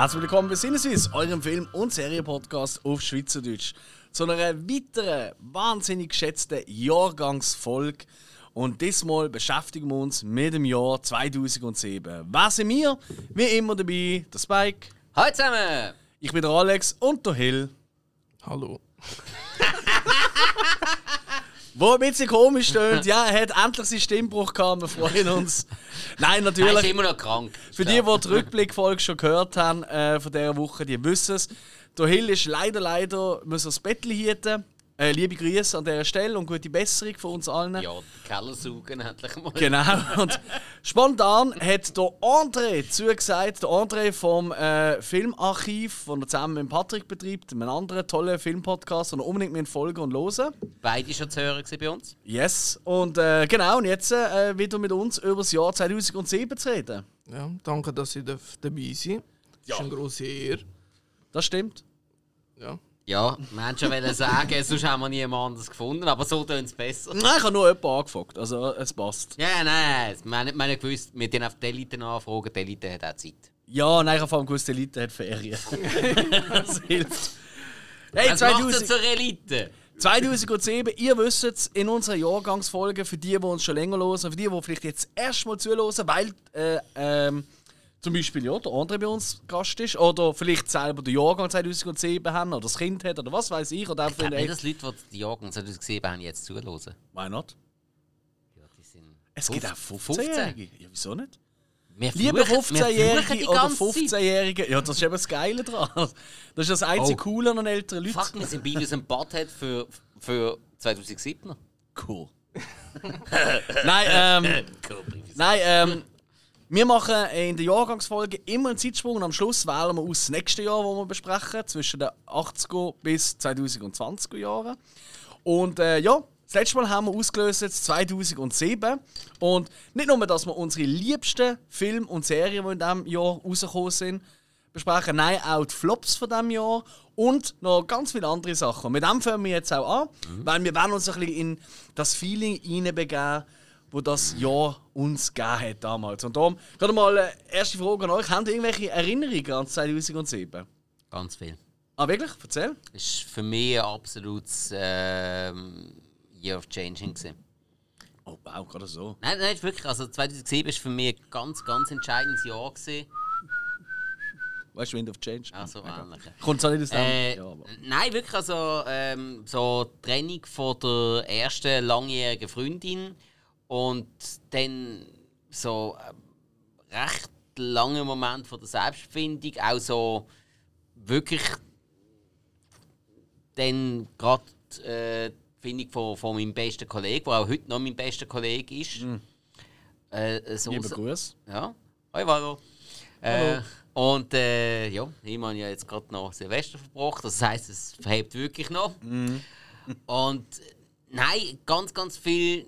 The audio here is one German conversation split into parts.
Herzlich willkommen bei Sinneswiss, eurem Film- und Serienpodcast auf Schweizerdeutsch. Zu einer weiteren, wahnsinnig geschätzten Jahrgangsfolge. Und diesmal beschäftigen wir uns mit dem Jahr 2007. Wer sind wir? Wie immer dabei, der Spike. Hallo zusammen! Ich bin der Alex und der Hill. Hallo. Wo ein bisschen komisch stöhnt, ja, er hat endlich seinen Stimmbruch gehabt, wir freuen uns. Nein, Er ist natürlich. immer noch krank. Für die, die die Rückblickfolge schon gehört haben äh, von dieser Woche, die wissen es. Der Hill ist leider, leider, muss das Bettchen hieten. Äh, liebe Grüße an dieser Stelle und gute Besserung von uns allen. Ja, die Keller saugen endlich mal. Genau. Und spontan hat der André zugesagt, der André vom äh, Filmarchiv, den er zusammen mit Patrick betreibt, einem anderen tollen Filmpodcast, den er unbedingt mit folgen und hören. Beide schon zu hören bei uns. Yes. Und äh, genau, und jetzt äh, wieder mit uns über das Jahr 2007 zu reden. Ja, danke, dass ich darf dabei sein Das ist eine grosse Ehre. Das stimmt. Ja. Ja, wir wollten schon wollen sagen, sonst haben wir niemand anderes gefunden, aber so tun es besser. Nein, ich habe nur jemanden angefragt, also es passt. Ja, nein, wir haben wir haben gewusst, wir den auf die Elite nachfragen, die Elite hat auch Zeit. Ja, nein, ich habe vor allem gewusst, die Elite hat Ferien. das hilft. Hey, Was macht er 2000, zur Elite? 2007, ihr wisst es, in unserer Jahrgangsfolge, für die, die uns schon länger hören, für die, die vielleicht jetzt erstmal zuhören, weil äh, ähm, zum Beispiel ja, der andere bei uns Gast ist, oder vielleicht selber den Jahrgang 2007 haben, oder das Kind hat, oder was weiß ich, oder Ich glaube nicht, dass Leute, die die Jahrgang 2007 haben, jetzt zuhören. Why not? Ja, die sind Es gibt auch 15. 15-Jährige. Ja, wieso nicht? Wir Liebe fluchen- wir fluchen 15-Jährige die oder ganze Zeit. 15-Jährige, ja, das ist eben das Geile dran. Das ist das einzige Oh. Coole an älteren Leuten. Fuck, wir sind beide aus dem Bad für, für 2007. Cool. nein, ähm, nein, ähm, wir machen in der Jahrgangsfolge immer einen Zeitsprung und am Schluss wählen wir aus das nächste Jahr, das wir besprechen, zwischen den 80er bis 2020er Jahren. Und äh, ja, das letzte Mal haben wir ausgelöst jetzt 2007. Und nicht nur, dass wir unsere liebsten Filme und Serien, die in diesem Jahr rausgekommen sind, besprechen, nein, auch die Flops von diesem Jahr und noch ganz viele andere Sachen. Mit dem fangen wir jetzt auch an, weil wir wollen uns ein bisschen in das Feeling hineinbegeben, wo das Jahr uns gegeben hat damals. Und darum, gerade mal äh, erste Frage an euch. Habt ihr irgendwelche Erinnerungen an 2007? Ganz viel. Ah, wirklich? Erzähl. Ist für mich ein absolutes ähm, Year of Changing. Gewesen. Oh, wow, gerade so. Nein, nein, ist wirklich. Also 2007 war für mich ein ganz, ganz entscheidendes Jahr. Gewesen. Weißt du, Wind of Change? Also ähnlich. Kommt zwar nicht aus dem. Äh, ja, nein, wirklich. Also ähm, so die Trennung von der ersten langjährigen Freundin und dann so äh, recht lange Moment von der Selbstfindung. Auch so wirklich dann gerade äh, Findung von, von meinem besten Kollegen, der auch heute noch mein bester Kollege ist. Äh, so Lieber Gruß. ja, hoi Varo. Äh, und äh, ja, ich habe ja jetzt gerade noch Silvester verbracht. Das heisst, es verhebt wirklich noch. Und äh, nein, ganz, ganz viel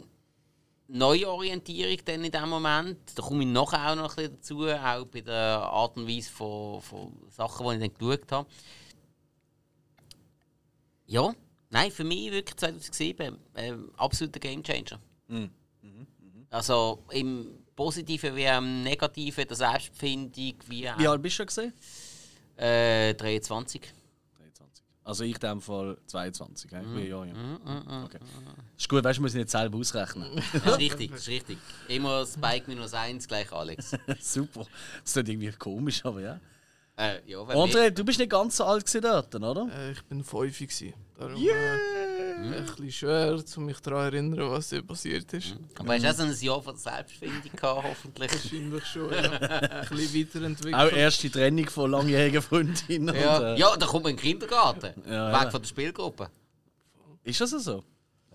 Neuorientierung dann in dem Moment. Da komme ich nachher auch noch ein bisschen dazu, auch bei der Art und Weise von, von Sachen, die ich dann geschaut habe. Ja, nein, für mich wirklich 2007 äh, absoluter Gamechanger. Also im Positiven wie im Negativen, der Selbstfindung, wie auch Wie alt bist du gesehen? äh, 23. 23. Also ich in dem Fall 22. He? Mhm. Ja, ja. Okay. Ist gut, weißt du, wir müssen nicht selber ausrechnen. Das ist richtig, das ist richtig. Immer Spike minus 1 gleich Alex. Super. Das ist irgendwie komisch, aber ja. Äh, ja, André, du bist nicht ganz so alt gewesen dort, oder? Äh, ich bin fünf. gewesen. Darum äh, ein bisschen schwer, um mich daran erinnern, was hier passiert ist. Aber hast du auch so ein Jahr von der Selbstfindung gehabt, hoffentlich? Wahrscheinlich schon, ja. Ein bisschen weiterentwickelt. Auch erste Trennung von langjährigen Freundinnen. Ja. Und, äh, ja, da kommt man in den Kindergarten. Ja, Weg ja. von der Spielgruppe. Ist das so?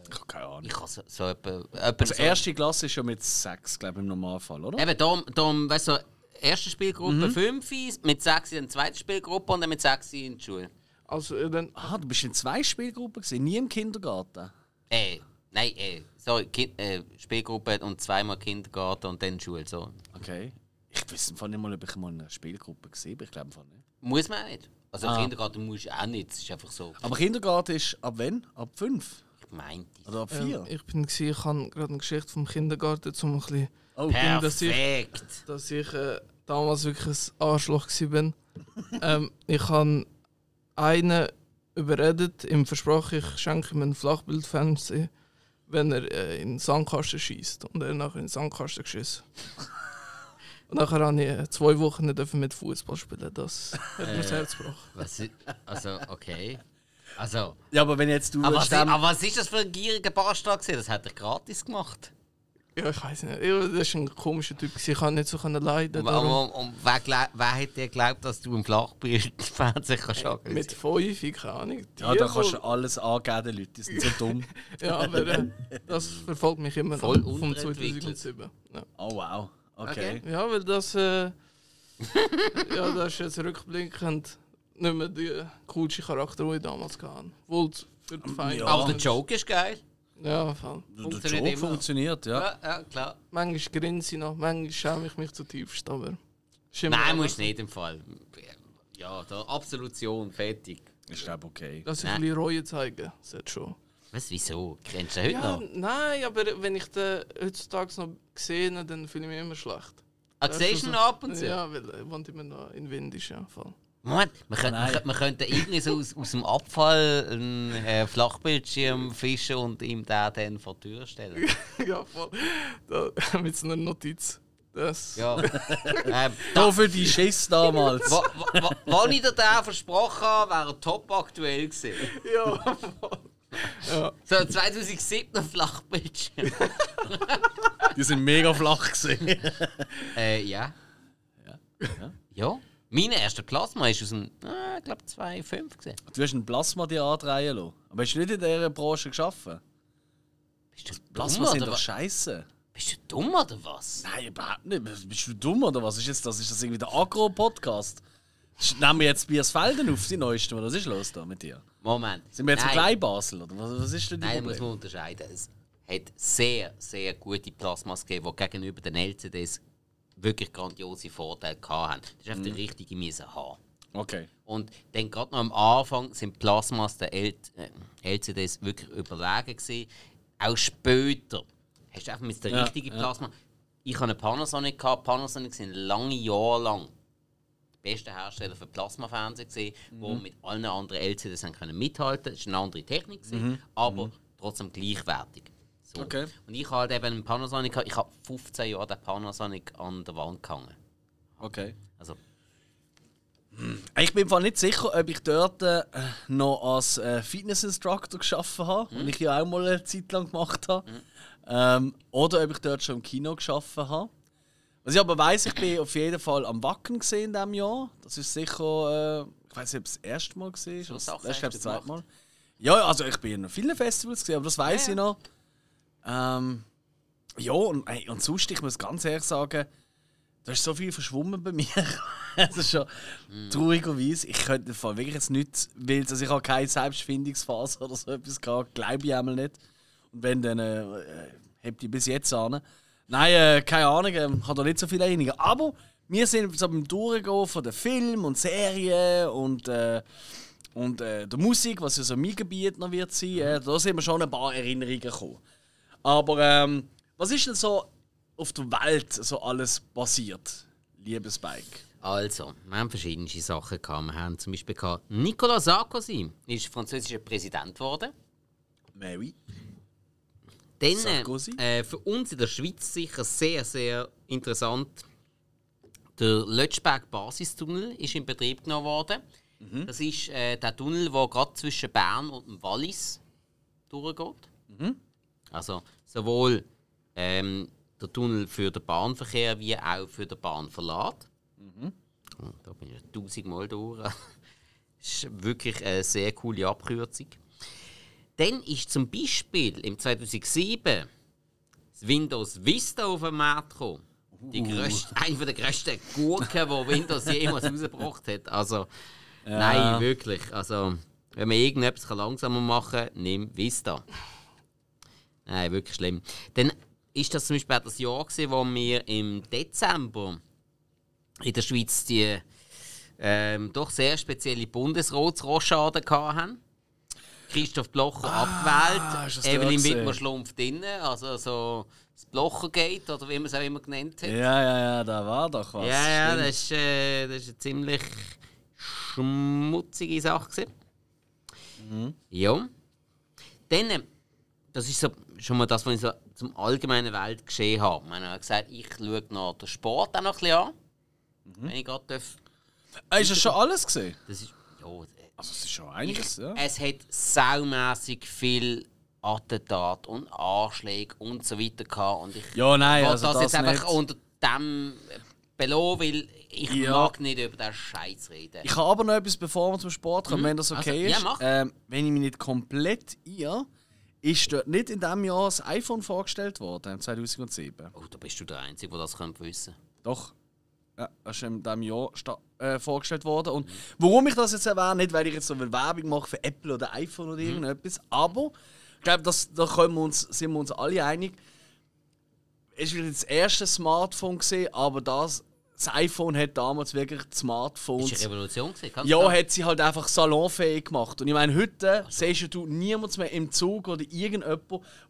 Ich habe keine Ahnung. Ich habe so, so etwa... etwa Also so- erste Klasse ist ja mit 6, glaube ich, im Normalfall, oder? Eben, da, da weißt du, erste Spielgruppe 5, mit 6 in der zweiten Spielgruppe und dann mit 6 in die Schule. Also, äh, dann, Ah, du bist in zwei Spielgruppen gewesen, nie im Kindergarten. Äh, nein, äh, sorry, kind, äh, Spielgruppe und zweimal Kindergarten und dann Schule. So. Okay. Ich weiß nicht mal, ob ich mal in einer Spielgruppe gesehen habe. Ich glaube nicht. Muss man auch nicht. Also Ah. Kindergarten muss du auch nicht, es ist einfach so. Aber Kindergarten ist ab wann? Ab 5? Ich meinte. Oder ab ähm, 4? ich bin gewesen, ich habe gerade eine Geschichte vom Kindergarten, um ein bisschen, oh, Ja. dass ich- Perfekt! dass ich äh, damals wirklich ein Arschloch war. ähm, ich habe einen überredet, ihm versprochen, ich schenke ihm einen Flachbildfernseher, wenn er äh, in den Sandkasten schießt. Und er nachher in den Sandkasten geschissen. Und nachher habe ich äh, zwei Wochen nicht mit Fußball spielen. Das hat mir das Herz gebrochen. Was ist, also, okay. Also, Ja, aber wenn jetzt du aber was, aber was ist das für ein gieriger Bastard? Das hat er gratis gemacht. Ja, ich weiß nicht. Ja, das war ein komischer Typ. Ich kann nicht so können leiden. Und, darum- und, und wer, glaub, wer hätte dir geglaubt, dass du im Flachbildfernsehen kannst Mit organisieren? fünf, keine Ahnung. ja, Die da kannst du alles angeben, die Leute, die sind so dumm. Ja, aber äh, das verfolgt mich immer noch. Voll Vom unterentwickelt. 2007. Ja. Oh wow, okay. Okay. Ja, weil das. Äh, ja, das ist jetzt rückblickend nicht mehr der coolste Charakter, den ich damals hatte. Wohl für die Feinde. Ja. Aber der Joke ist geil. Ja, voll. Der Funktioniert Joke immer. funktioniert, ja. Ja, ja klar. Manchmal grinse ich noch, manchmal schäme ich mich zutiefst, aber. ist Nein, musst nicht im Fall. Ja, da Absolution, fertig. Ich glaube, okay. Dass ich ein bisschen Reue zeigen, das hat schon. Was, wieso? Kennst du den heute Ja, noch? nein, aber wenn ich den heutzutage noch sehe, dann fühle ich mich immer schlecht. Ah, Das siehst ist du ihn so- ab und zu? Ja, weil er wohnt immer noch in Windisch, ja. Voll. Moment, wir könnten, wir, Nein. könnten- wir könnten irgendwie so aus, aus dem Abfall einen äh, Flachbildschirm fischen und ihm den dann vor die Tür stellen. ja, voll. Da, mit so einer Notiz. Das. Ja. ähm, Da für die Schiss damals. Wa- wa- wa- Wann ich dir den versprochen habe, wäre er top aktuell gewesen. Ja, voll. Ja. So, 2007 Flachbildschirm. Die sind mega flach gesehen. äh, ja. Ja. Ja. Mein erster Plasma ist aus dem, äh, ich glaube, 2,5 gesehen. Du hast ein Plasma dir andrehen lassen. Aber hast du nicht in dieser Branche geschaffen? Bist du dumm Plasma sind oder doch scheiße. Bist du dumm oder was? Nein, überhaupt nicht. Bist du dumm oder was ist jetzt das? Ist das irgendwie der Agro-Podcast? Nehmen wir jetzt Biersfelden auf, die neuesten. Was ist los da mit dir? Moment. Sind wir jetzt Nein. im Kleinbasel oder was, was ist denn Nein, da dein muss man unterscheiden. Es hat sehr, sehr gute Plasmas gegeben, die gegenüber den LCDs wirklich grandiose Vorteile hatten. Das ist einfach Mhm. der richtige müssen haben. Okay. Und dann gerade noch am Anfang sind Plasmas der L äh, LCDs wirklich überlegen gewesen. Auch später hast du einfach mit der Ja, richtigen ja. Plasma. Ich hatte eine Panasonic gehabt. Panasonic sind lange Jahre lang die besten Hersteller für Plasmafernsehen gesehen, wo Mhm. mit allen anderen LCDs haben können mithalten. Das war eine andere Technik, gewesen, Mhm. aber trotzdem gleichwertig. So. Okay. Und ich hatte halt eben einen Panasonic. Ich habe 15 Jahre den Panasonic an der Wand gehangen. Okay. Also Ich bin mir nicht sicher, ob ich dort äh, noch als äh, Fitness-Instructor geschaffen habe, Mhm. was ich ja auch mal eine Zeit lang gemacht habe. Ähm, oder ob ich dort schon im Kino geschaffen habe. Was ich aber weiß, ich bin auf jeden Fall am Wacken gesehen in diesem Jahr. Das ist sicher, äh, ich weiß nicht, ob es das erste Mal war. Das ist, glaube ich, das zweite Mal. Ja, also ich bin in vielen Festivals gesehen, aber das weiß Ja, ich noch. Ähm, ja, und, ey, und sonst, ich muss ganz ehrlich sagen, da ist so viel verschwommen bei mir. Ist schon traurigerweise. Ich könnte Fall wirklich jetzt nicht, weil also ich habe keine Selbstfindungsphase oder so etwas gehabt, glaube ich einmal nicht. Und wenn, dann äh, äh, habt ihr bis jetzt an. Nein, äh, keine Ahnung, ähm, ich habe da nicht so viele Erinnerungen. Aber wir sind so beim Durchgehen von den Filmen und Serien und, äh, und äh, der Musik, was ja so mein Gebiet noch wird sein, äh, da sind wir schon ein paar Erinnerungen gekommen. Aber ähm, was ist denn so auf der Welt so alles passiert, liebes Spike? Also, wir haben verschiedene Sachen gehabt. Wir haben zum Beispiel gehabt, Nicolas Sarkozy ist französischer Präsident geworden. Mary? Dann Sarkozy? äh, für uns in der Schweiz sicher sehr, sehr interessant. Der Lötschberg-Basistunnel ist in Betrieb genommen worden. Mhm. Das ist äh, der Tunnel, der gerade zwischen Bern und dem Wallis durchgeht. Mhm. Also sowohl ähm, der Tunnel für den Bahnverkehr wie auch für den Bahnverlad. Mhm. Und Da bin ich tausendmal durch. Das ist wirklich eine sehr coole Abkürzung. Dann ist zum Beispiel im 2007 das Windows Vista auf den Markt gekommen. Die grösste, eine der grössten Gurken, die Windows jemals rausgebracht hat. Also, nein, wirklich. Also, wenn man irgendetwas langsamer machen kann, nimm Vista. Nein, wirklich schlimm. Dann ist das zum Beispiel das Jahr, gewesen, wo wir im Dezember in der Schweiz die ähm, doch sehr spezielle Bundesratsrochade hatten. Christoph Blocher abgewählt, das da Evelyn? Wittmer Schlumpf drin, also so das Blochergate oder wie man es auch immer genannt hat. Ja, ja, ja, da war doch was. Ja, ja, Stimmt. das ist, äh, das ist eine ziemlich schmutzige Sache. Gewesen. Ja. Dann, äh, das ist so schon mal das, was ich so zum allgemeinen Welt gesehen habe. Ich habe gesagt, ich schaue noch den Sport auch noch ein bisschen an. Wenn ich gerade darf. Hast du schon alles gesehen? Das ist, ja, äh, Also, es ist schon einiges, ja. es hat saumässig viel Attentat und Anschläge und so weiter gehabt. Und ich Ja, nein, also das, das jetzt einfach nicht. unter dem belohnen, weil ich Ja. mag nicht über den Scheiß reden. Ich habe aber noch etwas, bevor wir zum Sport kommen, wenn das okay Also, ja, ist. mach. Ähm, wenn ich mich nicht komplett irre, ist dort nicht in diesem Jahr das iPhone vorgestellt worden, 2007. oh, da bist du der Einzige, der das könnte wissen Doch. Ja, das ist in diesem Jahr äh, vorgestellt worden. Und warum ich das jetzt erwähne, nicht weil ich jetzt so eine Werbung mache für Apple oder iPhone oder irgendetwas, aber ich glaube, das- da können wir uns, sind wir uns alle einig. Es war das erste Smartphone, gewesen, aber das, das iPhone hat damals wirklich Smartphones Ist eine Revolution gewesen, ja, hat sie halt einfach salonfähig gemacht. Und ich meine, heute siehst du niemanden mehr im Zug oder irgendjemand,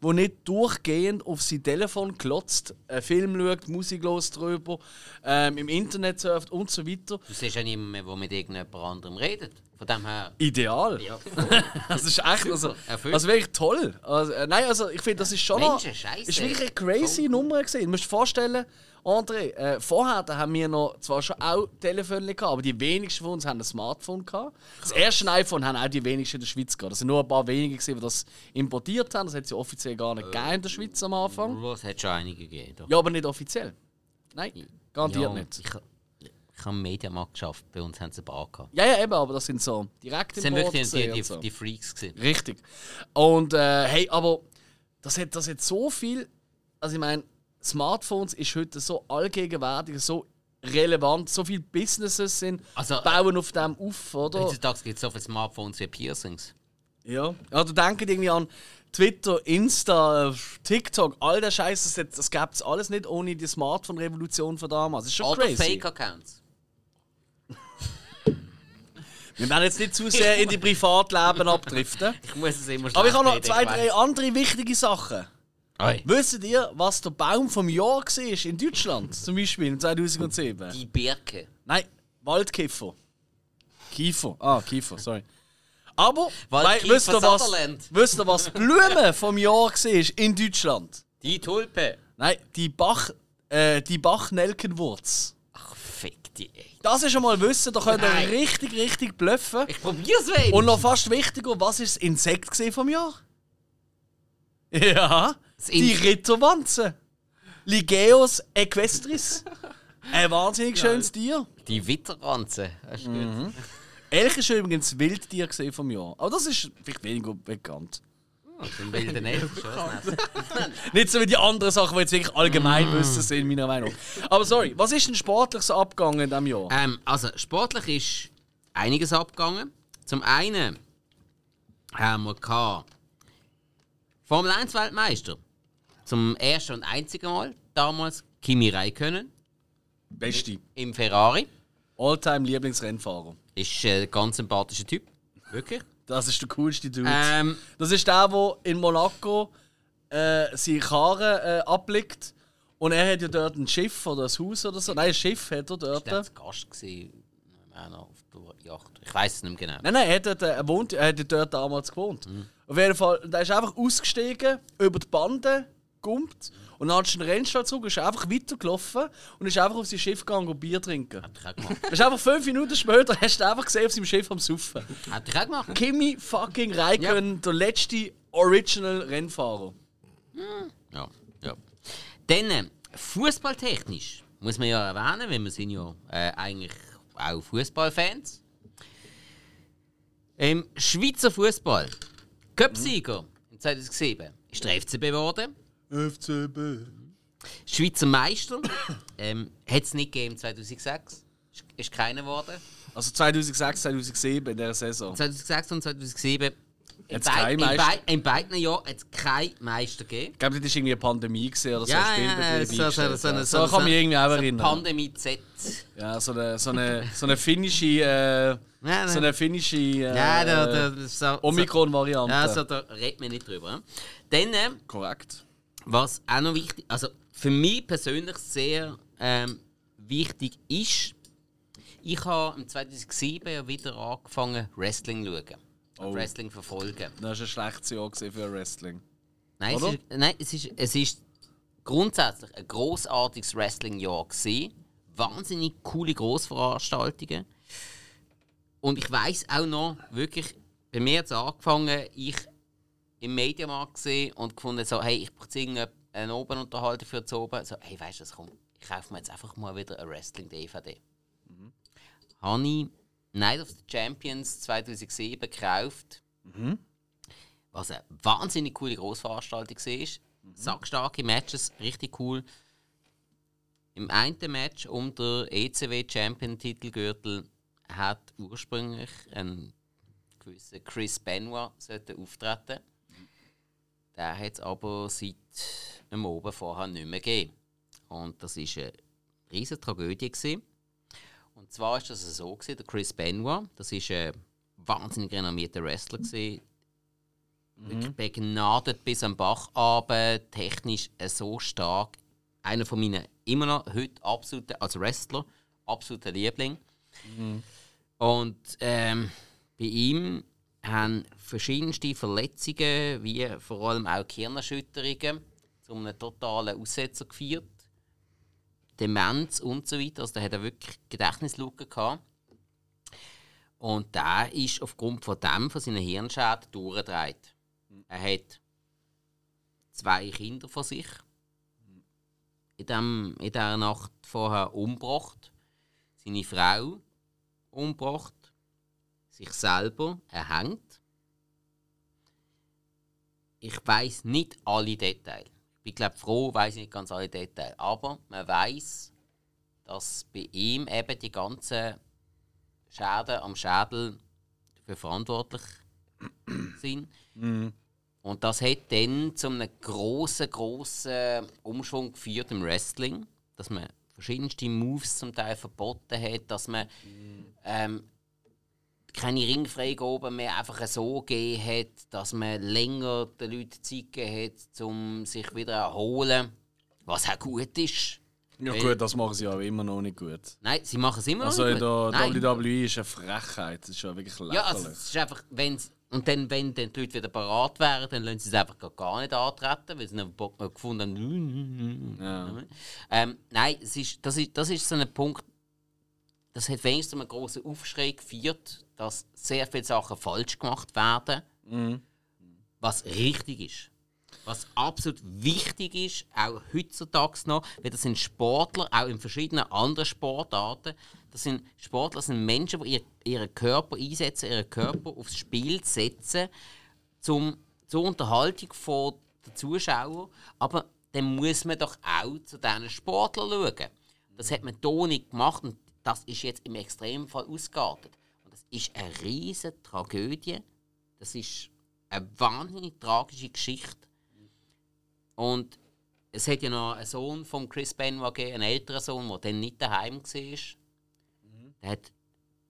der nicht durchgehend auf sein Telefon klotzt, einen Film schaut, Musik los drüber, ähm, im Internet surft und so weiter. Du siehst ja niemanden mehr, der mit irgendjemand anderem redet. Von dem her. Ideal. Ja, Das ist echt also, also wirklich toll. Also, äh, nein, also ich finde, das ist schon noch, Menschen, Scheisse. ist wirklich eine crazy Nummer gesehen. Du musst dir vorstellen, André, äh, vorher da haben wir noch zwar schon auch Telefone gehabt, aber die wenigsten von uns haben ein Smartphone gehabt. Das erste iPhone haben auch die wenigsten in der Schweiz gehabt. Das sind nur ein paar wenige gewesen, die das importiert haben. Das hat es ja offiziell gar nicht gegeben in der Schweiz am Anfang. es hat schon einige gegeben. doch. Ja, aber nicht offiziell. Nein, garantiert Ja, nicht. Ich, habe im Mediamarkt geschafft, bei uns haben sie ein paar gehabt. Ja, ja, eben, aber das sind so direkt Das sind wirklich die, die, so. die Freaks gewesen. Richtig. Und äh, hey, aber das hat, das hat so viel. Also ich meine, Smartphones ist heute so allgegenwärtig, so relevant, so viele Businesses sind Also, bauen auf dem auf, oder? Heutzutage gibt es so viele Smartphones wie Piercings. Ja. Ja, du denkst irgendwie an Twitter, Insta, TikTok, all der Scheiß, das, das gäbe es alles nicht ohne die Smartphone-Revolution von damals. Das ist schon Oder crazy. Fake-Accounts. Wir werden jetzt nicht zu sehr in die Privatleben abdriften. Ich muss es immer Aber ich habe noch zwei, drei andere wichtige Sachen. weiss. Wisst ihr, was der Baum vom Jahr war in Deutschland? Zum Beispiel im 2007? Die Birke. Nein, Waldkiefer. Kiefer. Ah, Kiefer, sorry. Aber, Waldkiefer wei- wisst ihr, was, wisst ihr, was die Blume vom Jahr war in Deutschland? Die Tulpe. Nein, die Bach, äh, die Bachnelkenwurz. Ach, fick die, ey. Das ist schon mal wissen, da könnt ihr Nein. richtig, richtig bluffen. Ich probier's wenig. Und noch fast wichtiger, was ist das Insekt vom Jahr? Ja, Das die Ritterwanze. Ligeus equestris. Ein wahnsinnig schönes Tier. Die ist gut. Elch ist übrigens Wildtier vom Jahr. Aber das ist vielleicht weniger bekannt. Elf ist schon was Nettes. Nicht so wie die anderen Sachen, die jetzt wirklich allgemein wissen sind, meiner Meinung nach. Aber sorry, was ist denn sportlich so abgegangen in diesem Jahr? ähm, also, sportlich ist einiges abgegangen. Zum einen haben wir gehabt Formel 1 Weltmeister. Zum ersten und einzigen Mal damals Kimi Räikkönen Beste. im Ferrari. Alltime Lieblingsrennfahrer. Ist äh, ein ganz sympathischer Typ. Wirklich. Das ist der coolste Dude. Ähm, Das ist der, der in Monaco äh, seine Karre äh, ablegt. Und er hat ja dort ein Schiff oder ein Haus oder so. Nein, ein Schiff hat er dort. der war Gast gewesen, auf der Yacht. Ich weiß es nicht mehr genau. Nein, nein, er hat, dort, äh, er, wohnt, er hat dort damals gewohnt. Auf jeden Fall, der ist einfach ausgestiegen, über die Bande, gumpt. Und dann hat er den Rennstall zurück, ist einfach weitergelaufen und ist einfach auf sein Schiff gegangen und Bier trinken. Hätte ich auch gemacht. Das ist einfach fünf Minuten später, hast du einfach gesehen auf seinem Schiff am Suffen. Hätte ich auch gemacht. Kimi fucking Räikkönen, der letzte Original Rennfahrer. Ja, ja. Dann, äh, fußballtechnisch muss man ja erwähnen, weil wir sind ja äh, eigentlich auch Fußballfans. Im Schweizer Fußball, Cup-Sieger im 2007 ist der FCB geworden. FCB. Schweizer Meister ähm, hat es nicht gegeben im 2006. Ist, ist keiner geworden. Also 2006, 2007 in der Saison. 2006 und 2007 in, beid, in, in beiden Jahren hat es keinen Meister gegeben. Ich glaube, das war irgendwie eine Pandemie gewesen oder so. Ja, ein ja, ja, so- so- so eine- so- so kann mich so- irgendwie auch So erinnern. Pandemie Z. Ja, so eine, so eine, so eine finnische, äh, Ja, so eine finnische äh, Ja, da, da, so, so, Omikron-Variante. ja, so, da redet man nicht drüber. Dann, äh, Korrekt. Was auch noch wichtig, also für mich persönlich sehr ähm, wichtig ist, Ich habe im 2007 ja wieder angefangen, Wrestling zu schauen. Oh. Wrestling verfolgen. Das war ein schlechtes Jahr für Wrestling. Nein, es ist, nein es, ist, es ist grundsätzlich ein großartiges Wrestling-Jahr gewesen. Wahnsinnig coole Grossveranstaltungen. Und ich weiß auch noch, wirklich, bei mir hat es angefangen, ich im Mediamarkt gesehen und gefunden, so, hey, ich brauche irgendeine eine Obenunterhaltung für zu oben. So, hey, weißt du was, komm, ich kaufe mir jetzt einfach mal wieder eine Wrestling-DVD. Mhm. Habe ich Night of the Champions 2007 gekauft. Was eine wahnsinnig coole Grossveranstaltung war. Sackstarke Matches, richtig cool. Im einen Match um den ECW Champion Titelgürtel hat ursprünglich ein gewisser Chris Benoit sollte auftreten. Der hat es aber seit dem Oben vorher nicht mehr gegeben. Und das war eine riesige Tragödie. Gewesen. Und zwar war das so, gewesen, der Chris Benoit, das ist ein wahnsinnig renommierter Wrestler, gewesen, wirklich begnadet bis am Bach aber technisch so stark. Einer von meinen immer noch heute absoluten, als Wrestler, absoluter Liebling. Und ähm, bei ihm haben verschiedenste Verletzungen, wie vor allem auch Gehirnerschütterungen, zu einem totalen Aussetzer geführt. Demenz und so weiter. Also der hat er wirklich Gedächtnislücken gehabt. Und der ist aufgrund von dem, von seinen Hirnschäden, durchgedreht. Er hat zwei Kinder von sich in, dem, in dieser Nacht vorher umgebracht. Seine Frau umgebracht. Sich selber erhängt. Ich weiß nicht alle Details. Ich bin glaube froh, weiß nicht ganz alle Details. Aber man weiß, dass bei ihm eben die ganzen Schäden am Schädel dafür verantwortlich sind. Und das hat dann zu einem grossen, grossen Umschwung geführt im Wrestling, dass man verschiedenste Moves zum Teil verboten hat, dass man ähm, keine Ringfreigaben mehr einfach so gegeben hat, dass man länger den Leuten Zeit gegeben hat, um sich wieder zu erholen, was auch gut ist. Ja Weil- gut, das machen sie aber immer noch nicht gut. Nein, sie machen es immer Also noch nicht gut. Nein. WWE ist eine Frechheit. Das ist ja wirklich lächerlich. Ja, also es ist einfach, wenn und dann, wenn dann die Leute wieder parat wären, dann lassen sie es einfach gar- nicht antreten, weil sie einen Bock gefunden haben. Ja. Ähm, nein, es ist, das, ist, das ist so ein Punkt, das hat wenigstens zu einem grossen Aufschrei geführt, dass sehr viele Sachen falsch gemacht werden, was richtig ist. Was absolut wichtig ist, auch heutzutage noch, weil das sind Sportler, auch in verschiedenen anderen Sportarten. Das sind Sportler, das sind Menschen, die ihr, ihren Körper einsetzen, ihren Körper aufs Spiel setzen, zum, zur Unterhaltung von der Zuschauer. Aber dann muss man doch auch zu diesen Sportlern schauen. Das hat man hier nicht gemacht und das ist jetzt im Extremfall ausgeartet. Ist eine riesige Tragödie. Das ist eine wahnsinnig tragische Geschichte. Und es hat ja noch einen Sohn von Chris Benoit gegeben, einen älteren Sohn, der dann nicht daheim war. Der hat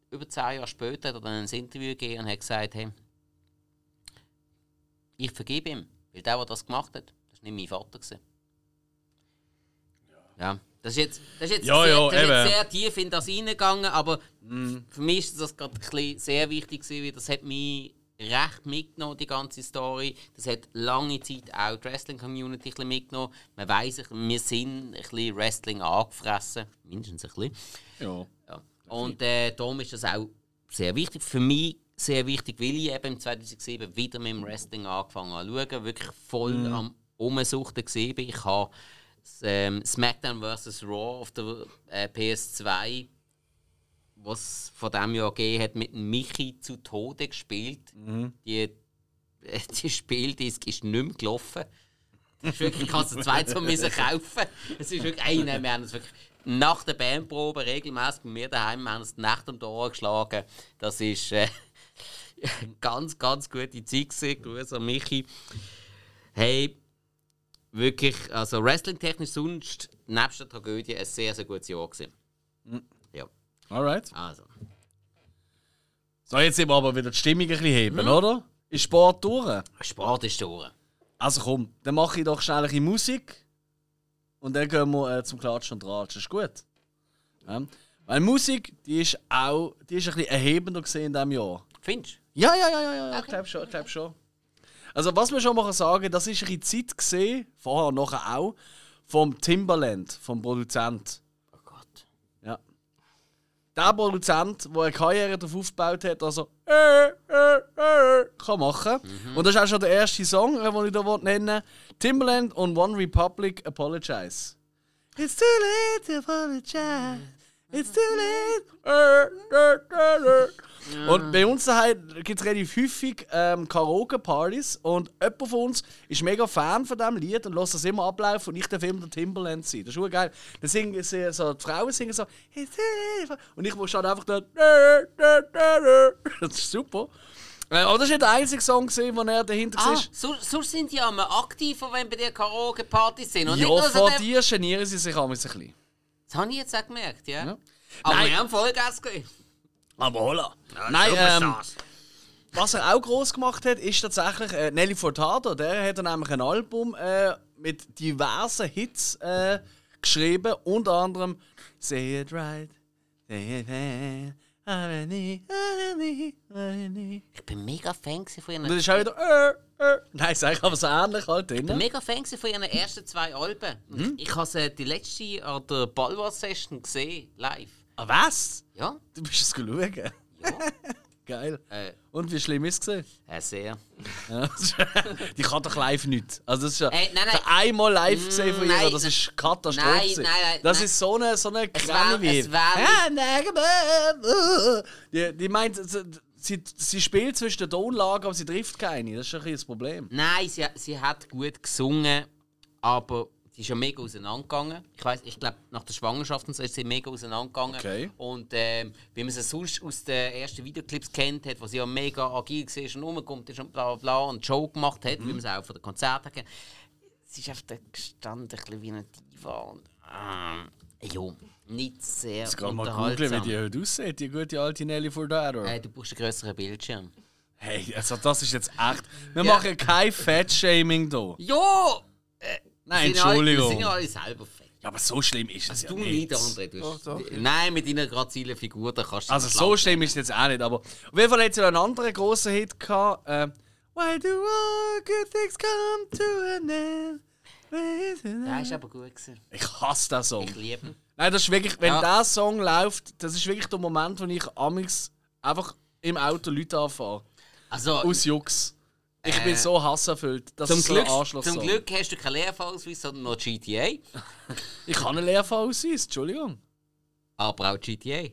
über zehn Jahre später hat er dann ein Interview gegeben und hat gesagt, hey, ich vergebe ihm, weil der, der das gemacht hat, das war nicht mein Vater. Gewesen. Ja, das ist jetzt, das ist jetzt, Ja, sehr, ja, das ist jetzt sehr tief in das reingegangen, aber für mich ist das gerade ein bisschen sehr wichtig gewesen, weil das hat mich recht mitgenommen, die ganze Story. Das hat lange Zeit auch die Wrestling-Community mitgenommen. Man weiss, wir sind ein bisschen Wrestling angefressen, mindestens ein bisschen. Ja. Ja. Und äh, darum ist das auch sehr wichtig. Für mich sehr wichtig, weil ich eben im 2007 wieder mit dem Wrestling angefangen habe zu schauen, wirklich voll am Umsuchten bin. Ich habe das, ähm, SmackDown vs. Raw auf der äh, PS2, was von dem Jahr gegeben hat, mit Michi zu Tode gespielt. Die, äh, die Spieldisk ist nicht mehr gelaufen. Ist wirklich, kannst du zwei zu müssen kaufen. Es ist wirklich, ey, nein, wir haben es wirklich nach der Bandprobe regelmäßig bei mir daheim, wir haben es Nacht um die Ohren geschlagen. Das ist äh, eine ganz, ganz gute Zeit gewesen. Grüße an Michi. Hey, wirklich, also wrestling-technisch sonst, nebst der Tragödie, ein sehr, sehr gutes Jahr gewesen. Ja, Alright. also. So, jetzt eben aber wieder die Stimmung ein bisschen heben, oder? Ist Sport durch? Sport ist durch. Also komm, dann mache ich doch schnell ein bisschen Musik. Und dann gehen wir äh, zum Klatschen und Ratschen. Ist gut? Ja. Weil Musik, die ist auch die ist ein bisschen erhebender gesehen in diesem Jahr. Findest du? Ja, ja, ja, ja, ja, ich Okay. glaube schon, ich glaube schon. Also was wir schon mal sagen, das ist eine Zeit gesehen, vorher nachher auch, vom Timberland, vom Produzent. Oh Gott. Ja. Der Produzent, der eine Karriere darauf aufgebaut hat, also äh, äh, äh, kann machen. Und das ist auch schon der erste Song, äh, den ich hier nennen will. Timberland und One Republic Apologize. It's too late to apologize. It's too late. Und bei uns gibt es relativ häufig ähm, Karaoke-Partys und jemand von uns ist mega Fan von diesem Lied und lässt das immer ablaufen und ich darf immer der Timberland sein. Das ist schon geil. Dann singen sie, so, die Frauen singen so und ich muss halt einfach da Das ist super. Äh, aber das war der einzige Song, gewesen, wo er dahinter Ah, war. so, so sind die immer aktiver, wenn bei dir Karaoke-Partys sind. Und Ja, nur so vor dir genieren sie sich auch ein bisschen. Das habe ich jetzt auch gemerkt, ja. Ja. Aber Nein. wir haben Vollgas gegeben. Aber holla. Nein, ähm, was er auch groß gemacht hat, ist tatsächlich äh, Nelly Furtado. Der hat dann nämlich ein Album äh, mit diversen Hits äh, geschrieben, unter anderem Say It Right, Say It Right. Ich bin mega Fan von ihren, das ist auch wieder äh, äh. Nein, ist eigentlich aber so ähnlich halt ich bin drin. mega Fan von ihren ersten zwei Alben. Mhm. Ich, habe sie die letzte an der Balwas-Session gesehen, live. Ah, was? Ja? Du bist es schauen? Ja. Geil. äh, Und wie schlimm ist es gesehen? äh, sehr. Ja. Die kann doch live nicht. Also das ist ja Äh, nein, nein. Einmal live gesehen von Mm, ihr, das ist Katastrophe. Nein, nein, nein, das nein. ist so eine, so eine war- wie. die, die meint, sie, sie, spielt zwischen den Tonlagen, aber sie trifft keine. Das ist ein das Problem. Nein, sie, sie hat gut gesungen, aber sie ist ja mega auseinandergegangen. Ich weiß, ich glaube, nach der Schwangerschaft und so ist sie mega auseinandergegangen. Okay. Und ähm, wie man sie sonst aus den ersten Videoclips kennt hat, wo sie ja mega agil war und rumgekommen ist und bla bla bla und Show gemacht hat, wie man sie auch von den Konzerten kennt. Sie ist einfach da gestanden, ein bisschen wie eine Diva. Und, ähm, jo, nicht sehr Jetzt kann mal googeln, wie die heute aussieht, die gute alte Nelly Furtado. äh, du brauchst einen größeren Bildschirm. Hey, also das ist jetzt echt... Wir Ja. machen kein Fat-Shaming hier. Ja! Nein, Wir sind ja alle- Entschuldigung. Wir sind ja alle selber fett. Ja, aber so schlimm ist es ja Du nicht. nicht, André. Du Doch, doch. Nein, mit deiner grazilen Figur, da kannst du Also so schlimm ist es jetzt auch nicht, aber auf jeden Fall hat sie einen anderen grossen Hit gehabt. Äh, Why do all good things come to an end? Der ist aber gut gewesen. Ich hasse diesen Song. Ich liebe ihn. Nein, das ist wirklich, wenn Ja. dieser Song läuft, das ist wirklich der Moment, wo ich amix einfach im Auto Leute anfahre. Also, Aus Jux. Ich Äh, bin so hasserfüllt. Das zum, ist so Glück, Arschloch. zum Glück hast du keinen Lehrfahrausweis, sondern noch GTA. Ich kann einen Lehrfahrausweis, Entschuldigung. Aber auch GTA.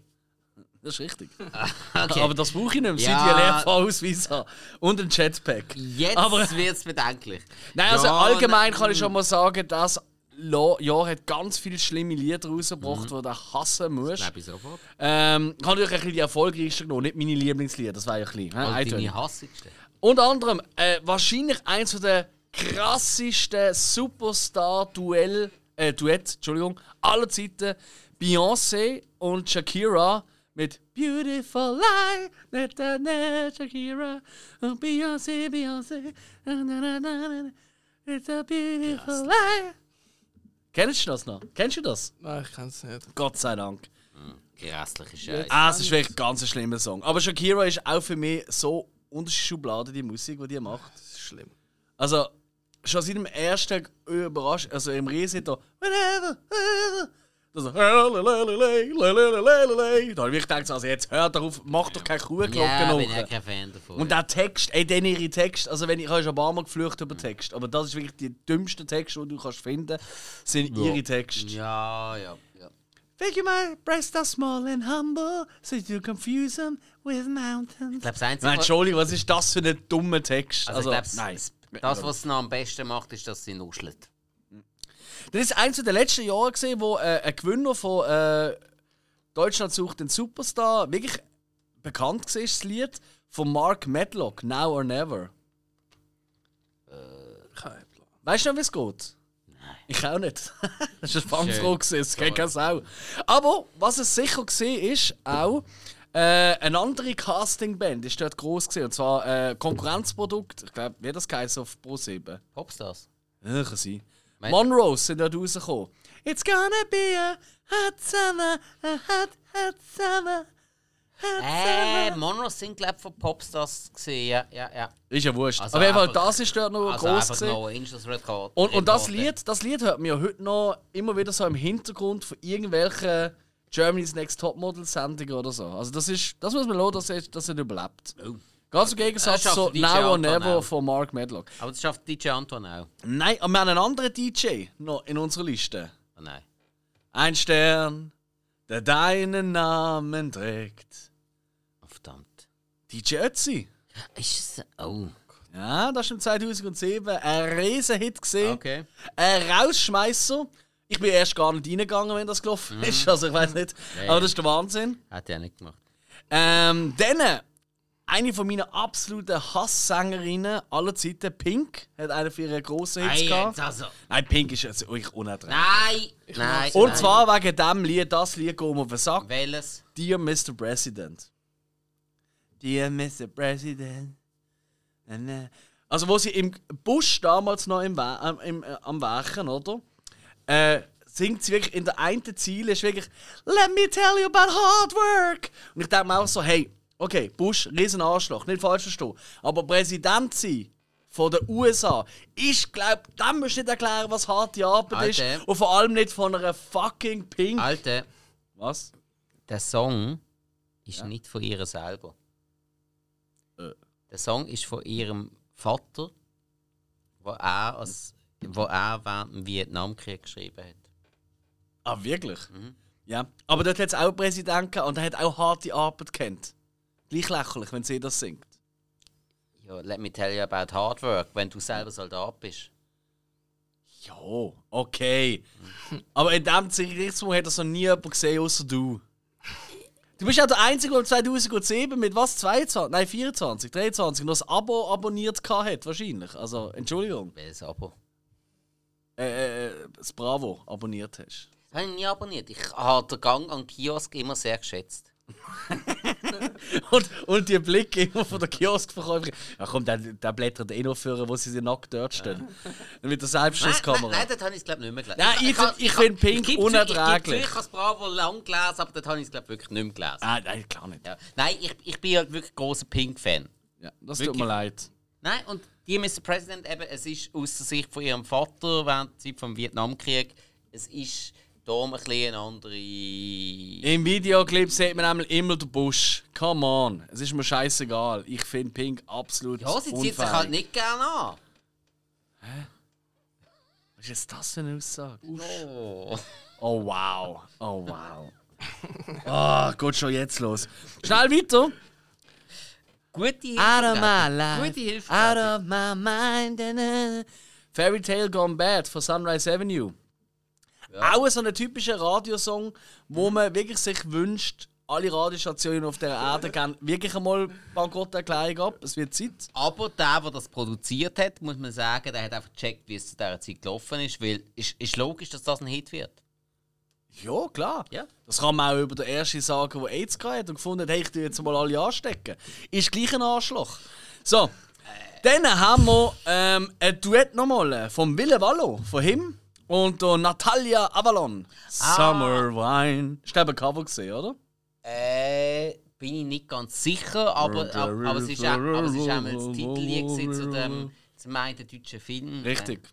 Das ist richtig. Okay. Aber das brauche ich nicht mehr, seit Ja. ich einen Lehrfahrausweis habe. Und einen Jetpack. Jetzt wird es bedenklich. Nein, also Ja, allgemein kann ich schon mal sagen, das Lo- Jahr hat ganz viele schlimme Lieder rausgebracht, Mhm. die du hassen musst. Glaube ich sofort. Ähm, ich habe natürlich ein bisschen die erfolgreichsten genommen, nicht meine Lieblingslieder, das war ja klein. Also Äh, eindeutig. deine hassigste. Unter anderem äh, wahrscheinlich eins von der krassesten Superstar-Duell, äh, Duett, Entschuldigung, aller Zeiten. Beyoncé und Shakira mit Beautiful Lie, na, na, na, Shakira, oh, Beyoncé, Beyoncé, na, na, na, na, na, it's a beautiful lie. Kennst du das noch? Kennst du das? Nein, ich kann es nicht. Gott sei Dank. Grässliche Scheiße. Ah, es ist wirklich ein ganz schlimmer Song. Aber Shakira ist auch für mich so unterschiedliche Schubladen, die Musik, die die macht. Das ist schlimm. Also, schon seit dem ersten Überraschung, also im Riesen da, whatever, whatever. Das so, da habe ich gedacht, also jetzt hört auf, mach doch keine Kuhglocke Ja, bin noch. ich kein Fan davon. Und der Text, ey, dann ihre Text, also wenn ich, ich habe schon ein paar Mal geflucht über Text, aber das ist wirklich die dümmsten Texte, die du kannst finden, sind ihre Texte. ja, ja, Think you my breasts are small and humble, so you confuse them with mountains. Ich glaube, das Einzige, Nein, was- Entschuldigung, was ist das für ein dummer Text? also, ich glaub, nein. das, was es noch am besten macht, ist, dass sie nuschelt. Das ist eins der letzten Jahre, gewesen, wo äh, ein Gewinner von äh, Deutschland sucht den Superstar wirklich bekannt war, das Lied von Mark Medlock, Now or Never. Kein Plan. Weißt du noch, wie es geht? Ich auch nicht. das war eine Fangfrage, es geht keine Sau. Aber was es sicher war, ist auch, äh, eine andere Castingband ist dort groß gewesen, und zwar äh, Konkurrenzprodukt, ich glaube, wie das geheißen auf Pro 7. Popstars. Ja, kann sein. Mein- Monrose sind dort rausgekommen. It's gonna be a Hot Summer, a hot, hot Summer. Äh, Mono sind, glaube von Popstars gesehen. Ja, ja, ja. Ist ja wurscht. Also Fall, einfach- das ist dort noch Also groß gewesen. noch Angels Record. Und, und das. Lied, das Lied hört man ja heute noch immer wieder so im Hintergrund von irgendwelchen Germany's Next Topmodel Sendungen oder so. Also das ist, das muss man lassen, dass er, dass er überlebt. Oh. Ganz im Gegensatz zu DJ Now or Never auch. von Mark Medlock. Aber das schafft DJ Anton auch. Nein, aber wir haben einen anderen DJ noch in unserer Liste. Oh nein. Ein Stern, der deinen Namen trägt. DJ Ötzi. Ist es. Oh. Ja, das war im 2007 ein Riesenhit gesehen. Okay. Ein Rausschmeißer. Ich bin erst gar nicht reingegangen, wenn das gelaufen ist. Also ich weiß nicht. Ja, Aber das ist der Wahnsinn. Hat er nicht gemacht. Ähm, dann eine von meinen absoluten Hasssängerinnen aller Zeiten, Pink, hat einen für ihre grossen Hits Nein, gehabt. also. Nein, Pink ist jetzt euch unerträglich. Nein! Nein! Und nein. zwar wegen dem Lied, das Lied geht mir auf den Sack. Welches? Dear Mr. President. Dear Mr. President. Also, wo sie im Busch damals noch im, We im, äh, am Werken, oder? Äh, singt sie wirklich in der einen Ziele, ist wirklich Let me tell you about hard work. Und ich denke mir auch so, hey, okay, Bush, riesen Arschloch, nicht falsch verstehen. Aber Präsident sein von den USA ist, glaub, dem musst du nicht erklären, was harte Arbeit ist. Alter. Und vor allem nicht von einer fucking Pink. Alter, Was? der Song ist nicht von ihr selber. Der Song ist von ihrem Vater, wo er, als, wo er während dem Vietnamkrieg geschrieben hat. Ah, wirklich? Ja. Aber dort hat es auch Präsidenten gehabt und er hat auch harte Arbeit kennt. Gleich lächerlich, wenn sie das singt. Ja, let me tell you about hard work, wenn du selber Soldat bist. Ja, okay. Aber in diesem Gerichtsmund hat das noch nie jemand gesehen, außer du. Du bist ja der Einzige, der 2007 mit was? 22? Nein, 24, 23 noch das Abo abonniert hat, wahrscheinlich. Also, Entschuldigung. Welches Abo? Äh, äh, das Bravo abonniert hast. Das habe ich nie abonniert. Ich habe den Gang an den Kiosk immer sehr geschätzt. Und, und die Blicke immer von der Kioskverkäuferin. Ja komm, der, der blättert eh noch für, wo sie sie nackt dort stehen. Mit der Nein, nein, Selbstschusskamera. nein, das habe ich glaube nicht mehr gelesen. Nein, ich- ich habe- finde Pink zu, unerträglich. Ich, ich habe das Bravo lang gelesen, aber das habe ich glaube wirklich nicht mehr gelesen. Ah, nein, klar nicht. Ja. Nein, ich, ich bin halt wirklich großer Pink-Fan. Ja, das Wirklich? tut mir leid. Nein, und die Mr. President eben, es ist aus der Sicht von ihrem Vater während der Zeit vom Vietnamkrieg, es ist da ein bisschen eine andere... Im Videoclip sieht man einmal immer den Busch. Come on, es ist mir scheißegal. Ich finde Pink absolut Ja, sie zieht sich halt nicht gerne an. Was ist jetzt das für eine Aussage? Oh. Oh wow, oh wow. Ah, geht schon jetzt los. Schnell weiter. Gute Hilfe. Out of my life, Gute Hilfe. out of my mind. Fairy Tale Gone Bad von Sunrise Avenue. Auch so ein typischer Radiosong, wo man wirklich sich wünscht, alle Radiostationen auf der Erde gehen wirklich einmal Bankrotterklärung ab. Es wird Zeit. Aber der, der das produziert hat, muss man sagen, der hat einfach gecheckt, wie es zu dieser Zeit gelaufen ist, weil es ist logisch, dass das ein Hit wird. Ja, klar. Ja. Das kann man auch über den ersten sagen, der AIDS hatte und gefunden hat, hey, ich tue jetzt mal alle anstecken. Ist gleich ein Arschloch. So, dann haben wir ähm, ein Duett nochmal vom Wille Wallo, von ihm und der Natalia Avalon. Summer Wine. Du eben ein Cover gesehen, oder? Äh, bin ich nicht ganz sicher, aber, aber, aber es ist auch, aber es ist auch mal das Titellied zu dem, zum einen deutschen Film. Richtig.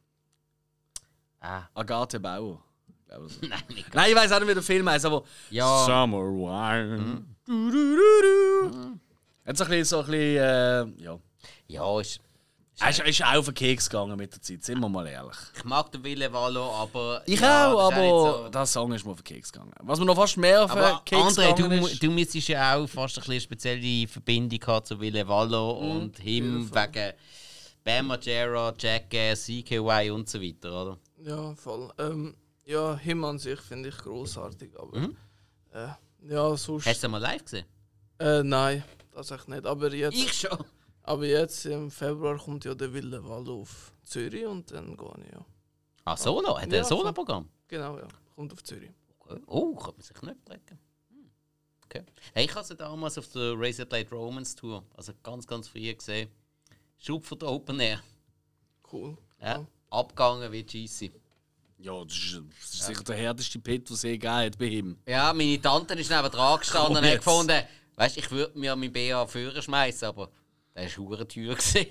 Äh, ah, Agathe Bauer. glaube ich so. nein. Nein, ich weiß auch nicht, wie der Film heißt, aber Ja. Summer Wine. Du, du, du, du. Hat so ein bisschen, so ein bisschen äh, ja. Ja, ist, Er ist, er ist auch auf den Keks gegangen mit der Zeit, sind wir mal ehrlich. ich mag den Wille Wallo, aber. Ich ja, auch, aber nicht der Song ist mir auf den Keks gegangen. Was mir noch fast mehr auf den Keks André, gegangen du, ist. du müsstest ja auch fast ein bisschen eine spezielle Verbindung haben zu Wille Wallo und ihm wegen Bam Margera, Jackass, CKY und so weiter, oder? Ja, voll. Ähm, ja, Him an sich finde ich großartig, aber Mhm. äh, ja, sonst. Hast du ihn mal live gesehen? Äh, nein, tatsächlich nicht. Aber jetzt, Ich schon. Aber jetzt im Februar kommt ja der Wilde Wall auf Zürich und dann gehe ich ja. Ah, Solo? Hat er Ja, ein Solo-Programm? Genau, ja. Kommt auf Zürich. Okay. Oh, kann man sich nicht brechen. Hm. Okay. Hey, ich habe sie damals auf der Razorblade Romance Tour, also ganz, ganz früh gesehen. Schub von der Open Air. Cool. Ja. Abgegangen wie GC. Ja, das ist, das ist sicher der härteste Pit, den es je gegeben hat bei ihm. Ja, meine Tante ist neben dran gestanden und hat gefunden, weißt ich würde mir mein BA führen schmeißen, aber der war teuer. gewesen.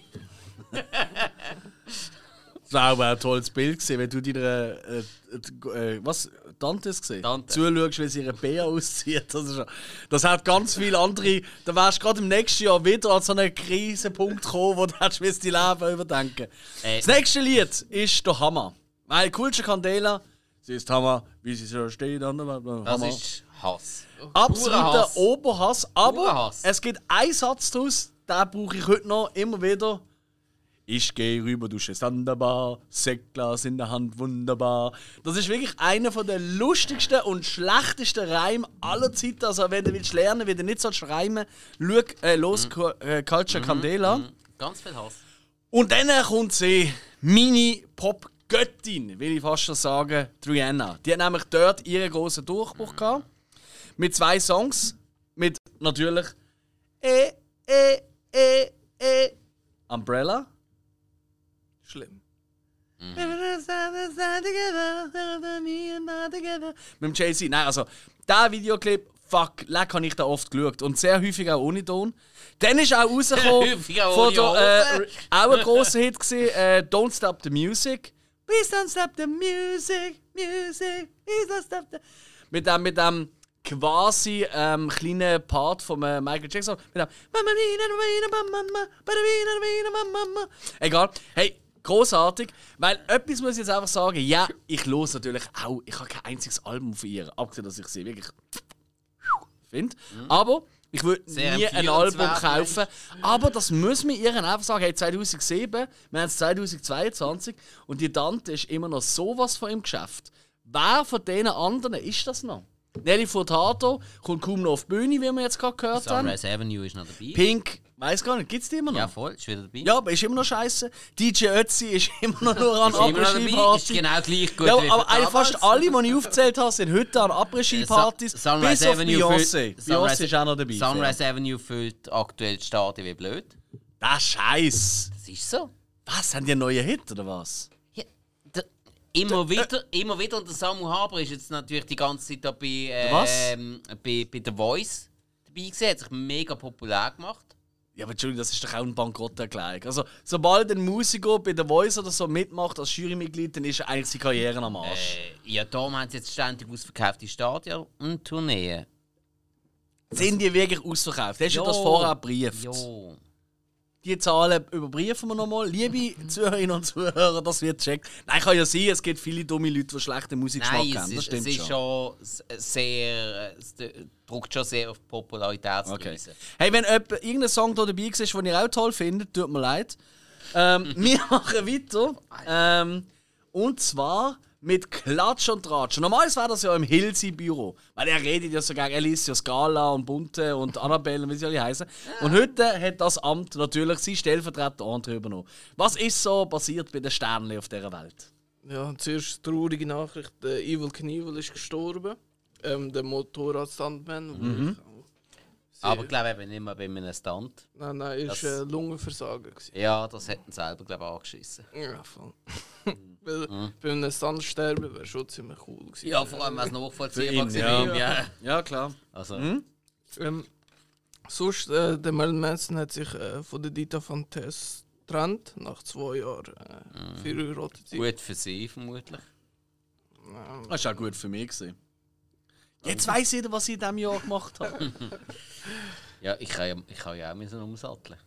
Das war auch ein tolles Bild gewesen, wenn du deiner äh, äh, äh, was Tante ist gesehen, Tante. zuschaust, wie sie ihre Bär auszieht. Das, ist, das hat ganz viele andere. Da wärst du gerade im nächsten Jahr wieder an so einen Krisenpunkt gekommen, wo du hättest dein Leben überdenken. Äh. Das nächste Lied ist der Hammer, weil coolste Candela, sie ist Hammer, wie sie so steht Hammer. Das ist Hass. Absoluter Hass. Oberhass. Aber Hass. es gibt einen Satz daraus, den brauche ich heute noch immer wieder. Ich gehe rüber, du stehst an der Bar, Sektglas in der Hand, wunderbar. Das ist wirklich einer der lustigsten und schlechtesten Reime aller Zeiten. Also wenn du willst lernen, wie du nicht sollst reimen, schau äh, los Mhm. Äh, Culture Candela. Ganz viel Hass. Und dann kommt sie, meine Pop-Göttin, will ich fast schon sagen, die Rihanna. Die hat nämlich dort ihren großen Durchbruch gehabt. Mit zwei Songs. Mit natürlich eh, eh, eh, eh, Umbrella. Schlimm. Mit dem Jay-Z. Nein, also, der Videoclip, fuck, leck habe ich da oft geschaut. Und sehr häufig auch ohne Ton. Dann ist auch rausgekommen, auch von der, äh, auch ein grosser Hit gewesen, äh, Don't Stop the Music. Please don't stop the music, music, please don't stop the... Mit dem, mit dem quasi ähm, kleinen Part von äh, Michael Jackson. Mit dem... Egal. Hey, großartig. Weil etwas muss ich jetzt einfach sagen. Ja, ich höre natürlich auch. Ich habe kein einziges Album von ihr. Abgesehen, dass ich sie wirklich finde. Aber ich würde nie ein Album kaufen. Aber das muss man ihr einfach sagen. Hey, 2007, wir haben jetzt 2022 und die Tante ist immer noch sowas von im Geschäft. Wer von diesen anderen ist das noch? Nelly Furtado kommt kaum noch auf die Bühne, wie wir jetzt gerade gehört haben. Sunrise Avenue ist noch dabei. Pink, weiß gar nicht, gibt es die immer noch? Ja, voll, ist wieder dabei. Ja, aber ist immer noch scheiße. DJ Ötzi ist immer noch nur an ist dabei, ist genau gleich gut Ja, aber damals. fast alle, die ich aufgezählt habe, sind heute an Après-Ski-Partys. Sa- Sunrise Bis auf Avenue Beyoncé. füllt- Beyoncé ist auch noch dabei. Sunrise Avenue füllt aktuell die Stadien wie blöd. Das Scheiß. Das ist so. Was, haben die einen neuen Hit oder was? Ja, da, immer, wieder, immer wieder. Und der Samu Haber ist jetzt natürlich die ganze Zeit da bei, Was? ähm, bei, bei The Voice dabei gewesen. Hat sich mega populär gemacht. Ja, aber Entschuldigung, das ist doch auch ein Bankrotterklärung. Also, sobald ein Musiker bei The Voice oder so mitmacht als Jurymitglied, dann ist eigentlich seine Karriere am Arsch. Äh, ja, darum haben sie jetzt ständig ausverkaufte Stadien und Tourneen. Sind die wirklich ausverkauft? Hast du Jo. das vorher gebrieft? Jo. Die Zahlen überprüfen wir nochmal. Liebe Zuhörerinnen und Zuhörer, das wird checkt. Nein, kann ja sein, es gibt viele dumme Leute, die schlechten Musikgeschmack es haben. Das ist, es stimmt ist schon. sehr. Es drückt schon sehr auf die Okay. Hey, wenn jemand, irgendein Song da dabei ist, den ihr auch toll findet, tut mir leid. Ähm, wir machen weiter. Ähm, und zwar mit Klatsch und Tratsch. Normalerweise wäre das ja im Hilsi-Büro. Weil er redet ja so gegen Alicia Scala und Bunte und Annabelle und wie sie alle heißen. Und heute hat das Amt natürlich sein Stellvertreter André übernommen. Was ist so passiert bei den Sternen auf dieser Welt? Ja, zuerst traurige Nachricht: der Evil Knievel ist gestorben. Ähm, der Motorrad-Stuntman. Mhm. ich auch Aber ich glaube eben nicht mehr bei einem Stunt. Nein, nein, er war Das- Lungenversagen. gewesen. Ja, das hat ihn selber, glaube ich, angeschissen. Ja, voll. Weil bei einem sterben wäre schon ziemlich cool gewesen. Ja, vor allem, was nachvollziehbar war. ja. Ja. Ja, klar. Also, Ähm, sonst, äh, der Marilyn Manson hat sich äh, von der Dita Fontes getrennt, nach zwei Jahren äh, verheiratet. sein. gut für sie, vermutlich. Das war auch gut für mich. Gewesen. Jetzt weiss jeder, was ich in diesem Jahr gemacht habe. Ja, ich kann ja, ich kann ja auch müssen umsatteln.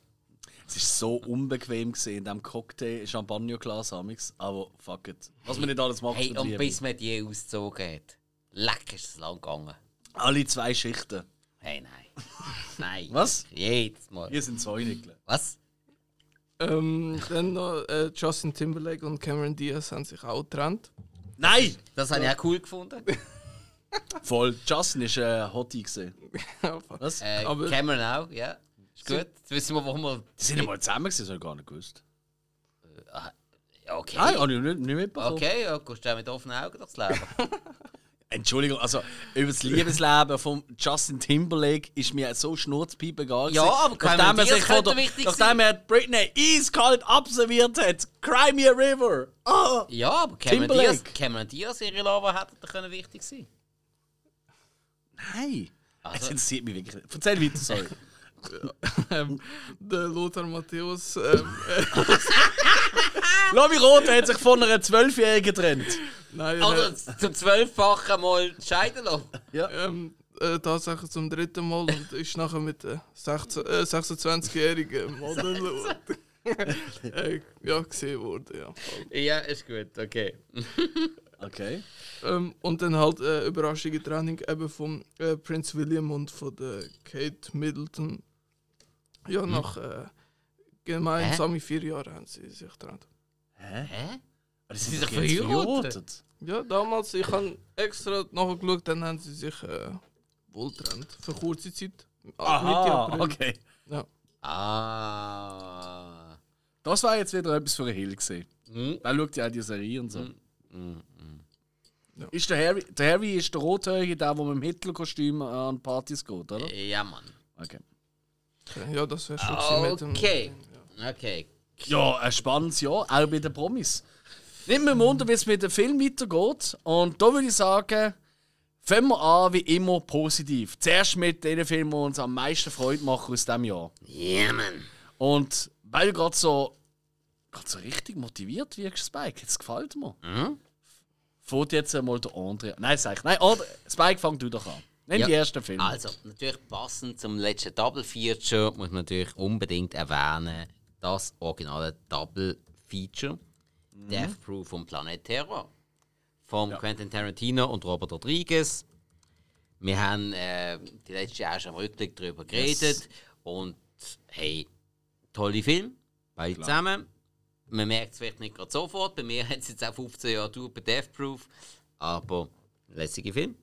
Es war so unbequem gewesen in diesem Cocktail Champagnerglas amix, aber fuck it. Was man nicht alles macht Hey, und bis man die ausgezogen hat, leck ist es lang gegangen. Alle zwei Schichten. Hey, nein. nein. Was? Jedes Mal. Hier sind zwei Nickel. Was? Ähm, dann noch äh, Justin Timberlake und Cameron Diaz haben sich auch getrennt. Nein! Das habe ich auch cool gefunden. Voll. Justin war ein Hottie. Gewesen. Was? Äh, Aber- Cameron auch, ja. Ist gut. Jetzt wissen wir, wo wir. Die sind ja mal zusammen, gewesen, das habe ich gar nicht gewusst. Ja, okay. Nein, habe ich nicht, nicht mitbekommen. Okay, ja, gehst du auch mit offenen Augen durchs Leben. Entschuldigung, also über das Liebesleben von Justin Timberlake ist mir so schnurzpiepe egal. Ja, aber nachdem er sich von könnte der, wichtig nachdem er Britney eiskalt absolviert hat, Cry Me a River. Ah! Ja, aber Cameron. Diaz, Cameron Diaz, ihre Lover hätte da können wichtig sein. Nein. Also- Es interessiert mich wirklich nicht. Erzähl weiter, sorry. Ähm, der Lothar Matthäus, ähm, Lass mich rot, er hat sich von einer Zwölfjährigen getrennt. nein, er Oder hat, zum zwölffachen Mal scheiden lassen. ähm, äh, tatsächlich zum dritten Mal und ist nachher mit der 16 äh, 26-jährigen Model äh, ja, gesehen worden. Ja. Ja, ist gut, okay. Okay. Ähm, und dann halt äh, überraschende Training eben von äh, Prince William und von der Kate Middleton. Ja, nach äh, gemeinsame vier Jahren haben sie sich getrennt. Hä? Hä? Aber Sie sind doch jetzt verheiratet. Ja, damals, ich habe extra nachgeschaut, dann haben sie sich äh, wohl getrennt. Für kurze Zeit. Mitte Aha, April. okay. Ja. Ah. Das war jetzt wieder etwas für einen Hill gesehen. Hm. Er schaut ja auch die Serie und so. Hm, hm. Ist der Harry, der Harry ist der Rothäugige, der, der mit dem Hitler-Kostüm an Partys geht, oder? Ja, Mann. Okay. Ja, das wäre schon gewesen mit dem. Okay. Okay. Ja, ein spannendes Jahr, auch bei den Promis. Nicht mehr Wunder, wie es mit dem Film weitergeht. Und da würde ich sagen, fangen wir an, wie immer, positiv. Zuerst mit den Filmen, die uns am meisten Freude machen aus diesem Jahr. Ja, Mann. Und weil du gerade so, grad so richtig motiviert wirkst, Spike, jetzt gefällt mir. Mhm. Fährt jetzt einmal der André. Nein, sag ich. Nein, André, Spike, fang du doch an. Nenn Ja. die ersten Filme. Also, natürlich passend zum letzten Double Feature muss man natürlich unbedingt erwähnen, das originale Double Feature Death Proof vom Planet Terror von Quentin Tarantino und Robert Rodriguez. Wir haben äh, die letzte Jahr schon im Rückblick darüber geredet und hey, tolle Film, beide zusammen. Man merkt es vielleicht nicht gerade sofort, bei mir hat es jetzt auch 15 Jahre gedauert bei Death Proof, aber lässige Film.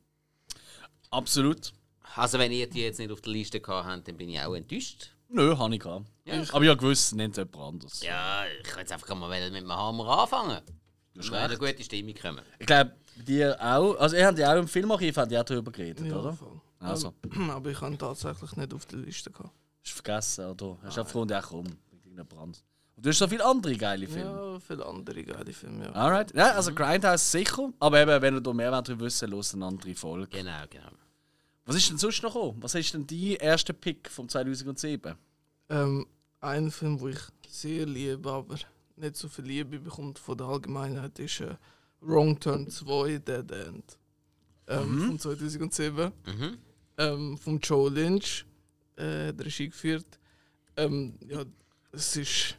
Absolut. Also wenn ihr die jetzt nicht auf der Liste gehabt habt, dann bin ich auch enttäuscht. Nö, habe ich gehabt. Ja. Aber ich habe gewusst, nennt jemand anders. Ja, ich kann jetzt einfach mal mit dem Hammer anfangen. Du in eine gute Stimmung kommen. Ich glaube, dir auch. Also, ihr habt ja auch im Filmarchiv habt ihr auch darüber geredet, Ja, oder? voll. Also, Aber, aber ich habe ihn tatsächlich nicht auf der Liste gehabt. hast du vergessen, oder? Hast du einfach auch rum. Mit irgendeinem Brand. Und du hast so viele andere geile Filme. Ja, viele andere geile Filme, ja. Alright. Ja, also Grindhouse sicher. Aber eben, wenn ihr da mehr darüber wissen wollt, eine andere Folge. Genau, genau. Was ist denn sonst noch gekommen? Was ist denn dein erster Pick vom 2007? Ähm, ein Film, den ich sehr liebe, aber nicht so viel Liebe bekommt von der Allgemeinheit, ist äh, Wrong Turn 2 Dead End. Ähm, Von 2007. Mhm. Ähm, von Joe Lynch, äh, der Regie geführt. Ähm, ja, es ist.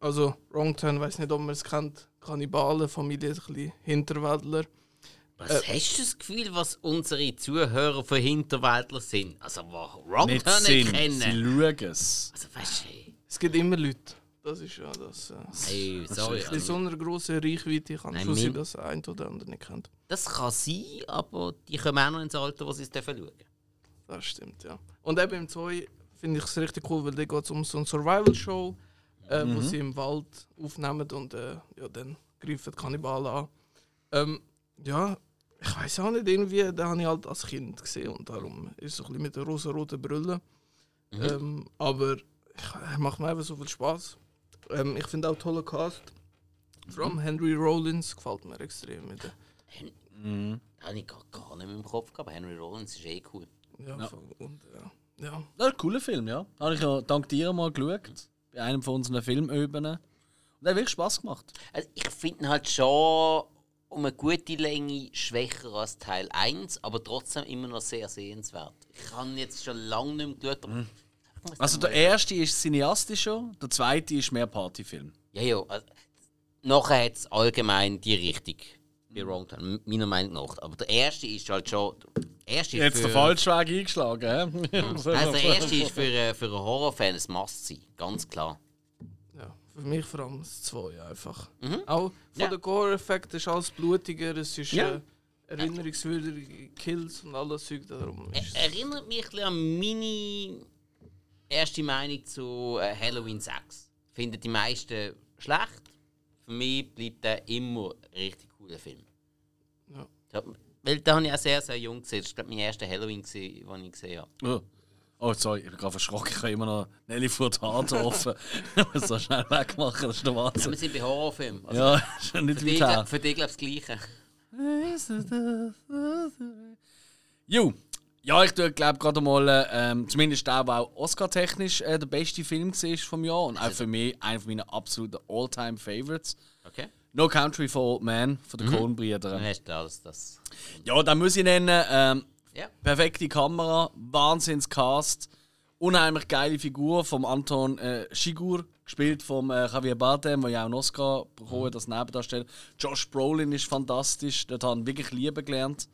Also, Wrong Turn, weiß nicht, ob man es kennt. Kannibalen, Familie, ein bisschen Hinterwäldler. Was Äh, hast du das Gefühl, was unsere Zuhörer für Hinterwäldler sind? Also, die Wrong Nicht Turn Sinn. nicht kennen. Sie schauen es. Also, weißt du, hey, Es gibt immer Leute. Das ist ja das. Äh, hey sorry. Bei so einer grossen Reichweite kann Nein, schon sein, dass ein oder andere nicht kennt. Das kann sein, aber die kommen auch noch ins Alter, wo sie es dürfen schauen Das stimmt, ja. Und eben im 2 finde ich es richtig cool, weil da geht es um so eine Survival-Show, äh, wo sie im Wald aufnehmen und äh, ja, dann greifen die Kannibalen an. Ähm, ja, ich weiß auch nicht, irgendwie, den habe ich halt als Kind gesehen und darum ist es so ein bisschen mit der rosa-roten Brille. Ähm, aber er macht mir einfach so viel Spaß. Ähm, ich finde auch toller Cast. Vor allem Henry Rollins gefällt mir extrem. Mit der, Mhm. Habe ich gar, gar nicht mehr im Kopf gehabt. aber Henry Rollins ist eh cool. ja, Und, ja, ja. Das ist ein cooler Film, ja. Habe ich ja dank dir mal geschaut. Bei einem von unseren Filmöben. Und der hat wirklich Spaß gemacht. Also ich finde ihn halt schon um eine gute Länge schwächer als Teil 1, aber trotzdem immer noch sehr sehenswert. Ich habe jetzt schon lange nicht mehr geschaut. muss Also der erste ist cineastischer, der zweite ist mehr Partyfilm. Ja, ja. Also, nachher hat es allgemein die Richtung. Bei Wrong Turn, meiner Meinung nach. Aber der erste ist halt schon. Der erste ist Jetzt für, der Falschweg eingeschlagen, hä? Also der erste ist für, äh, für einen Horrorfan ein Must-sein, ganz klar. Ja, für mich vor allem das 2 einfach. Mhm. Auch von Ja. den Gore-Effekten ist alles blutiger, es ist Ja. äh, erinnerungswürdige Kills und alles Zeug darum. Er Ist erinnert mich ein bisschen an meine erste Meinung zu äh, Halloween 6. Finden die meisten schlecht. Für mich bleibt er immer ein richtig cooler Film. Ja. Ja, Weil da habe ich auch sehr, sehr jung gesehen. Das war mein erster Halloween, den ich gesehen habe. Oh. oh, sorry, ich bin gerade verschrocken. Ich habe immer noch Nelly Furtado offen. Ich muss so schnell wegmachen, das ist der Ja, Wahnsinn. wir sind bei Horrorfilmen. Also Ja, schon nicht für, dich, weit her. für dich glaube ich das Gleiche. Jo, ja, ich glaube gerade mal, ähm, zumindest der, der auch Oscar-technisch äh, der beste Film war vom Jahr und auch für mich einer meiner absoluten All-Time-Favorites. Okay. No Country for Old Men von den Coen-Brüdern. Dann hast du klar, dass das. Ja, da muss ich nennen. Ähm, Ja. perfekte Kamera, Wahnsinnscast, unheimlich geile Figur vom Anton äh, Shigur, gespielt vom äh, Javier Bardem, der ja auch einen Oscar bekommen hat als Nebendarsteller. Josh Brolin ist fantastisch, dort haben wirklich lieben gelernt.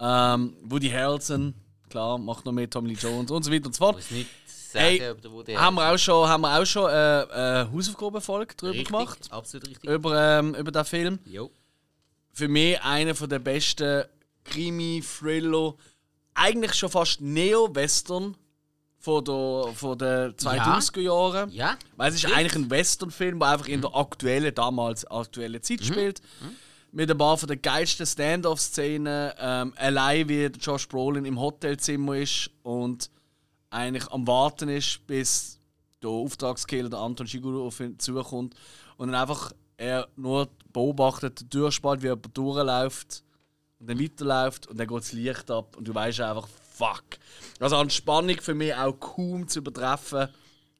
Ähm, Woody Harrelson, klar, macht noch mehr Tommy Lee Jones und so weiter und so fort. Sagen, Hey, ob der Woody Haben wir auch schon, haben wir auch schon äh, äh, Hausaufgabenfolge drüber richtig, gemacht, Absolut richtig. über, ähm, über den Film Jo. für mich einer der besten Krimi, Thriller, eigentlich schon fast Neo-Western von der, von der 2000er Jahren. Ja. Weil es ist Stimmt. eigentlich ein Western-Film, der einfach in der aktuellen, damals aktuellen Zeit spielt. Mit ein paar von der geilsten Stand-off-Szenen. Ähm, allein wie Josh Brolin im Hotelzimmer ist und eigentlich am Warten ist, bis der Auftragskiller, der Anton Shiguro, auf ihn zukommt. Und dann einfach er nur beobachtet, den Türspalt, wie er durchläuft und dann weiterläuft und dann geht das Licht ab und du weißt einfach, fuck. Also an Spannung für mich auch kaum zu übertreffen.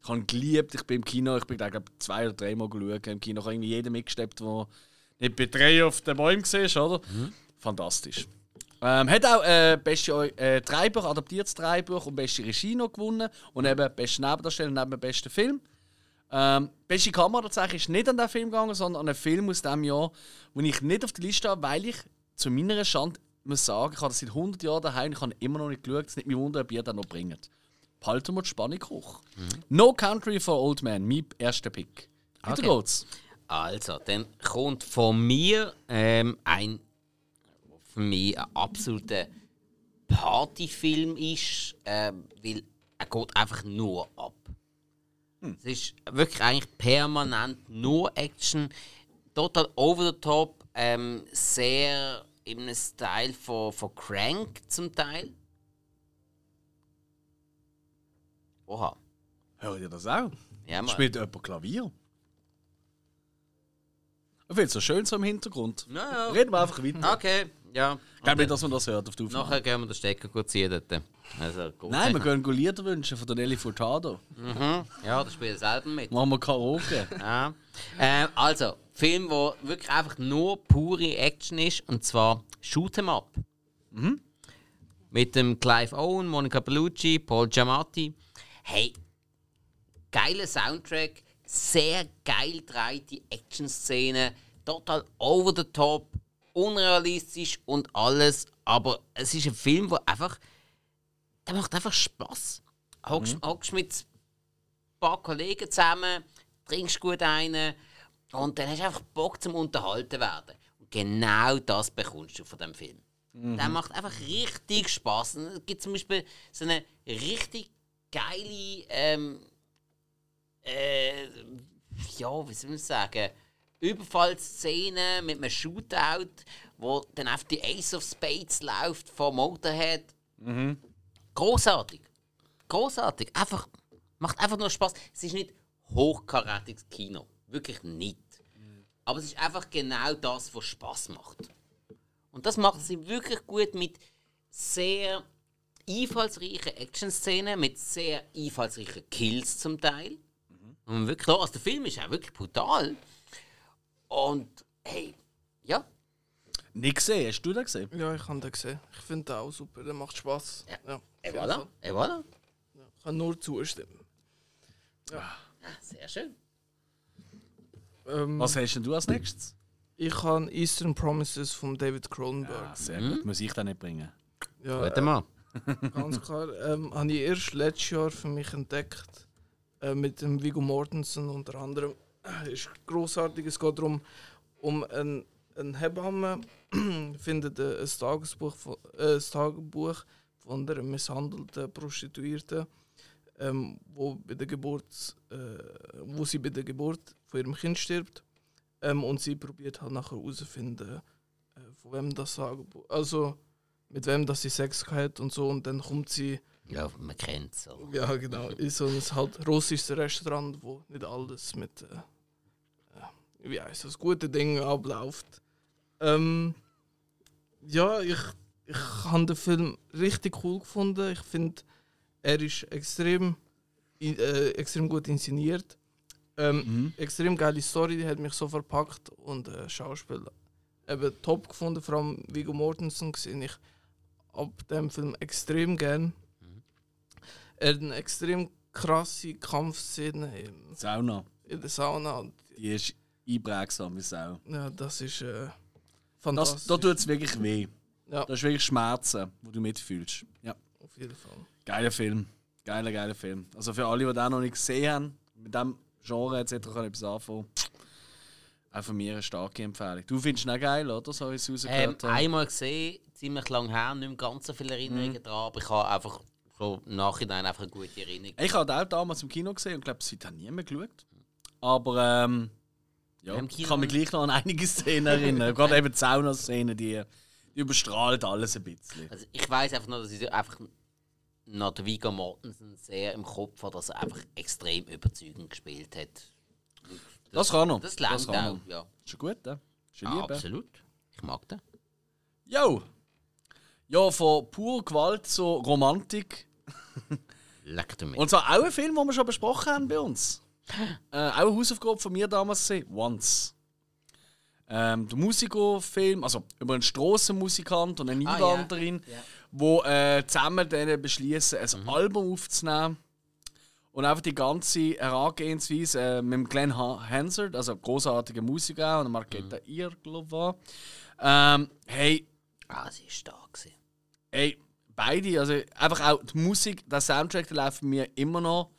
Ich habe geliebt, ich bin im Kino, ich bin da glaube zwei oder dreimal geschaut im Kino. Ich habe irgendwie jeden mitgesteppt, der nicht bei drei auf den Bäumen war, oder? Fantastisch. Ähm, hat auch äh, beste äh, Dreibuch, adaptiertes Dreibuch und beste Regie noch gewonnen und eben beste Nebendarsteller neben dem besten Film. Ähm, beste Kamera tatsächlich ist nicht an den Film gegangen, sondern an einen Film aus diesem Jahr, den ich nicht auf der Liste habe, weil ich zu meiner Schande muss sagen, ich habe das seit 100 Jahren daheim und ich habe immer noch nicht geschaut. Es ist nicht mich wundern, ob ihr das noch bringt. Behalten wir die Spannung hoch. No Country for Old Men, mein erster Pick. Weiter Okay. geht's. Also, dann kommt von mir ähm, ein für mich ein absoluter Partyfilm ist, ähm, weil er geht einfach nur ab. Es ist wirklich eigentlich permanent nur Action, total over the top, ähm, sehr im Style von, von Crank zum Teil. Oha. Hört ihr das auch? Ja, man. Spielt jemand Klavier? Ich finde es so schön so im Hintergrund. Ja. Reden wir einfach weiter. Okay, ja. Ich glaube nicht, dass man das hört auf die Aufnahme. Nachher gehen wir den Stecker gut ziehen dort. Also, gut. Nein, wir können Lieder wünschen von Nelly Furtado. Ja, da spielt selber mit. Machen wir Karaoke. Ja. Ähm, also, Film, der wirklich einfach nur pure Action ist, und zwar Shoot 'em Up. Mit dem Clive Owen, Monica Bellucci, Paul Giamatti. Hey, geiler Soundtrack, sehr geil dreite Action-Szenen, total over the top, unrealistisch und alles, aber es ist ein Film, der einfach, der macht einfach Spaß. Hockst, hockst mit ein paar Kollegen zusammen, trinkst gut einen und dann hast du einfach Bock zum Unterhalten werden. Und genau das bekommst du von dem Film. Der macht einfach richtig Spaß. Es gibt zum Beispiel so eine richtig geile, ähm, äh, ja, wie soll man sagen, Überfallszene mit einem Shootout, wo dann auf die Ace of Spades läuft von Motorhead. Großartig. Großartig. Einfach, macht einfach nur Spaß. Es ist nicht hochkarätiges Kino. Wirklich nicht. Aber es ist einfach genau das, was Spaß macht. Und das macht sie wirklich gut mit sehr einfallsreichen Action-Szenen, mit sehr einfallsreichen Kills zum Teil. Und wirklich, also der Film ist auch wirklich brutal. Und hey, ja, Nicht gesehen, hast du den gesehen? Ja, ich habe den gesehen. Ich finde den auch super, der macht Spaß. Ja. Ja. et voilà, et voilà. Ich kann nur zustimmen. Ja, sehr schön. Ähm, Was hast denn du als nächstes? ich habe Eastern Promises von David Cronenberg. Ah, sehr gut, muss ich den nicht bringen. Ja, Warte mal. Ganz klar. Ähm, habe ich erst letztes Jahr für mich entdeckt. Äh, mit dem Viggo Mortensen unter anderem. Ist großartig. Es geht darum, um ein, ein Hebamme findet ein, Tagesbuch von, äh, ein Tagebuch von der misshandelten Prostituierten, ähm, wo, bei der Geburt, äh, wo sie bei der Geburt von ihrem Kind stirbt. Ähm, und sie probiert halt nachher herauszufinden, äh, von wem das sagen. Also mit wem das sie Sex hat und so und dann kommt sie. Ja, man kennt es. Ja, genau. In so ein halt russisches Restaurant, wo nicht alles mit äh, wie heißt das, gute Dinge abläuft. Ähm, ja, ich, ich habe den Film richtig cool gefunden. Ich finde, er ist extrem, äh, extrem gut inszeniert. Ähm, mhm. Extrem geile Story, die hat mich so verpackt und äh, Schauspieler eben top gefunden, vor allem Viggo Mortensen gesehen ich ab dem Film extrem gern. Er hat eine extrem krasse Kampfszene in, Sauna. in der Sauna. Die ist einprägsam wie Sau. Ja, das ist äh, fantastisch. Das, da tut es wirklich weh. Ja. Das ist wirklich Schmerzen, wo du mitfühlst. Ja. Auf jeden Fall. Geiler Film. Geiler, geiler Film. Also für alle, die den noch nicht gesehen haben, mit dem Genre etc. kann etwas anfangen. Auch von mir eine starke Empfehlung. Du findest ihn auch geil, oder? So ich es ähm, Einmal gesehen, ziemlich lang her, nicht mehr ganz so viele Erinnerungen mhm. daran, aber ich habe einfach so im Nachhinein einfach eine gute Erinnerung. Ich habe auch damals im Kino gesehen und glaube, es hat niemand geschaut. Aber ähm, ja, ich kann mich gleich noch an einige Szenen erinnern. Gerade eben die Sauna-Szene, die, die überstrahlt alles ein bisschen. Also ich weiß einfach nur, dass ich einfach noch der Viggo Mortensen sehr im Kopf hat, dass er einfach extrem überzeugend gespielt hat. Das, das kann er. Das lernt auch, ja. ja. Ist schon gut, ne? Ist ah, absolut. Ich mag den. Jo! Ja, von pur Gewalt zu Romantik. Leck mich. Und zwar auch ein Film, den wir schon besprochen haben bei uns. äh, auch eine Hausaufgabe von mir damals gesehen. Once. Ähm, der Musikerfilm, also über einen Strassenmusikant und eine Einwanderin, ah, yeah. yeah. wo äh, zusammen dann beschließen, ein mhm. Album aufzunehmen. Und einfach die ganze Herangehensweise äh, mit Glenn Hansard, also großartiger Musiker, und Marketa mhm. Glaube ich. Ähm, hey. Ah, sie ist stark. Gewesen. Hey, beide, also einfach auch die Musik, der Soundtrack, der läuft mir immer noch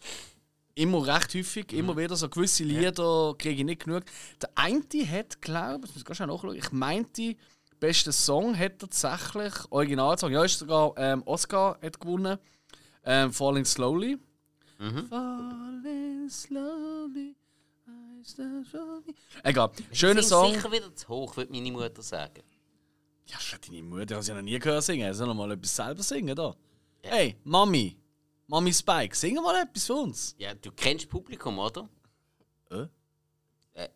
immer recht häufig, mhm. immer wieder so gewisse Lieder kriege ich nicht genug. Der eine hat, glaube ich, muss ich nachschauen, ich meinte, beste Song hat tatsächlich, Originalsong, ja, ist sogar ähm, Oscar hat gewonnen, ähm, Falling Slowly. Mhm. Falling Slowly. Egal, schöner Song. sicher wieder zu hoch, würde meine Mutter sagen. Ja, schon deine Mutter, du ja noch nie gehört singen. Soll noch mal etwas selber singen da? Ja. Hey, Mami, Mami Spike, sing mal etwas für uns. Ja, du kennst Publikum, oder? Äh? äh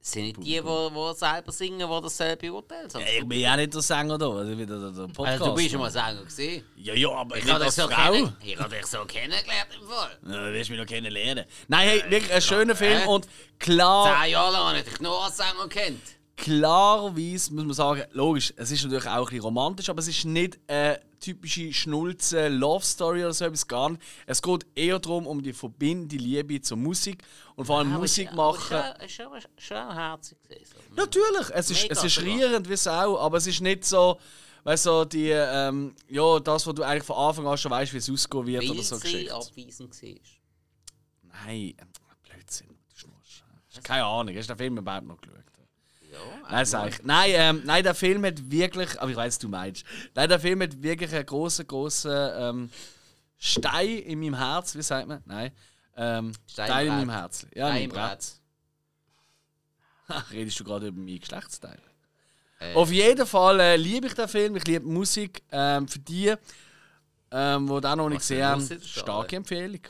sind nicht Publikum. die, die, selber singen, die das selber beurteilen? Ja, ich bin ja nicht der Sänger da, also wieder der, der Podcast. Also, du bist schon mal Sänger gesehen? Ja, ja, aber ich habe dich so, kenn ich hab dich so kennengelernt im Fall. Ja, du wirst mich noch kennenlernen. Nein, hey, wirklich ein schöner Film äh? und klar... Zehn Jahre lang habe ich dich nur als Sänger kennt klarerweise muss man sagen, logisch, es ist natürlich auch ein bisschen romantisch, aber es ist nicht eine typische Schnulze Love Story oder so etwas gar nicht. Es geht eher darum, um die verbindende Liebe zur Musik und vor allem ja, Musik ist, machen. Es ist schon, schon herzig gewesen. Natürlich, es ist, es ist rührend wie Sau, aber es ist nicht so, weißt du, die, ähm, ja, das, was du eigentlich von Anfang an schon weißt, wie es ausgehen wird Weil oder so. sie abweisend war. Nein, Blödsinn, du schnurst. Keine Ahnung, hast du den Film überhaupt noch geschaut? Nein, sag ich. Nein, ähm, nein, der Film hat wirklich, aber ich weiß, du meinst. Nein, der Film hat wirklich einen großen, großen ähm, Stein in meinem Herz, wie sagt man? Nein. Ähm, Stein, Stein in meinem Herz. Ja, in meinem Herz. Redest du gerade über meinen Geschlechtsteil? Äh. Auf jeden Fall äh, liebe ich den Film, ich liebe Musik. Ähm, für die, ähm, die den noch nicht gesehen haben, starke Empfehlung.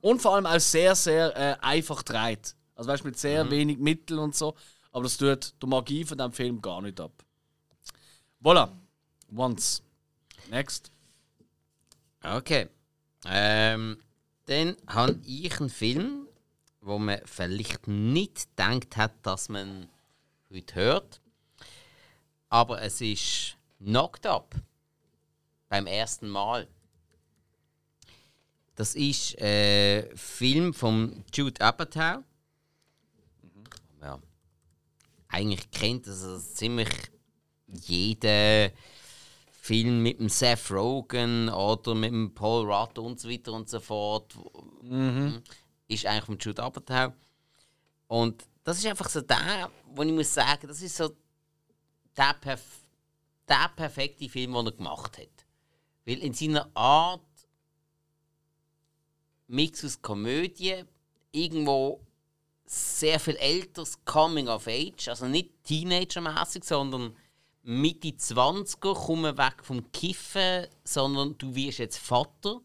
Und vor allem auch sehr, sehr äh, einfach dreht. Also weißt du, mit sehr mhm. wenig Mitteln und so. Aber das tut die Magie von diesem Film gar nicht ab. Voilà. Once. Next. Okay. Ähm, dann habe ich einen Film, wo man vielleicht nicht gedacht hat, dass man heute hört. Aber es ist Knocked Up. Beim ersten Mal. Das ist ein äh, Film von Jude Apatow eigentlich kennt, also ziemlich jeder Film mit dem Seth Rogen oder mit dem Paul Rudd und so weiter und so fort mhm. ist eigentlich mit Jude Apatow. Und das ist einfach so der, wo ich muss sagen, das ist so der, perf der perfekte Film, den er gemacht hat. Weil in seiner Art Mix aus Komödie, irgendwo sehr viel älteres Coming of Age, also nicht Teenager-mäßig, sondern Mitte 20er, komme weg vom Kiffen, sondern du wirst jetzt Vater.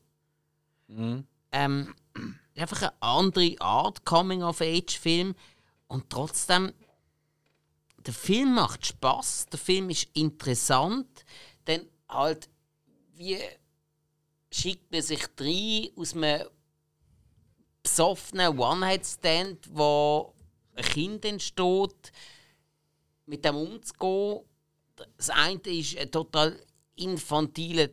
Ähm, einfach eine andere Art Coming-of-Age-Film. Und trotzdem, der Film macht Spaß, der Film ist interessant, denn halt, wie schickt man sich rein aus einem besoffenen One-Night-Stand, wo ein Kind entsteht, mit dem umzugehen. Das eine ist ein total infantiler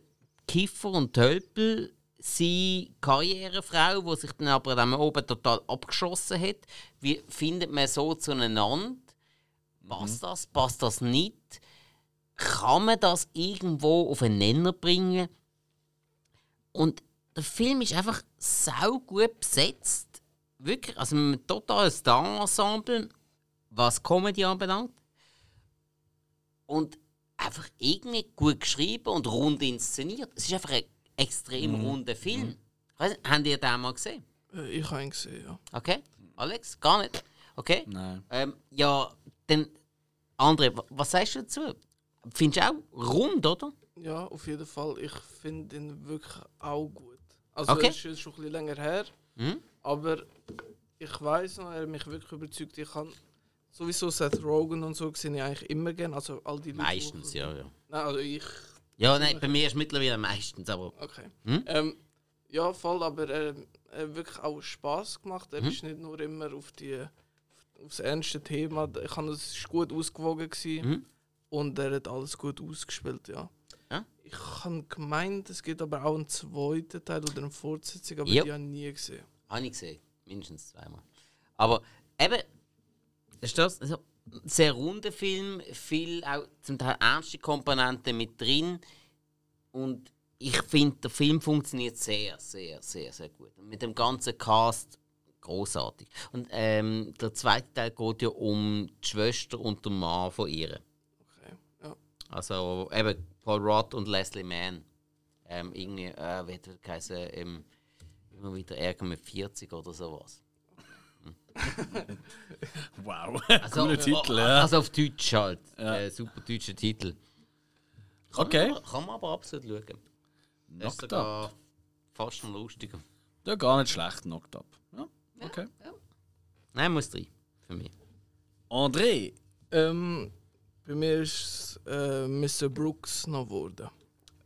Kiffer und Tölpel, seine Karrierefrau, die sich dann aber dann oben total abgeschossen hat. Wie findet man so zueinander? Passt das? Passt das nicht? Kann man das irgendwo auf einen Nenner bringen? Und der Film ist einfach sau gut besetzt. Wirklich, also mit einem totalen Star-Ensemble, was Comedy anbelangt. Und einfach irgendwie gut geschrieben und rund inszeniert. Es ist einfach ein extrem runder Film. Weiss nicht, habt ihr den mal gesehen? Äh, ich habe ihn gesehen, ja. Okay? Alex? Gar nicht? Okay? Nein. Ähm, ja, dann, André, wa- was sagst du dazu? Findest du auch rund, oder? Ja, auf jeden Fall. Ich finde ihn wirklich auch gut. Also Okay. es ist schon ein bisschen länger her, Mhm. aber ich weiß noch, er hat mich wirklich überzeugt. Ich kann sowieso Seth Rogen und so sehe ich eigentlich immer gerne. Also all die Leute, Meistens, die- ja, ja. Nein, also ich. Ja, nein, bei mir ist mittlerweile meistens, aber. Okay. Hm? Ähm, ja, voll, aber er, er hat wirklich auch Spaß gemacht. Hm? Er ist nicht nur immer auf die auf das ernste Thema. Ich kann es gut ausgewogen gewesen. Mhm. und er hat alles gut ausgespielt, ja. Ja. Ich habe gemeint, es gibt aber auch einen zweiten Teil oder eine Fortsetzung, aber Ja. die habe ich nie gesehen. Habe ich gesehen. Mindestens zweimal. Aber eben, ist das. Also, ein sehr runder Film, viel auch zum Teil ernste Komponenten mit drin. Und ich finde, der Film funktioniert sehr, sehr, sehr, sehr gut. Und mit dem ganzen Cast großartig. Und ähm, der zweite Teil geht ja um die Schwester und den Mann von ihr. Okay. Ja. Also eben Paul Roth und Leslie Mann. Ähm, irgendwie, äh, wie hat er geheißen, ähm, immer wieder Ärger mit 40 oder sowas. Wow. Also, Cooler Titel, ja. Also auf Deutsch halt. Äh, super deutscher Titel. Kann Okay. Man, kann man aber absolut schauen. Das ist Knocked sogar fast noch lustiger. Ja, gar nicht schlecht, Knocked Up. Ja, okay. Nein, muss rein. Für mich. André. Ähm, bei mir ist äh, Mr. Brooks noch geworden.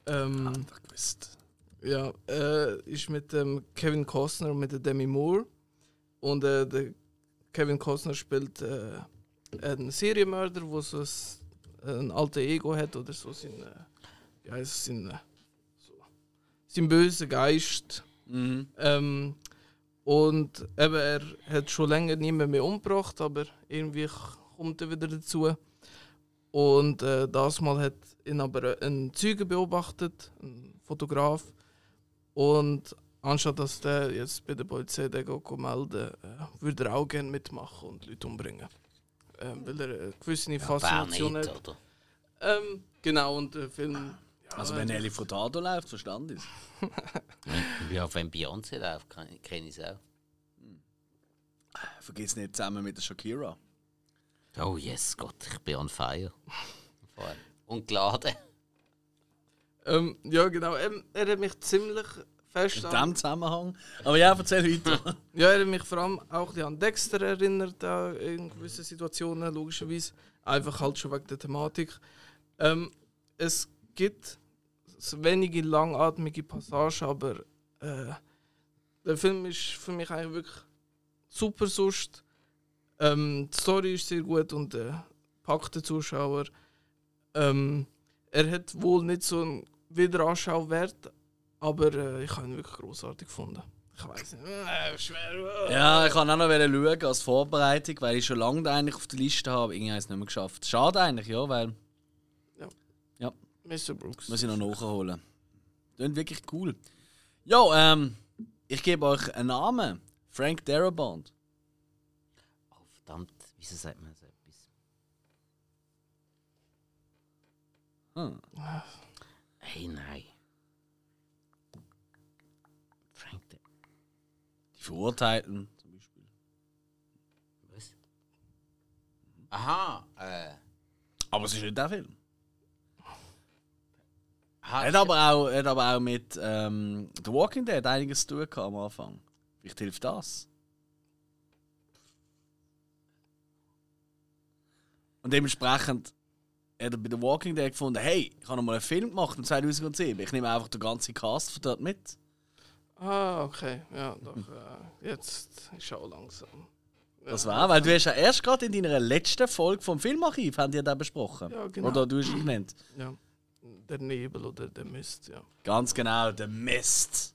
Ähm, Hat er gewusst. Ja, äh, ist mit dem Kevin Costner und mit Demi Moore. Und äh, der Kevin Costner spielt äh, einen Serienmörder, der so ein, ein alter Ego hat oder so sein, äh, wie heisst es, sein, äh, so, sein böser Geist. Mhm. Ähm, und eben, er hat schon länger niemand mehr umgebracht, aber irgendwie kommt er wieder dazu. Und äh, das Mal hat ihn aber ein Zeuge beobachtet, ein Fotograf. Und anstatt dass der jetzt bei der Polizei den melden äh, würde er auch gerne mitmachen und Leute umbringen. Ähm, weil er eine gewisse Wer Faszination nicht, hat. oder? Ähm, genau, und der Film. Ja, Also wenn Ellie Furtado läuft, verstand ich Ja, wenn Beyoncé läuft, kenne kenn ich es auch. Vergiss nicht zusammen mit der Shakira. Oh yes, Gott, ich bin on fire. Und geladen. Ähm, ja, genau. Ähm, er hat mich ziemlich fest In an- diesem Zusammenhang. Aber ja, erzähl weiter. Ja, er hat mich vor allem auch an Dexter erinnert, da in gewissen Situationen, logischerweise. Einfach halt schon wegen der Thematik. Ähm, es gibt wenige langatmige Passagen, aber äh, der Film ist für mich eigentlich wirklich super sonst. Ähm, die Story ist sehr gut und äh, packt den Zuschauer. Ähm, er hat wohl nicht so einen Wiederanschauwert, aber äh, ich habe ihn wirklich großartig gefunden. Ich weiß nicht. Äh, schwer. ja, ich kann auch noch schauen als Vorbereitung, weil ich schon lange eigentlich auf der Liste habe. Irgendwie habe ich es nicht mehr geschafft. Schade eigentlich, ja, weil Mr. Brooks. muss ich noch nachholen. Klingt wirklich cool. Ja, ähm, ich gebe euch einen Namen. Frank Darabont. Verdammt, wieso sagt man so etwas? Hm. Hey, nein. Frank, de Die Verurteilten zum Beispiel. was? Aha, äh. Aber es ist nicht der Film. Ah, Hat aber auch, hat aber auch mit ähm, The Walking Dead einiges zu tun am Anfang. Vielleicht hilft das. Und dementsprechend hat er bei The Walking Dead gefunden, hey, ich habe noch mal einen Film gemacht im 2007. Ich nehme einfach den ganzen Cast von dort mit. Ah, okay. Ja, doch. Äh, jetzt ist auch langsam. Das war, weil du hast ja erst gerade in deiner letzten Folge vom Filmarchiv haben die da besprochen. Ja, genau. Oder du hast ihn genannt. Ja. Der Nebel oder der Mist, ja. Ganz genau, der Mist.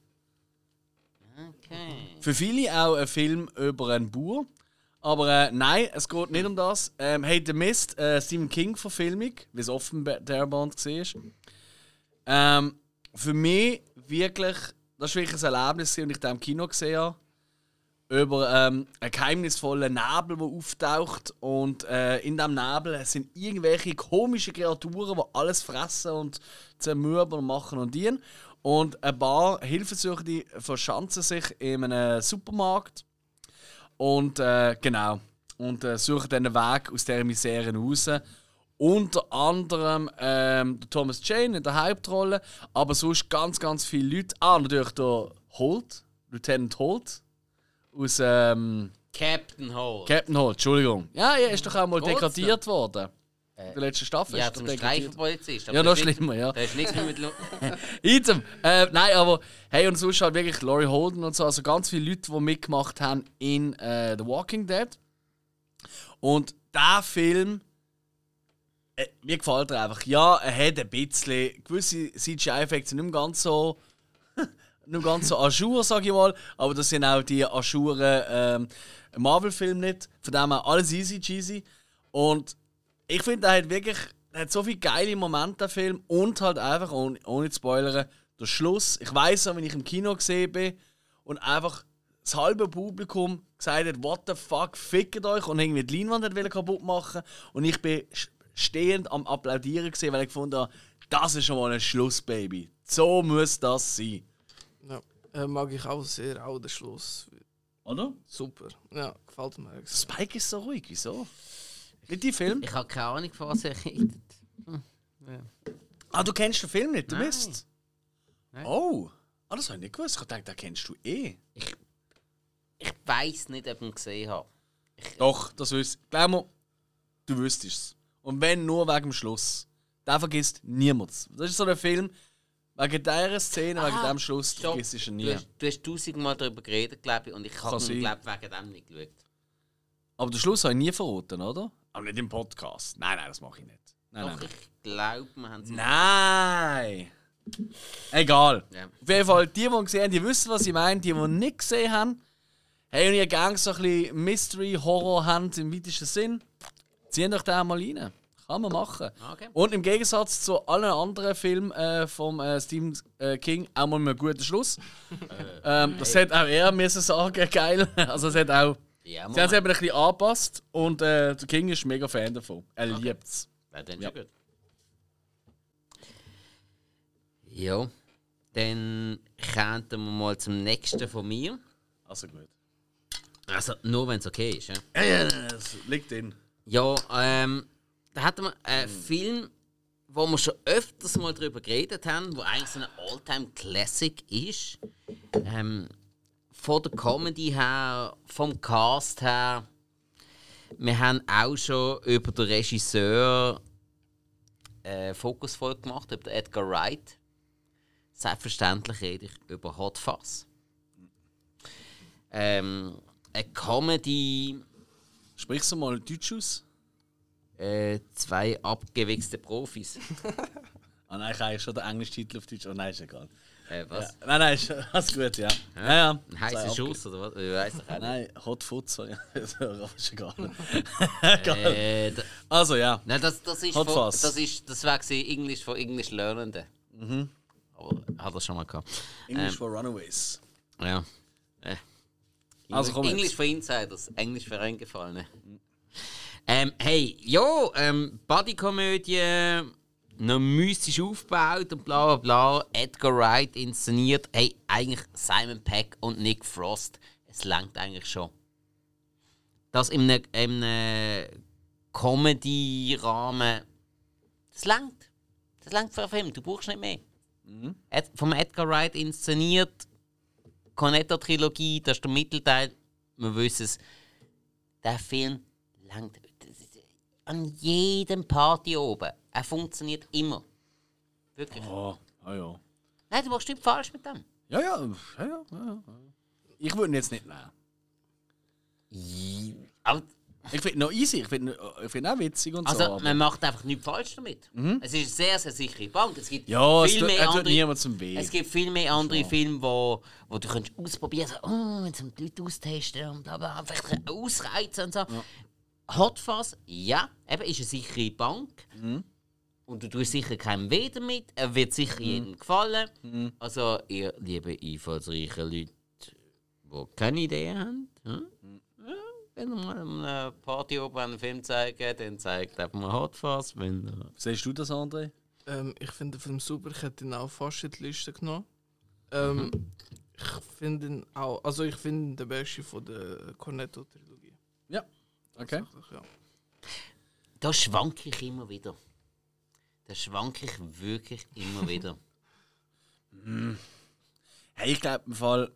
Okay. Für viele auch ein Film über einen Bauer. Aber äh, nein, es geht nicht um das. Ähm, hey, The Mist, äh, Stephen King-Verfilmung, wie es offen der Band war. Ähm, für mich wirklich, das war wirklich ein Erlebnis, und ich da im Kino gesehen habe. Über ähm, einen geheimnisvollen Nebel, der auftaucht. Und äh, in diesem Nebel sind irgendwelche komischen Kreaturen, die alles fressen und zermürben und machen und dienen. Und ein paar Hilfesuchende verschanzen sich in einem Supermarkt. Und äh, genau. Und äh, suchen dann einen Weg aus dieser Misere raus. Unter anderem ähm, Thomas Jane in der Hauptrolle, aber sonst ganz, ganz viele Leute. Ah, natürlich der Holt, Lieutenant Holt. Aus ähm, Captain Hall. Captain Holt, Entschuldigung. Ja, er ist doch auch mal degradiert worden. In der letzten Staffel ja, ist zum. Streifenpolizist. Ja, noch schlimmer, ja. Da ist nichts mehr mit. Item. Äh, nein, aber hey, und sonst halt wirklich Laurie Holden und so, also ganz viele Leute, die mitgemacht haben in äh, The Walking Dead. Und der Film, äh, mir gefällt er einfach. Ja, er hat ein bisschen, gewisse CGI-Effekte sind nicht ganz so, nicht ganz so ajour, sag ich mal, aber das sind auch die ajuren ähm, Marvel-Filme nicht. Von dem her alles easy cheesy. Und ich finde, er hat wirklich er hat so viele geile Momente, der Film. Und halt einfach, ohne, ohne zu spoilern, der Schluss. Ich weiß noch, wenn ich im Kino gesehen bin und einfach das halbe Publikum gesagt hat, what the fuck, fickt euch und irgendwie die Leinwand hat kaputt machen Und ich bin stehend am Applaudieren gesehen, weil ich gefunden habe, das ist schon mal ein Schluss, Baby. So muss das sein. ja. Äh, mag ich auch sehr, auch den Schluss. Oder? Super. Ja, gefällt mir. Spike ist so ruhig, wieso? Nicht die Film? Ich habe keine Ahnung, von was er redet. Ah, du kennst den Film nicht, du Nein. Mist. Nein. Oh. Ah, das habe ich nicht gewusst. Ich dachte, den kennst du eh. Ich weiß nicht, ob ich ihn gesehen habe. Doch, das wüsst Glaub mir, du wüsstest es. Und wenn nur wegen dem Schluss. Den vergisst niemand. Das ist so ein Film, wegen dieser Szene, wegen Ah, dem Schluss, Stopp. vergisst du ihn Du nie. hast, du hast tausendmal darüber geredet, glaube ich, und ich habe ihn, glaube wegen dem nicht geschaut. Aber den Schluss habe ich nie verraten, oder? Aber nicht im Podcast. Nein, nein, das mache ich nicht. Nein, Doch, nein, ich glaube, wir haben es Nein! Egal. Ja. Auf jeden Fall, die, die gesehen haben, die wissen, was ich meine. Die, die nicht gesehen haben, hey, und ihr gerne so ein bisschen Mystery-Horror habt im weitesten Sinn, ziehen euch den mal rein. Kann man machen. Okay. Und im Gegensatz zu allen anderen Filmen äh, vom äh, Stephen äh, King auch mal mit einem guten Schluss. ähm, das hat auch er müssen sagen, geil. Also es hat auch. Ja, Sie haben es eben ein bisschen angepasst und äh, der King ist mega Fan davon. Er liebt es. Ja, dann Ja. schon gut. Ja, dann kommen wir mal zum nächsten von mir. Also gut. Also, nur wenn es okay ist. Ja, Ja, ja, das liegt drin. ja ähm, da hatten wir einen Film, wo wir schon öfters mal drüber geredet haben, wo eigentlich so ein All-Time-Classic ist. Ähm, von der Comedy her, vom Cast her. Wir haben auch schon über den Regisseur äh, Fokusfolge gemacht, über Edgar Wright. Selbstverständlich rede ich über Hot Fuzz. Ähm, eine Comedy, Sprichst du mal Deutsch aus? äh, zwei abgewichste Profis. Ah nein, ich habe eigentlich schon den englischen Titel auf Deutsch. Oh nein, ist egal. Äh, was? Ja. Nein, nein, alles gut, ja. Ja, ja. Ein heißer Schuss oder was? Ich weiß nicht. Nein, Hot Foot, sorry. Ist egal. Äh, da, Also ja. nein, das, das ist Hot von, das ist das war Englisch von Englisch Lernenden. Aber hat er schon mal gehabt. English Ähm, for Runaways. Ja. Äh. Also, komm jetzt. Englisch für Insiders, Englisch für Eingefallene. Ähm, hey, ja, ähm, Bodykomödie, noch mystisch aufgebaut und bla bla bla. Edgar Wright inszeniert. Hey, eigentlich Simon Peck und Nick Frost. Es langt eigentlich schon. Das in einem, in einem Comedy-Rahmen. Das langt. Das langt für einen Film. Du brauchst nicht mehr. Ed, vom Edgar Wright inszeniert. Cornetto-Trilogie, das ist der Mittelteil. Wir wissen es. Der Film langt an jedem Party oben. Er funktioniert immer. Wirklich. Oh, ah ja. Nein, du machst nichts falsch mit dem. Ja, ja, ja, ja. ja, ja. Ich würde ihn jetzt nicht nehmen. Aber, Ich finde ihn noch easy, ich finde ich find ihn auch witzig und also, so. aber- man macht einfach nichts falsch damit. Es ist eine sehr, sehr sichere Bank. Es gibt ja, es viel tut, mehr er tut andere niemand zum Weh. Es gibt viel mehr andere Filme, wo, wo du kannst ausprobieren kannst, oh, jetzt die Leute austesten und aber vielleicht ausreizen und so. Hot Fuzz, ja, eben ist eine sichere Bank. Und du tust sicher keinem weh damit. Er wird sicher jedem gefallen. Also, ihr liebe einfallsreiche Leute, die keine Idee haben, hm? ja, wenn ihr mal an einer Party oben einen Film zeigen, dann zeigt einfach mal Hot Fuzz. Wenn Siehst du das, André? Ähm, ich finde den Film super, ich hätte ihn auch fast in die Liste genommen. Ähm, Ich finde ihn auch, also ich finde ihn der beste von der Cornetto-Trilogie. Ja. Okay. Tatsächlich, Ja. Da schwanke ich immer wieder. Da schwanke ich wirklich immer wieder. Hey, ich glaube im Fall,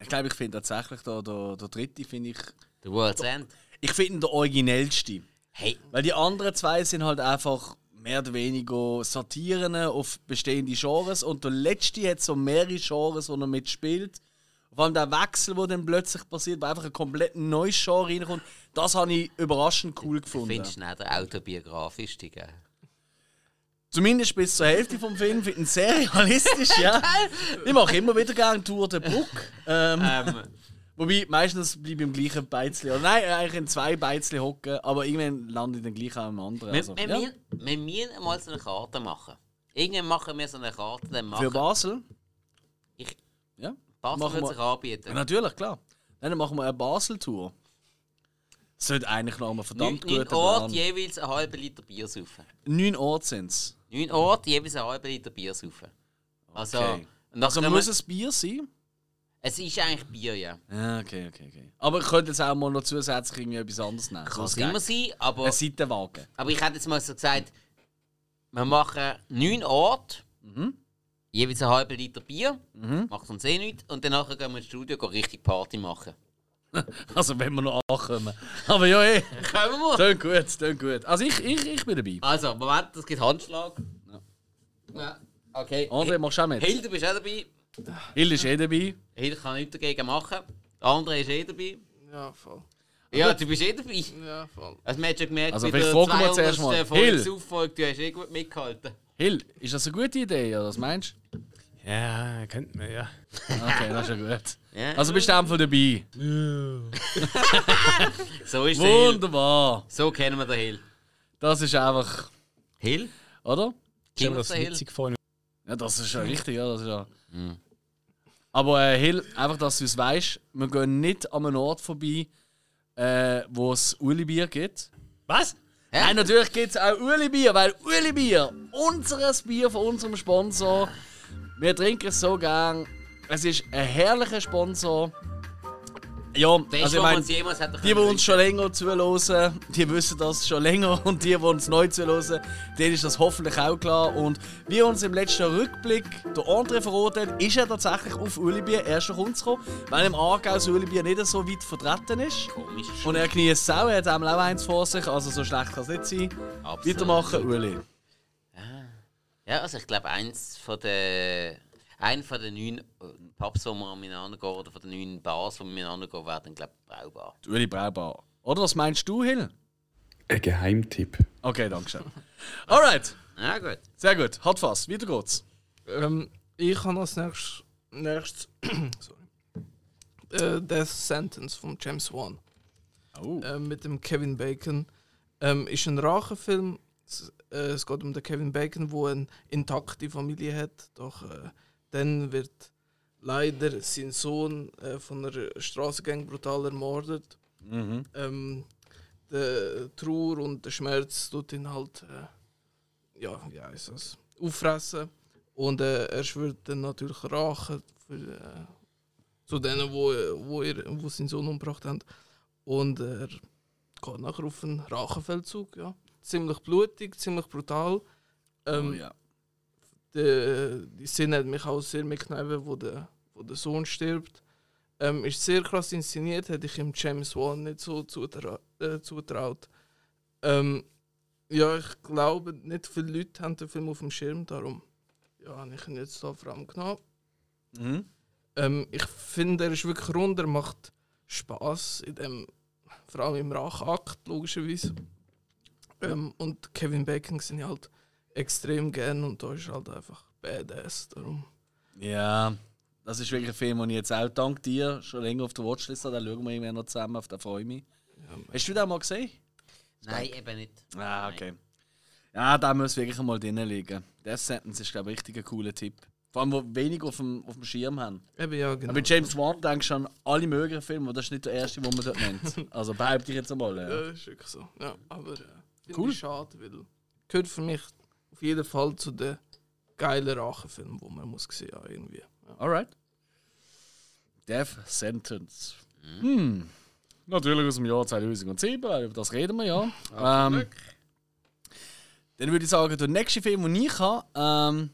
ich glaube, ich finde tatsächlich der, der, der dritte, finde ich, The World's End. ich finde ihn der originellste. Hey, Weil die anderen zwei sind halt einfach mehr oder weniger Satiren auf bestehende Genres und der letzte hat so mehrere Genres, wo er mitspielt. Vor allem der Wechsel, der dann plötzlich passiert, wo einfach ein komplett neues Genre reinkommt, das habe ich überraschend cool gefunden. findest du nicht der autobiografischste, gell? Zumindest bis zur Hälfte vom Film finde ich ihn sehr realistisch, ja. Ich mache immer wieder gerne Tour de Bruck. Ähm, Ähm, wobei, meistens bleibe ich im gleichen Beizli. Oder nein, eigentlich in zwei Beizli hocken, aber irgendwann lande ich dann gleich auch im anderen. wir, Also, wir, ja. wir, wir müssen mal so eine Karte machen. Irgendwann machen wir so eine Karte, dann Für machen Basel? Ich- Ja. Basel machen wird wir- sich anbieten. ja, natürlich, klar. Dann machen wir eine Basel-Tour. Das sollte eigentlich noch Neun, verdammt neun gut Orte, jeweils einen halben Liter Bier saufen. Neun Orte sind es. Neun Orte, jeweils einen halben Liter Bier saufen. Also, Okay. Also muss es Bier sein? es ist eigentlich Bier, ja. Ja, okay, okay, okay. Aber ich könnte jetzt auch mal noch zusätzlich irgendwie etwas anderes nehmen. Kann es ein immer sein, aber... Ein Seitenwagen. Aber ich hätte jetzt mal so gesagt, wir machen neun Orte, Mhm. jeweils einen halben Liter Bier, macht uns eh nichts, und danach gehen wir ins Studio richtig Party machen. Also wenn wir noch ankommen. Aber ja, eh. Können wir? Tönt gut, tönt gut. Also ich, ich, ich bin dabei. Also, Moment, es gibt Handschlag. Ja. Okay. André, machst du auch mit? Hilde, du bist auch dabei. Hilde ist eh dabei. Hilde kann nichts dagegen machen. Der andere ist eh dabei. Ja, voll. Ja, du bist eh dabei. Ja, voll. Also, man hat schon gemerkt, Also bei der fragen wir zuerst mal. 200. Hill. Folge, du hast eh gut mitgehalten. Hill, ist das eine gute Idee, oder was meinst Ja, kennt man, ja. Okay, das ist ja gut. Ja. Also bist du einfach dabei. So ist der Hill. Wunderbar. So kennen wir den Hill. Das ist einfach, Hill? oder? Ich mir of das Hill. witzig vor. Ja, das ist ja richtig, ja. Das ist ja. Aber äh, Hill, einfach, dass du es weißt, wir gehen nicht an einem Ort vorbei, äh, wo es Uli-Bier gibt. Was? Hä? Nein, natürlich gibt es auch Uli-Bier, weil Uli-Bier, unseres Bier von unserem Sponsor, wir trinken es so gern. Es ist ein herrlicher Sponsor. Ja, Best, also ich meine, die, die uns schon länger zuhören, die wissen das schon länger. Und die, die uns neu zuhören, denen ist das hoffentlich auch klar. Und wie uns im letzten Rückblick der André verraten hat, ist er tatsächlich auf Ulibier erst nach uns gekommen, weil im Aargau das Ulibier nicht so weit vertreten ist. Komisch. Und er genießt es auch, er hat auch eins vor sich, also so schlecht kann es nicht sein. Absolut. Weitermachen, Uli. Ja, also ich glaube, eins von den. Ein von den neun äh, Pubs, wo wir miteinander gehen, oder von den neun Bars, wo wir miteinander gehen, werden, glaube ich, brauchbar. Die Uli Braubar. Oder was meinst du, Hill? Ein Geheimtipp. Okay, danke schön. Alright, Ja, gut. sehr gut. Hat fast. Weiter geht's. Ähm, ich habe als nächstes, nächstes sorry, äh, Death Sentence von James Wan Oh. äh, mit dem Kevin Bacon. Ähm, ist ein Rachenfilm. Es, äh, es geht um den Kevin Bacon, wo eine intakte Familie hat. Doch äh, dann wird leider sein Sohn äh, von einer Straßengang brutal ermordet. Mhm. Ähm, der Trauer und der Schmerz tut ihn halt äh, ja, ja, ist das, auffressen. Und äh, er schwört dann natürlich Rache für, äh, zu denen, wo, wo, er, wo seinen Sohn umgebracht haben. Und er geht nachher auf einen Rachefeldzug. Ja. Ziemlich blutig, ziemlich brutal. Ähm, oh, ja. die, die Szene hat mich auch sehr mitgenommen, wo der, wo der Sohn stirbt. Ähm, ist sehr krass inszeniert, hätte ich ihm James Wan nicht so zutra äh, zutraut. Ähm, ja, ich glaube, nicht viele Leute haben den Film auf dem Schirm, darum ja, habe ich ihn jetzt da vor allem genommen. Mhm. Ähm, ich finde, er ist wirklich rund, er macht Spaß in dem, vor allem im Rachakt, logischerweise. Ähm, und Kevin Bacon sind halt extrem gern und da ist halt einfach badass. Darum. Ja, das ist wirklich ein Film, den ich jetzt auch dank dir schon länger auf der Watchlist habe. Den schauen wir irgendwann noch zusammen, auf den freue ich mich. Hast du den mal gesehen? Nein, eben nicht. Ah, okay. Ja, da muss wirklich mal drin liegen. Death Sentence ist, glaube ich, richtig ein cooler Tipp. Vor allem, wo wenig auf dem, auf dem Schirm haben. Eben ja, genau. Aber bei James Wan denkst du an alle möglichen Filme, aber das ist nicht der erste, den man dort nennt. Also behaupte ich jetzt einmal. Ja. Ja, ist wirklich so. Ja, aber finde Cool. ich schade, weil gehört für mich auf jeden Fall zu den geilen Rachenfilmen, die man muss gesehen haben irgendwie. Ja. Alright. Death Sentence. Hm. Natürlich aus dem Jahr 2007, weil über das reden wir ja. Ähm, dann würde ich sagen, der nächste Film, den ich habe, ähm,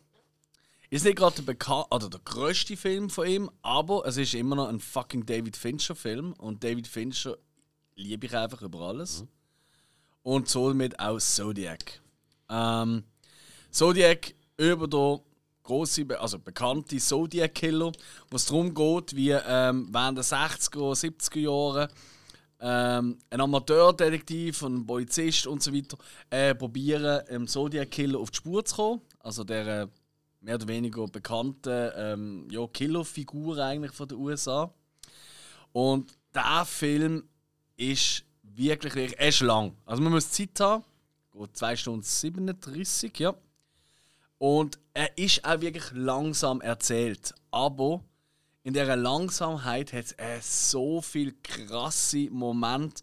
ist nicht gerade der bekannt oder der größte Film von ihm, aber es ist immer noch ein fucking David Fincher Film und David Fincher liebe ich einfach über alles. Und somit auch Zodiac. Ähm, Zodiac über der große, also bekannte Zodiac Killer, wo es darum geht, wie ähm, während der 60er, 70er Jahre ähm, ein Amateurdetektiv, ein Polizist und so weiter äh, probieren, dem Zodiac Killer auf die Spur zu kommen. Also der äh, mehr oder weniger bekannten ähm, ja, Killerfigur eigentlich von den USA. Und der Film ist wirklich, wirklich er ist lang. Also man muss Zeit haben. Geht 2 Stunden 37, ja. Und er ist auch wirklich langsam erzählt. Aber in dieser Langsamkeit hat es so viele krasse Momente.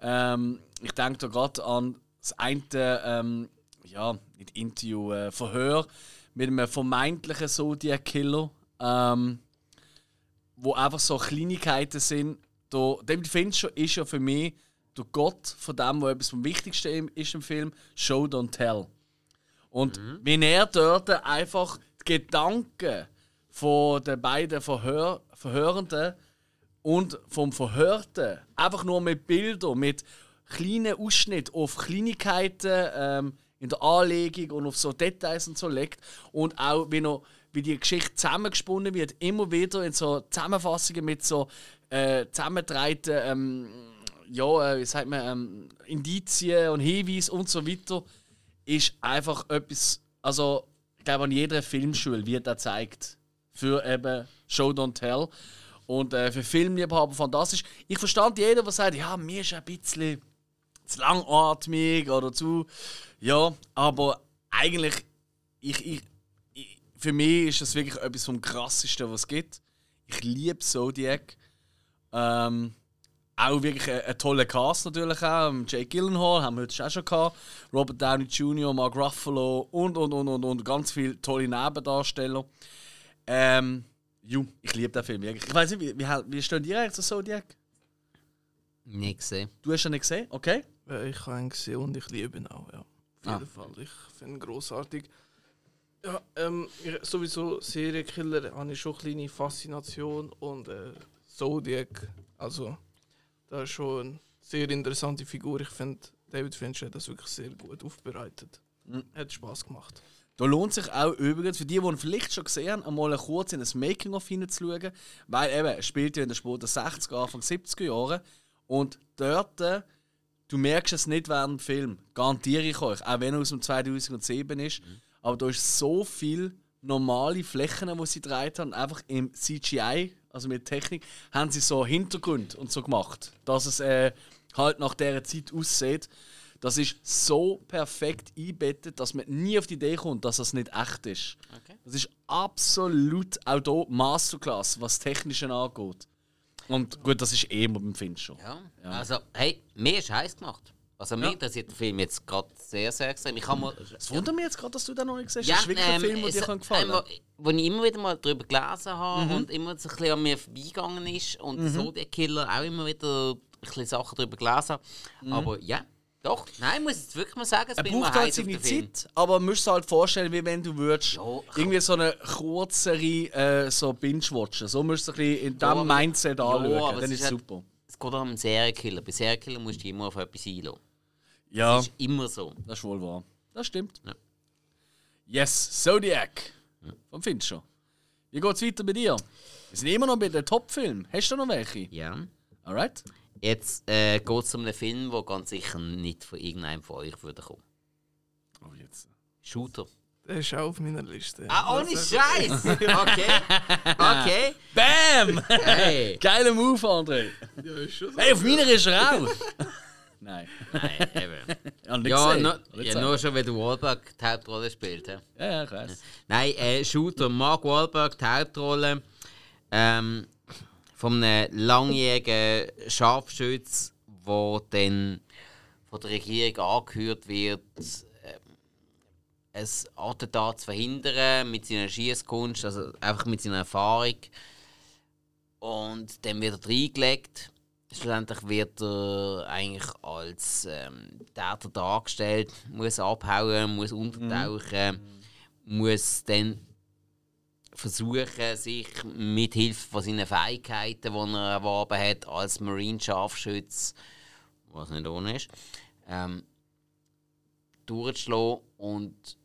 Ähm, ich denke da gerade an das eine, ähm, ja, nicht Interview, äh, Verhör mit einem vermeintlichen Zodiac-Killer, ähm, wo einfach so Kleinigkeiten sind. Der David Fincher ist ja für mich der Gott von dem, was etwas vom Wichtigsten ist im Film, Show Don't Tell. Und wenn er dort einfach die Gedanken von den beiden Verhör Verhörenden und vom Verhörten einfach nur mit Bildern, mit kleinen Ausschnitten auf Kleinigkeiten ähm, in der Anlegung und auf so Details und so legt und auch wie, noch, wie die Geschichte zusammengesponnen wird, immer wieder in so Zusammenfassungen mit so äh, zusammengetragenen ähm, ja, äh, wie sagt man, ähm, Indizien und Hinweise und so weiter, ist einfach etwas, also ich glaube an jeder Filmschule wird er zeigt für eben Show Don't Tell und äh, für Filmliebhaber fantastisch. Ich verstand jeden, der sagt, ja, mir ist ein bisschen zu langatmig oder zu, ja, aber eigentlich, ich, ich, ich, für mich ist das wirklich etwas vom krassesten, was es gibt. Ich liebe Zodiac. Ähm, auch wirklich ein, ein toller Cast natürlich auch. Jake Gyllenhaal haben wir heute schon gehabt. Robert Downey Jr., Mark Ruffalo und, und, und, und, und ganz viele tolle Nebendarsteller. Ähm, ju, ich liebe den Film wirklich. Ich weiß nicht, wie, wie, wie stehen dir eigentlich zu Zodiac? Nicht gesehen. Du hast ihn nicht gesehen? Okay. Ja, ich habe ihn gesehen und ich liebe ihn auch, ja. Auf Ah. jeden Fall. Ich finde ihn grossartig. Ja, ähm, sowieso Serienkiller habe ich schon eine kleine Faszination und äh, Zodiac, also da ist schon eine sehr interessante Figur. Ich finde, David Fincher hat das wirklich sehr gut aufbereitet. Mhm. Hat Spaß gemacht. Da lohnt sich auch übrigens, für die, die ihn vielleicht schon gesehen haben, einmal kurz in das Making-of hineinzuschauen. Weil eben, er spielt ja in den späten 60er, Anfang 70er Jahren. Und dort, äh, du merkst es nicht während dem Film. Garantiere ich euch. Auch wenn er aus dem 2007 ist. Aber da ist so viel normale Flächen, die sie gedreht haben. Einfach im CGI, also mit Technik, haben sie so Hintergrund und so gemacht. Dass es äh, halt nach dieser Zeit aussieht. Das ist so perfekt eingebettet, dass man nie auf die Idee kommt, dass das nicht echt ist. Okay. Das ist absolut auch hier Masterclass, was Technische angeht. Und gut, das ist eh immer beim Fincher. Ja. Also, hey, mir ist heiß gemacht. Also, mir interessiert der Film jetzt gerade sehr, sehr extrem. Ich mir. Es wundert mich jetzt gerade, dass du den noch nicht gesehen hast. Ja, das ist wirklich ein ähm, Film, der es- dir kann gefallen ähm, Wo ich immer wieder mal darüber gelesen habe Mhm. und immer so ein bisschen an mir vorbeigegangen ist und so der Killer auch immer wieder ein bisschen Sachen darüber gelesen habe. Mhm. Aber ja, Doch, nein, muss ich jetzt wirklich mal sagen, es braucht halt seine. Zeit, aber musst du halt vorstellen, wie wenn du würdest Ja, irgendwie so eine kürzere äh, so Binge-Watchen. So musst du ein bisschen in Ja, diesem Mindset Ja, anschauen. aber Dann es ist es halt- super. Es geht auch um einen Serienkiller. Bei Serienkiller musst du dich immer auf etwas einlassen. Ja, Das ist immer so. das ist wohl wahr. Das stimmt. Ja. Yes, Zodiac. Vom Fincher. Wie geht's weiter bei dir? Wir sind immer noch bei den Top-Filmen. Hast du noch welche? Ja. Alright. Jetzt äh, geht es um einen Film, der ganz sicher nicht von irgendeinem von euch würde kommen. Oh, jetzt. Shooter. Der ist auch auf meiner Liste. Ah, ohne Scheiß! Okay. Okay. Bam! Hey. Geiler Move, André. Ja, ist schon so. Hey, auf meiner ist er auch. Nein. Nein, eben. Ja, nicht Ja, nur schon, wenn Wahlberg die Hauptrolle spielt. Ja, ja, ich weiß. Nein, äh, Shooter, Mark Wahlberg, die Hauptrolle ähm, von einem langjährigen Scharfschütz, der dann von der Regierung angehört wird, ähm, ein Attentat zu verhindern mit seiner Schießkunst, also einfach mit seiner Erfahrung. Und dann wird er reingelegt. Schlussendlich wird er eigentlich als ähm, Täter dargestellt, muss abhauen, muss untertauchen, muss dann versuchen, sich mit Hilfe von seinen Fähigkeiten, die er erworben hat, als Marine-Scharfschütz, was nicht ohne ist, ähm, durchzuschlagen. Und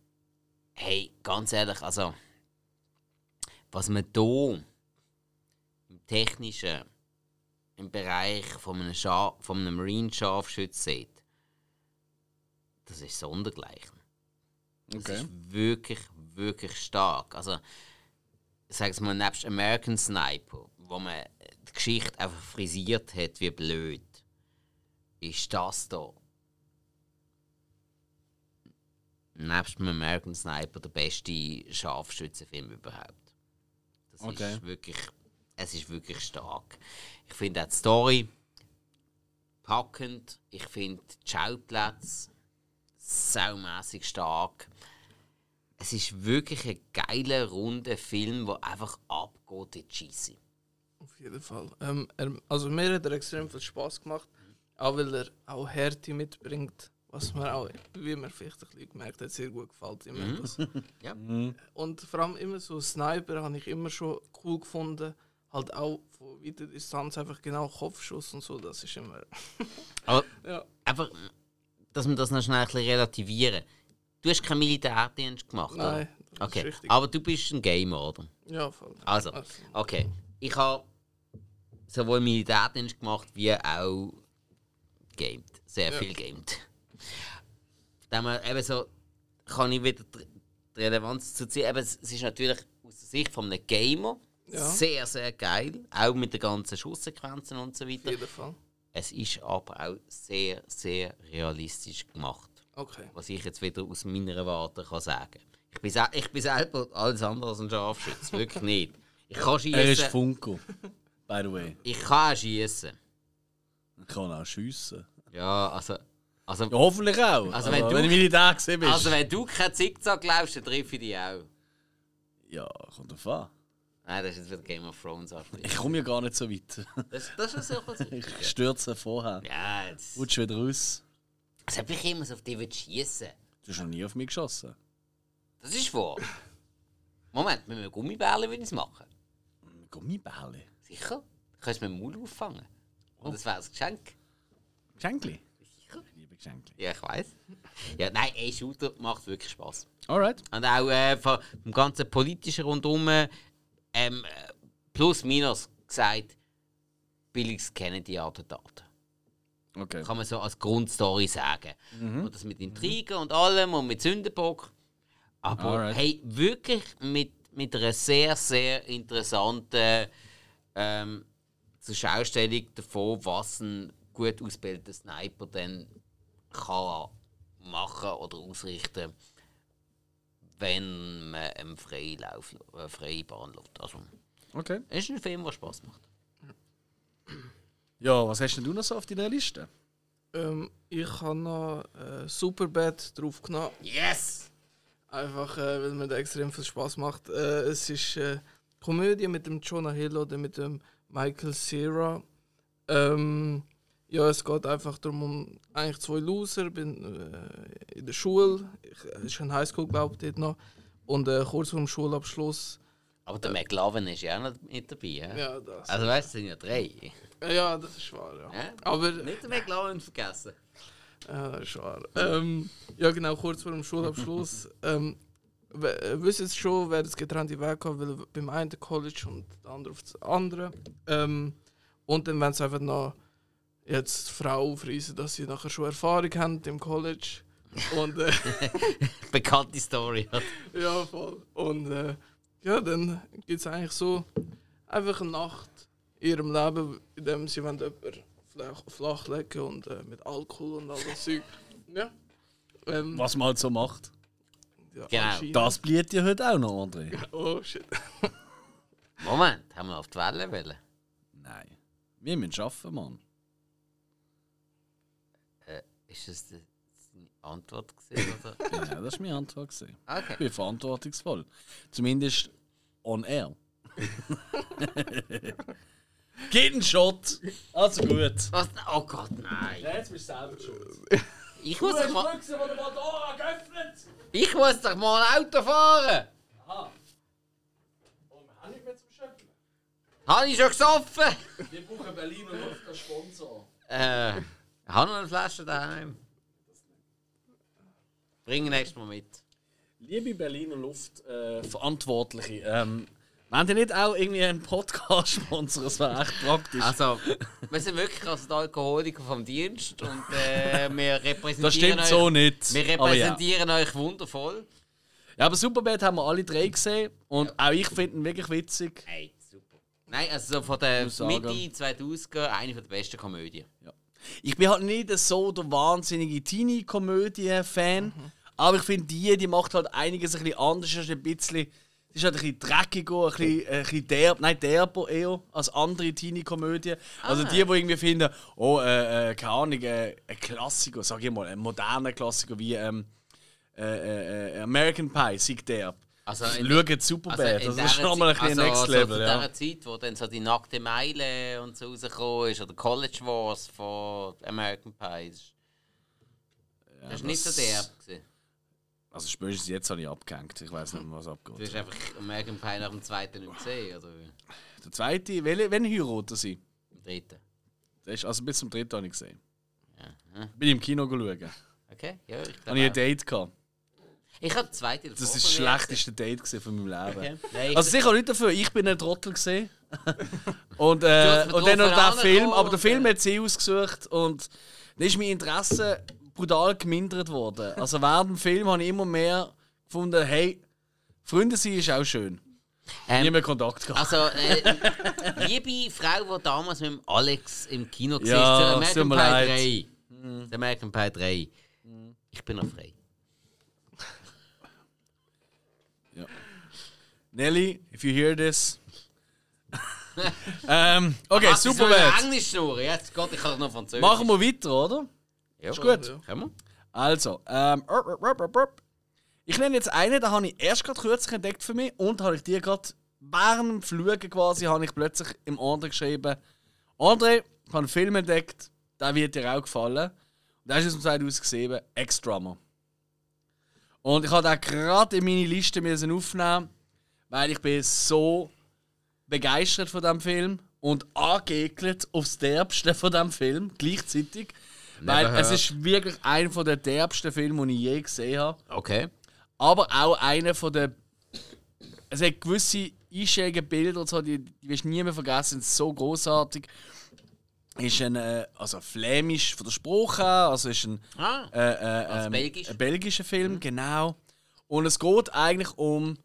hey, ganz ehrlich, also, was man hier im Technischen, im Bereich von einem, Scha von einem Marine-Scharfschütz sieht, das ist sondergleichen. Das Okay. ist wirklich, wirklich stark. Also, sage es mal, nebst American Sniper, wo man die Geschichte einfach frisiert hat, wie blöd, ist das da nebst dem American Sniper der beste Scharfschützenfilm überhaupt. Das Okay. ist wirklich, es ist wirklich stark. Ich finde auch die Story packend. Ich finde die Schauplätze saumässig stark. Es ist wirklich ein geiler, runder Film, der einfach abgeht in die Scheisse. Auf jeden Fall. Ähm, er, also mir hat er extrem viel Spaß gemacht, auch weil er auch Härte mitbringt, was mir auch, wie man vielleicht ein bisschen gemerkt hat, sehr gut gefällt. Ihm Mhm. das. Ja. Und vor allem immer so Sniper habe ich immer schon cool gefunden. Halt auch von weiter Distanz einfach genau Kopfschuss und so, das ist immer. Aber Ja. einfach, dass wir das noch schnell ein bisschen relativieren. Du hast keinen Militärdienst gemacht, Nein, oder? das Okay, ist richtig. aber du bist ein Gamer, oder? Ja, voll. Also, okay. Ich habe sowohl Militärdienst gemacht wie auch gamed. Sehr Ja. viel gamed. Dann eben so kann ich wieder die Relevanz zu ziehen. Eben, es es ist natürlich aus der Sicht von einem Gamer Ja. sehr, sehr geil. Auch mit den ganzen Schusssequenzen und so Auf weiter. jeden Fall. Es ist aber auch sehr, sehr realistisch gemacht. Okay. Was ich jetzt wieder aus meiner Warte kann sagen Ich bin, ich bin selber alles andere als ein Scharfschütze. Wirklich nicht. Ich kann Er ist. Funko. By the way. Ich kann auch schießen. Ich kann auch schiessen. Ja, also. Also, Ja, hoffentlich auch. Also Also, wenn wenn, du- wenn du Militär gesehen bist. also wenn du kein Zickzack läufst, dann treffe ich dich auch. ja, kommt drauf an. Nein, das ist jetzt wieder Game of Thrones. Ich komme ja gar nicht so weit. Das, das ist so was. Ich stürze vorher. Ja, jetzt. Rutsch wieder raus. Als ob ich immer so auf dich schießen Du hast noch nie auf mich geschossen. Das ist wahr. Moment, mit einem Gummibärchen würde ich es machen. Gummibärle. Sicher? Du kannst mit dem Maul auffangen. Und das wäre ein Geschenk. Geschenkli. Sicher? Liebe Geschenkli. Ja, ich weiß. Ja, nein, ein Shooter macht wirklich Spaß. Alright. Und auch äh, vom vom ganzen politischen rundum, ähm, äh, plus minus gesagt, billiges Kennedy-Attentat. Okay. Kann man so als Grundstory sagen. Und das mit Intrigen und allem und mit Sündenbock. Aber Alright. hey, wirklich mit, mit einer sehr, sehr interessanten ähm, Zuschaustellung davon, was ein gut ausgebildeter Sniper dann kann machen oder ausrichten, wenn man einen freien Lauf, äh, freie Bahn lässt. Also, Okay. es ist ein Film, der Spaß macht. Ja, was hast denn du noch so auf deiner Liste? Ähm, ich habe noch äh, Superbad draufgenommen. Yes! Einfach, äh, weil mir das extrem viel Spaß macht. Äh, es ist äh, Komödie mit dem Jonah Hill oder mit dem Michael Cera. Ähm, Ja, es geht einfach darum, um eigentlich zwei Loser. bin äh, in der Schule, ich, es ist ein Highschool, glaube ich, noch. Und äh, kurz vor dem Schulabschluss. Aber der McLovin ist ja auch noch mit dabei. Ja? Ja, das. Also weißt du, es sind ja drei. Ja, das ist wahr, ja. Ja? Aber Nicht den McLovin vergessen. Ja, das ist wahr. Ähm, ja, genau, kurz vor dem Schulabschluss. ähm, äh, wissen Sie schon, wer das getrennte Weg hat, weil beim einen College und der andere auf das andere. Ähm, und dann wollen sie einfach noch jetzt die Frau aufreißen, dass sie nachher schon Erfahrung haben im College. Und äh, Bekannte Story. ja, voll. Und äh, ja, dann gibt es eigentlich so einfach eine Nacht in ihrem Leben, in dem sie jemanden flach, flachlegen und äh, mit Alkohol und all das Zeug. Ja. Ähm, Was man halt so macht. ja, Genau. Das blieb dir heute auch noch, André. Oh shit. Moment, haben wir auf die Welle wollen? Nein. Wir müssen arbeiten, Mann. Ist das seine Antwort gewesen, oder? Ja, das war meine Antwort. gewesen. Ich Okay. bin verantwortungsvoll. Zumindest on air. Geht ein Shot. Also gut. Was? Oh Gott, nein. Jetzt bist du selber schuld. Ich muss, doch mal, Büchse, die der Motor geöffnet ich muss doch mal ein Auto fahren. Aha. Oh, wir haben nicht mehr zum Schöpfen. Habe ich schon gesoffen? Wir brauchen Berlin und Luft als Sponsor. Äh, ich habe noch eine Flasche daheim. Bring nächstes Mal mit. Liebe Berliner Luft äh, Verantwortliche, ähm, wollen die nicht auch irgendwie einen Podcast sponsern? Das wäre echt praktisch. Also, wir sind wirklich also die Alkoholiker vom Dienst und äh, wir repräsentieren das stimmt euch, so nicht. Wir Aber ja. repräsentieren euch wundervoll. ja, aber Superbad haben wir alle drei gesehen und auch ich finde ihn wirklich witzig. Hey, super. Nein, also so von der. Mitte 2000er eine der besten Komödien. Ich bin halt nicht so der wahnsinnige Teenie-Komödie-Fan, aber ich finde, die, die macht halt einiges ein bisschen anders. Ist ein bisschen, ist halt ein bisschen dreckiger, ein bisschen, ein bisschen derb, nein, derber eher als andere Teenie-Komödien. Also Ah. die, die irgendwie finden, oh, äh, äh, keine Ahnung, äh, ein Klassiker, sag ich mal, ein moderner Klassiker wie ähm, äh, äh, American Pie, sei derb. Also Also, in- Schauen Superbad, in also, das ist dieser nochmal ein Zeit- bisschen Next also, Level. So zu ja. dieser Zeit, wo dann so die nackte Meile und so rausgekommen ist, oder College Wars von American Pie. Das ist- das ist nicht so derb. gewesen. Also spätestens jetzt habe ich abgehängt, ich weiß nicht mehr, was abgeht. Du hast einfach American Pie nach dem zweiten nicht gesehen, oder? Der zweite, welche, wenn heiraten sie? Im dritten. Ist, also bis zum dritten habe ich gesehen. Ja. Bin ich im Kino schauen. Okay, ja, ich Habe ich glaube ein. Date gehabt. Ich habe die zweite Das ist das schlechteste Date von meinem Leben. gesehen. Okay. Nein, ich- Also sicher nicht dafür, ich bin ein Trottel gesehen. und, äh, und dann noch der Film, aber der und, Film hat sie ausgesucht und dann ist mein Interesse brutal gemindert worden. Also während dem Film habe ich immer mehr gefunden, hey, Freunde sein ist auch schön. Ähm, Nie mehr Kontakt gehabt. Also, äh, liebe Frau, die damals mit dem Alex im Kino Ja, war, der American Pie leid. 3. Der American Pie 3. Ich bin noch frei. Nelly, if you hear this. ähm, okay, Ach, soll Superbad. Englisch schnurren. Jetzt Gott, ich kann noch Französisch. Machen wir weiter, oder? Ja, Ist gut. Ja. Können wir? Also, ähm, ich nenne jetzt einen, den habe ich erst gerade kürzlich entdeckt für mich und habe ich dir gerade während dem Fliegen quasi, habe ich plötzlich im André geschrieben, André, ich habe einen Film entdeckt, der wird dir auch gefallen. Und der ist aus dem 2007, Ex-Drummer. Und ich habe den gerade in meine Liste aufnehmen, weil ich bin so begeistert von dem Film und angeekelt aufs Derbste von dem Film gleichzeitig. Weil Never es ist wirklich einer der derbsten Filme, die ich je gesehen habe. Okay. Aber auch einer von der. Es hat gewisse einschlägige Bilder, und so, die, die wirst du nie mehr vergessen, sind so großartig. Ist ein, äh, also flämisch von der Sprache also ist ein, Ah. äh, äh, Also ähm, belgisch. ein belgischer Film, genau. Und es geht eigentlich um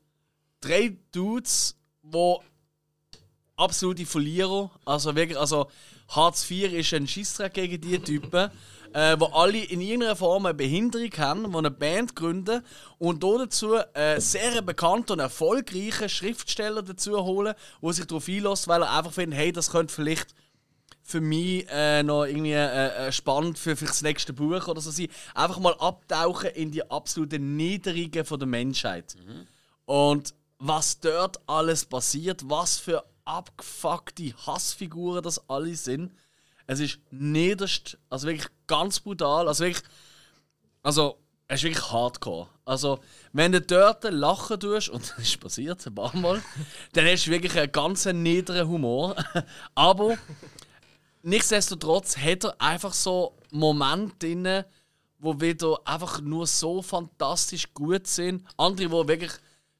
drei Dudes, die absolute Verlierer, also wirklich, also Hartz IV ist ein Schissdreck gegen diese Typen, äh, wo alle in irgendeiner Form eine Behinderung haben, die eine Band gründen und da dazu äh, sehr bekannten und erfolgreichen Schriftsteller dazu holen, der sich darauf einlässt, weil er einfach findet, hey, das könnte vielleicht für mich äh, noch irgendwie äh, äh, spannend für, für das nächste Buch oder so sein. Einfach mal abtauchen in die absoluten Niedrigen von der Menschheit. Und was dort alles passiert, was für abgefuckte Hassfiguren das alle sind. Es ist niederst, also wirklich ganz brutal. Also wirklich, also es ist wirklich hardcore. Also, wenn du dort lachen tust, und das ist passiert ein paar Mal, dann hast du wirklich einen ganz niederen Humor. Aber nichtsdestotrotz hat er einfach so Momente drin, wo wieder einfach nur so fantastisch gut sind. Andere, wo wirklich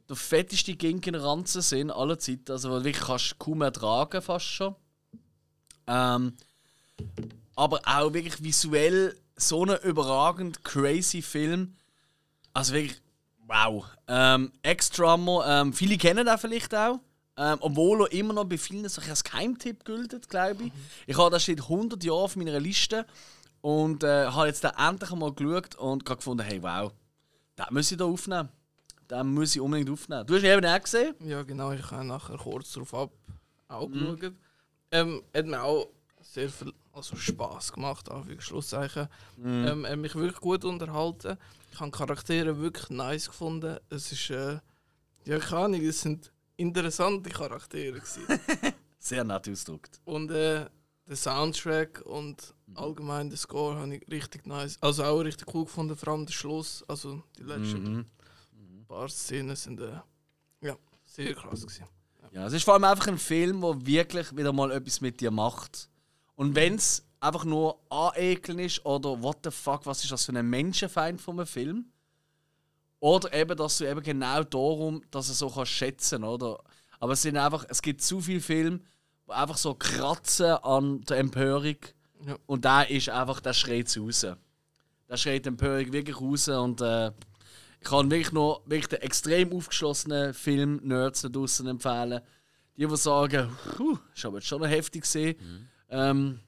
der fetteste Ginkenranzen sind aller Zeiten. Also, du wirklich kannst kaum ertragen fast schon. Ähm, aber auch wirklich visuell so ein überragend crazy Film. Also wirklich, wow. Ähm, Ex-Drummer, ähm, viele kennen den vielleicht auch. Ähm, obwohl er immer noch bei vielen so als Geheimtipp gilt, glaube ich. Ich habe das steht 100 Jahre auf meiner Liste und äh, habe jetzt da endlich einmal geschaut und gefunden, hey wow, den muss ich da aufnehmen. Den muss ich unbedingt aufnehmen. Du hast ihn eben auch gesehen? Ja, genau, ich habe nachher kurz darauf ab auch geschaut. Ähm, hat mir auch sehr viel also Spaß gemacht, auf Schlusszeichen. Ähm, hat mich wirklich gut unterhalten. Ich habe die Charaktere wirklich nice gefunden. Es ist, äh, ja, keine Ahnung, es sind interessante Charaktere. Sehr nett ausgedrückt. Und äh, der Soundtrack und allgemein der Score habe ich richtig nice, also auch richtig cool gefunden, vor allem der Schluss, also die letzten paar Szenen sind äh, ja, sehr krass gewesen. Ja, es ist vor allem einfach ein Film, der wirklich wieder mal etwas mit dir macht. Und wenn es einfach nur anekeln ist oder what the fuck, was ist das für ein Menschenfeind von einem Film? Oder eben, dass du eben genau darum, dass du so kannst schätzen, oder? Aber es sind einfach, es gibt zu viele Filme, die einfach so kratzen an der Empörung. Ja. Und da ist einfach, der schreit raus. Der schreit die Empörung wirklich raus und äh, kann wirklich nur wirklich den extrem aufgeschlossenen Film-Nerds da draussen empfehlen. Die, die sagen, ist aber jetzt schon noch heftig gesehen. Ähm,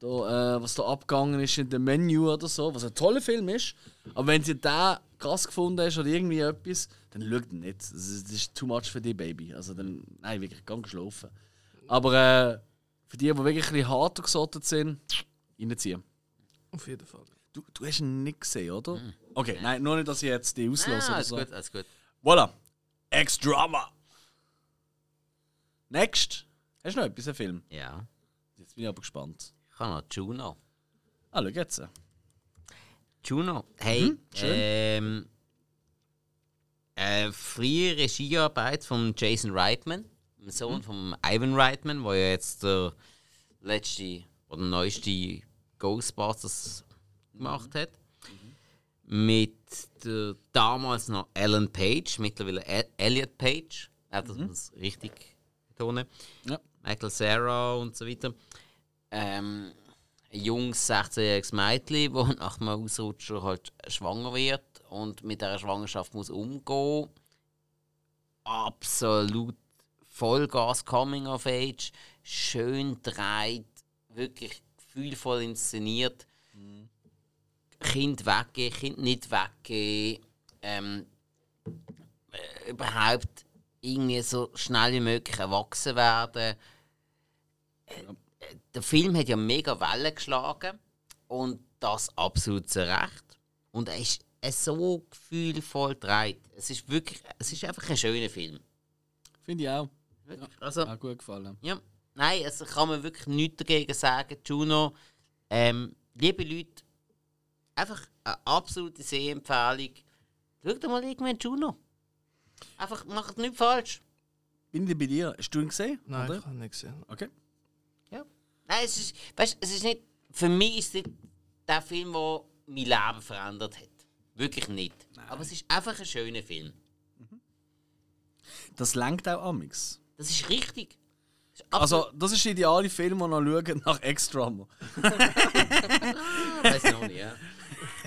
da, äh, was da abgegangen ist in dem Menü oder so, was ein toller Film ist. Aber wenn sie den krass gefunden hast oder irgendwie etwas, dann schau den nicht. Das ist, das ist too much für dich, Baby. Also dann, nein, wirklich, ganz geschlafen. Aber äh, für die, die wirklich ein bisschen harter gesortet sind, reinziehen. Auf jeden Fall. Du, du hast ihn nicht gesehen, oder? Okay, nein, nur nicht, dass ich jetzt die auslöse Ah, oder alles so. gut, alles gut. Voilà. Ex-Drama. Next. Hast du noch etwas, einen Film? Ja. Jetzt bin ich aber gespannt. Ich habe noch Juno. Ah, schau jetzt. Juno, hey, schön. ähm, äh, freie Regiearbeit von Jason Reitman, dem Sohn von Ivan Reitman, der ja jetzt der letzte oder neueste Ghostbusters gemacht hat. Mit der damals noch Ellen Page, mittlerweile El Elliot Page, ja, das muss ich richtig betonen. Ja. Michael Sarah und so weiter. Ähm, ein junges 16-jähriges Mädchen, das nach einem Ausrutscher halt schwanger wird und mit dieser Schwangerschaft muss umgehen. Absolut Vollgas Coming of Age, schön dreht, wirklich gefühlvoll inszeniert. Kind weggehen, Kind nicht weggehen. Ähm, äh, überhaupt irgendwie so schnell wie möglich erwachsen werden. Äh, äh, Der Film hat ja mega Wellen geschlagen und das absolut zu Recht. Und er ist so gefühlvoll gedreht. Es ist wirklich, es ist einfach ein schöner Film. Finde ich auch. Wirklich. Also, Auch gut gefallen. ja, nein, also kann man wirklich nichts dagegen sagen. Juno, ähm, liebe Leute, einfach eine absolute Sehempfehlung. Schaut mal irgendwann Juno. Einfach macht nichts falsch. Bin ich bei dir? Hast du ihn gesehen? Nein, oder? ich habe nicht gesehen. Okay. Ja. Nein, es ist, weißt, es ist nicht, für mich ist es nicht der Film, der mein Leben verändert hat. Wirklich nicht. Aber es ist einfach ein schöner Film. Das lenkt auch amix. Das ist richtig. Das ist Also, das ist der ideale Film, den noch schauen nach Ex-Drama. weiß ich noch nicht, ja.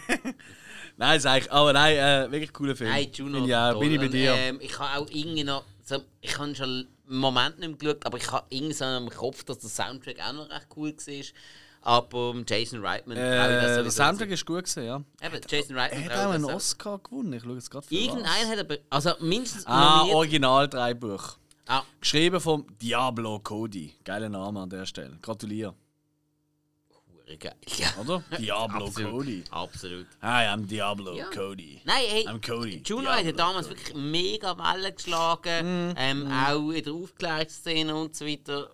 Nein, ist eigentlich, aber nein, äh, wirklich cooler Film. Nein, Juno. Bin toll. bin ich bei Und, dir. Ähm, ich habe auch irgendwie noch. So, ich habe schon einen Moment nicht mehr geschaut, aber ich habe irgendwie so im Kopf, dass der Soundtrack auch noch recht cool war. Aber um Jason Reitman. äh, der Soundtrack ist gut gewesen, ja. Eben, Jason Reitman. Er hat auch einen Oscar gewonnen. Ich schaue jetzt gerade für Irgendein was. hat aber. Also mindestens Ah. Original drei Buch. Ah, Geschrieben vom Diablo Cody. Geiler Name an der Stelle. Gratuliere. Hure geil. Ja, Oder? Diablo absolut. Cody. Absolut. Hi, I'm Diablo Ja. Cody. Nein, hey, I'm Cody. Juno Diablo hat damals Cody. wirklich mega Wellen geschlagen. Mhm. Ähm, Auch in der Aufklärungsszene und so weiter.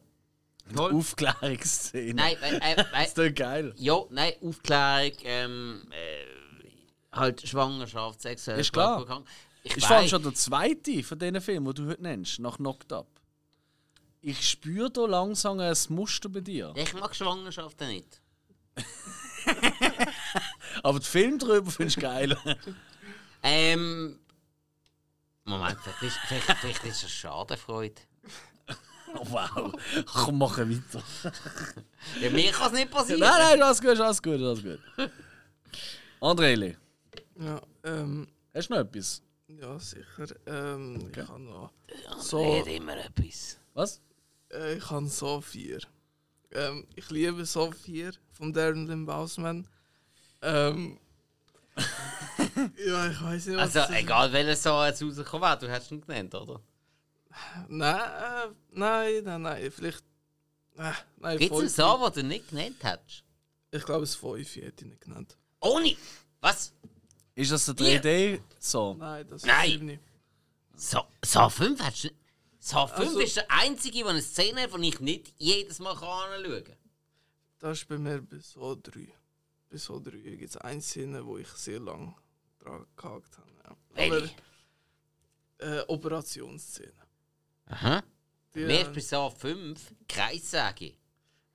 Voll. Aufklärungsszene. Nein, äh, äh, äh, Das ist doch geil. ja, nein, Aufklärung, ähm, äh, halt Schwangerschaft, sexuell. Ist klar. Ich Ist vor allem schon der zweite von diesen Filmen, den du heute nennst, nach Knocked Up. Ich spüre da langsam ein Muster bei dir. Ich mag Schwangerschaften nicht. Aber den Film drüber findest du geil. Ähm. Moment, vielleicht ist, vielleicht, vielleicht ist es Schadenfreude. Oh, wow. Komm, machen weiter. Ja, mir kann es nicht passieren. Nein, nein, alles gut, alles gut, alles gut. Andrele, Ja, ähm, hast du noch etwas? ja sicher. Ähm, Ich habe noch So. so, Red immer etwas. Was? äh, ich habe so vier. Ähm, ich liebe so vier von Darren Lynn Bousman. Ähm, ja, ich weiß nicht, was Also, egal welcher Song jetzt rausgekommen wäre, du hast ihn genannt, oder? Nein, äh, nein, nein, nein, vielleicht. Äh, nein, Gibt es einen. Song, den du nicht genannt hättest? Ich glaube, es 5 hätte ich nicht genannt. Ohne! Was? Ist das der 3D-Song? Nein, das Nein. stimmt nicht. So, so 5 hättest du. So 5 Also- ist der einzige, der eine Szene hat, die ich nicht jedes Mal anschauen kann. Das ist bei mir bis so 3. Bis so 3 gibt es eine Szene, wo ich sehr lange dran gehakt habe. Ja. Aber äh, Operationsszene. Aha. Die, Mehr äh, bei so 5 Kreis sage.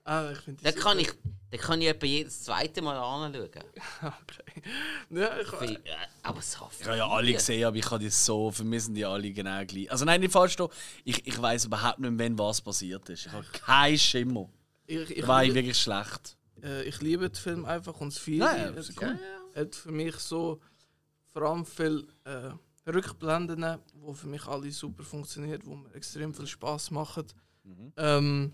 ah, ich finde Da kann ich, da kann ich etwa jedes zweite Mal anschauen. Okay. Ja, ich, Viel- äh, Aber so Ich habe ja alle gesehen, aber ich habe die so, für mich sind die alle genau gleich. Also nein, nicht falsch. Ich, ich weiß überhaupt nicht, wenn was passiert ist. Ich habe keinen Schimmer. ich, ich, war ich liebe, wirklich schlecht. äh, ich liebe den Film einfach und das Feeling Nein, hat, cool. hat für mich so vor allem viel äh, Rückblenden, wo für mich alle super funktioniert, wo mir extrem viel Spaß machen. Ähm,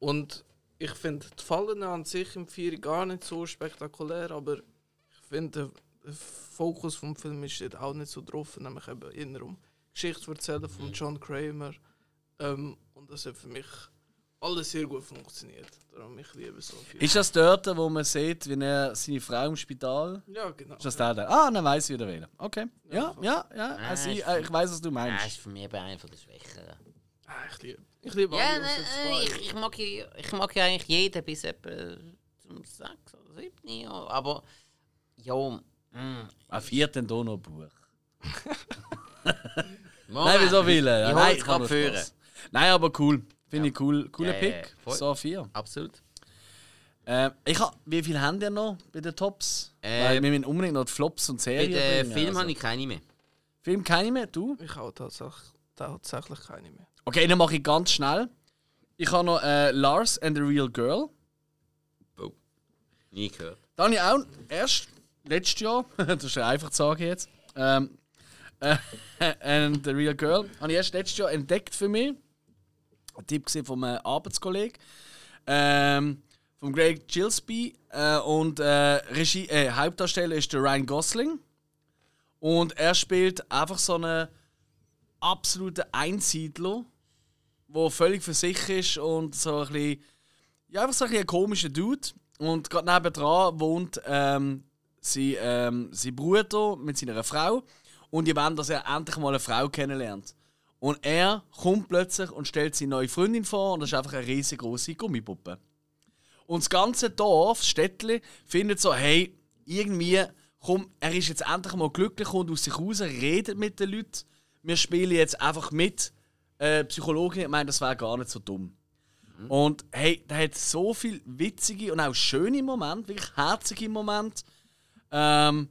und ich finde die Fallen an sich im Vier gar nicht so spektakulär, aber ich finde, der Fokus vom Film ist dort auch nicht so drauf, nämlich eben eher um Geschichte erzählen von John Kramer. Ähm, und das hat für mich alles sehr gut funktioniert. Darum ich liebe so viel. Ist das dort, wo man sieht, wie er seine Frau im Spital. ja, genau. Ist das der? da? Ah, dann weiß ich wieder wählen. Okay. Ja, ja, ja. Ah, Also, ich, äh, ich weiß, was du Ja, meinst. ist für mich eben einer der Schwächeren. Ah, ich liebe, ich liebe Ja, alle nein, außer äh, ich, ich, mag, ja- ich mag ja eigentlich jeden bis etwa zum 6 oder 7. Ja. Aber ja, mm, Ein vierten da noch Buch. Moment, Nein, wieso will er? Ich Nein, ich kann führen. Nein, aber cool. Finde ich cool. Cooler Ja, ja, Pick. voll. So 4. Absolut. Äh, ich hab, wie viel haben ihr noch bei den Tops? Äh, Weil wir müssen unbedingt noch die Flops und Bei Serien den bringen, Filmen also. habe ich keine mehr. Film keine mehr, du? Ich habe tatsächlich, tatsächlich keine mehr. Okay, dann mache ich ganz schnell. Ich habe noch äh, Lars and the Real Girl. Nie gehört. Dann habe ich auch erst letztes Jahr, das ist ja einfach zu sagen jetzt, ähm, äh, and the Real Girl, habe ich erst letztes Jahr entdeckt für mich. Ein Tipp gesehen von einem Arbeitskollegen. Ähm, von Greg Gillespie. Äh, und äh, Regie, äh, Hauptdarsteller ist der Ryan Gosling. Und er spielt einfach so einen absoluten Einsiedler, der völlig für sich ist und so ein bisschen, ja, einfach so ein, ein komischer Dude. Und gerade nebendran wohnt ähm, sein, ähm, sein Bruder mit seiner Frau. Und die wollen, dass er endlich mal eine Frau kennenlernt. Und er kommt plötzlich und stellt seine neue Freundin vor und das ist einfach eine riesengroße Gummipuppe. Und das ganze Dorf, das Städtli, findet so, hey, irgendwie, komm, er ist jetzt endlich mal glücklich und aus sich raus, redet mit den Leuten. Wir spielen jetzt einfach mit. Äh, Psychologin hat gemeint, das wäre gar nicht so dumm. Und hey, der hat so viele witzige und auch schöne Momente, wirklich herzige Momente. Ähm,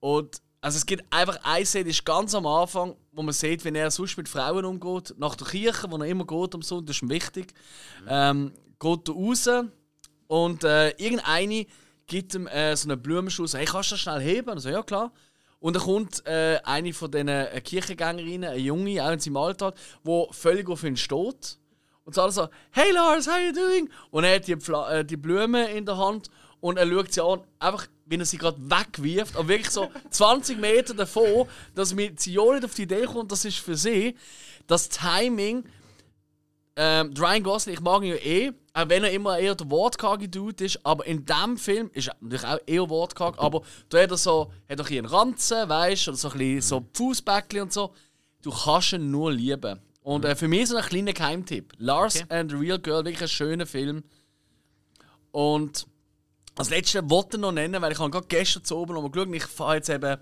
und also es gibt einfach eine Szene, ist ganz am Anfang, wo man sieht, wie er sonst mit Frauen umgeht. Nach der Kirche, wo er immer geht am Sonntag, das ist ihm wichtig. Ähm, geht er raus und äh, irgendeine gibt ihm äh, so eine Blumenstrauß. Hey, kannst du das schnell heben? Und so, ja klar. Und dann kommt äh, eine von diesen äh, Kirchengängerinnen, eine Junge, auch in seinem Alltag, die völlig auf ihn steht. Und sagt so, hey Lars, how you doing? Und er hat die, Pfla äh, die Blume in der Hand und er schaut sie an, einfach, wie er sie gerade wegwirft, aber wirklich so 20 Meter davon, dass mir sie ja nicht auf die Idee kommt, das ist für sie. Das Timing, ähm, Ryan Gosling, ich mag ihn ja eh, auch wenn er immer eher der wortkarge Dude ist, aber in diesem Film ist er natürlich auch eher wortkarg, aber da hat er so, hat er ein bisschen Ranzen, weißt du, oder so ein bisschen so Fußbäckchen und so. Du kannst ihn nur lieben. Und äh, für mich so ein kleiner Geheimtipp. Lars Okay. and the Real Girl, wirklich ein schöner Film. Und als letztes wollte ich noch nennen, weil ich habe gerade gestern zu oben nochmal geschaut ich fahre jetzt eben,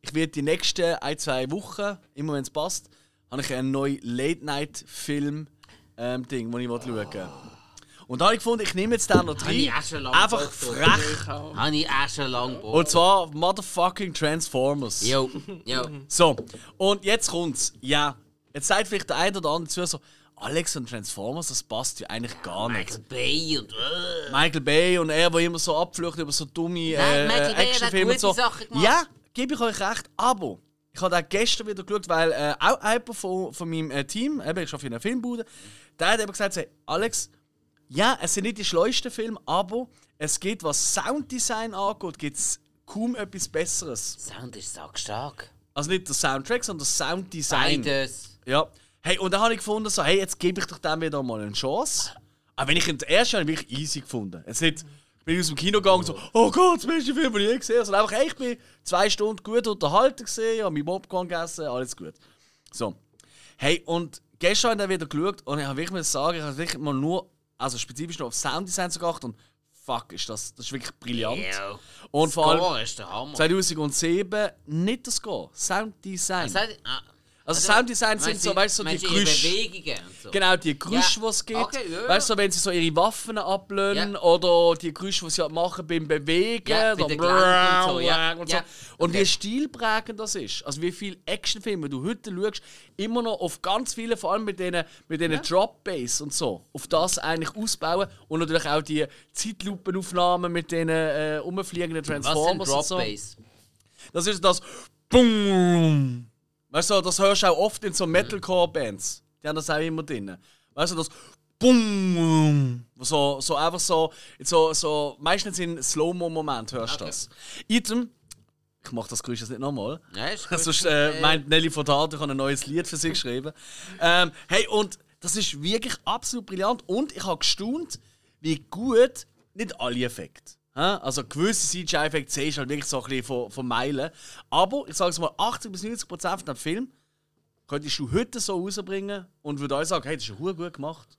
ich werde die nächsten ein, zwei Wochen, immer wenn es passt, habe ich einen neuen Late-Night-Film ähm, den ich schauen will. Und da habe ich gefunden, ich nehme jetzt den noch rein. Einfach frech. Habe ich auch schon lange. Und zwar Motherfucking Transformers. Jo, jo. So, und jetzt kommt's. Ja, jetzt sagt vielleicht der eine oder andere zu so, Alex und Transformers, das passt ja eigentlich gar nicht. Michael Bay und. Äh. Michael Bay und er, der immer so abflucht über so dumme äh, Actionfilme und so. Ja, gebe ich euch recht, aber ich habe auch gestern wieder geschaut, weil äh, auch jemand von, von meinem äh, Team, eben, ich arbeite in einer Filmbude, der hat eben gesagt, so, Alex, ja, es sind nicht die schleusten Filme, aber es geht, was Sounddesign angeht, gibt es kaum etwas Besseres. Sound ist sackstark. Also nicht der Soundtrack, sondern das Sounddesign. Beides. Ja. Hey, und dann habe ich gefunden, so, hey, jetzt gebe ich doch dem wieder mal eine Chance. Aber wenn ich ihn ersten habe, ich wirklich easy gefunden. Jetzt nicht, bin ich aus dem Kino gegangen und so, oh Gott, das beste Film, den ich je gesehen habe. Sondern einfach, hey, ich bin zwei Stunden gut unterhalten gesehen, habe meinen Popcorn gegessen, alles gut. So. Hey, und gestern habe ich dann wieder geschaut und ich habe wirklich mal sagen, ich habe wirklich mal nur, also spezifisch noch auf Sounddesign so geachtet und fuck, ist das, das ist wirklich brillant. Ja. Und vor allem Score der Hammer. 2007 nicht das Score, Sounddesign. Sagt- ah, Also Sounddesign sind so, weißt du, so die Geräusche. So. Genau, die Geräusche, Ja. die es gibt. Okay, ja. Weißt du, wenn sie so ihre Waffen ablösen Ja. oder die Geräusche, die sie halt machen beim Bewegen. Ja, Gelenken und so, ja. und, so. Und Okay. wie stilprägend das ist. Also wie viele Actionfilme du heute schaust, immer noch auf ganz viele, vor allem mit diesen mit denen Drop Bass und so, auf das eigentlich ausbauen. Und natürlich auch die Zeitlupenaufnahmen mit den äh, umfliegenden Was sind Transformers und Drop so. Das ist das Bum. Weißt du, das hörst du auch oft in so Metalcore-Bands. Die haben das auch immer drin. Weißt du, das Bum. So, so einfach so, so, so meistens in Slow-Mo-Moment hörst du Okay. das. Item, ich mach das Geräusch jetzt nicht nochmal. Ja, ist gut. Sonst äh, meint Nelly von Tat, ich habe ein neues Lied für sie geschrieben. Ähm, hey, und das ist wirklich absolut brillant. Und ich habe gestaunt, wie gut nicht alle Effekte. Also gewisse CGI-Effekte siehst du halt wirklich so ein bisschen von, von Meilen. Aber ich sage es mal, 80 bis 90 Prozent von dem Film könntest du heute so rausbringen und würde euch sagen, hey, das ist ja gut gemacht.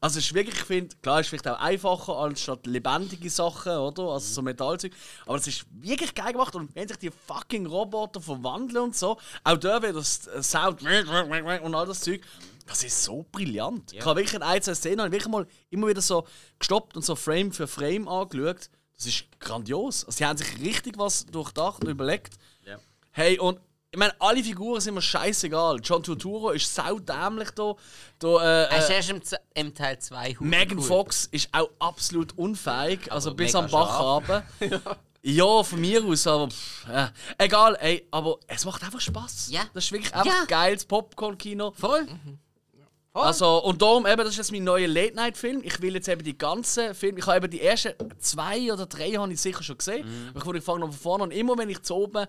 Also es ist wirklich, ich finde, klar, es ist vielleicht auch einfacher als statt lebendige Sachen, oder? Also so Metallzeug. Aber es ist wirklich geil gemacht und wenn sich die fucking Roboter verwandeln und so, auch da wieder das Sound und all das Zeug, das ist so brillant. Ich habe wirklich in ein, zwei Szenen habe ich wirklich mal immer wieder so gestoppt und so Frame für Frame angeschaut. Das ist grandios. Also sie haben sich richtig was durchdacht und überlegt. Ja. Hey, und ich meine, alle Figuren sind mir scheißegal. John Turturro ist saudämlich da. da äh, du äh, erst im, Z- im Teil 2 Megan Fox ist auch absolut unfähig, also bis mega am Bach runter. ja, von mir aus, aber pff, äh, egal, ey, aber es macht einfach Spaß. Ja. Das ist wirklich einfach Ja. geiles Popcorn-Kino. Voll. Also, und darum, eben, das ist jetzt mein neuer Late-Night-Film. Ich will jetzt eben die ganzen Filme. Ich habe eben die ersten zwei oder drei habe ich sicher schon gesehen. Aber ich würde fangen noch von vorne an. Und immer wenn ich zu oben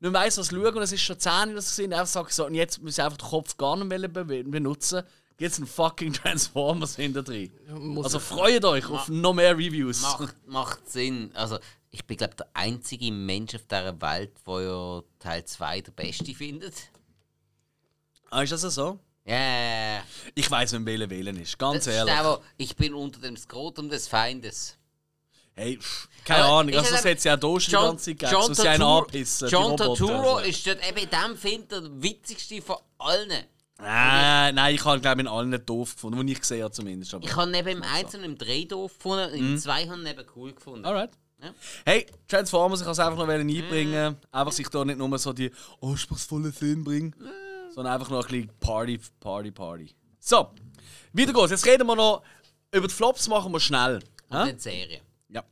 nicht weiss, was schauen und es ist schon 10 das gesehen, einfach sage ich so, und jetzt muss ich einfach den Kopf gar nicht mehr be benutzen. Jetzt ein fucking Transformers hinter drin. Also freut euch auf noch mehr Reviews. Macht, macht Sinn. Also, ich bin, glaube der einzige Mensch auf dieser Welt, der ja Teil 2 der beste findet. Ah, ist das so? Ja, ja, ja. Ich weiß, wenn Wählen wählen ist. Ganz Das ist ehrlich. der, wo ich bin unter dem Skrotum des Feindes. Hey, pff, keine Aber Ahnung. ich Also, das sag, hat ja hier schon die ganze Zeit gegeben. So sie einen Turturro- anpissen. die John Roboter. Turturro ist dort eben in diesem Film der witzigste von allen. Nein, nein, ich habe glaube in allen nicht doof gefunden, die ich gesehen habe zumindest. Aber. Ich habe neben im 1 und im 3 doof gefunden, im 2 habe ich eben cool gefunden. Alright. Ja. Hey, Transformers, ich kann es einfach noch einbringen. Einfach sich da nicht nur so die anspruchsvollen Filme bringen, sondern einfach noch ein bisschen Party, Party, Party. So, wieder geht's. Jetzt reden wir noch über die Flops, machen wir schnell. Und die Serie. Ja.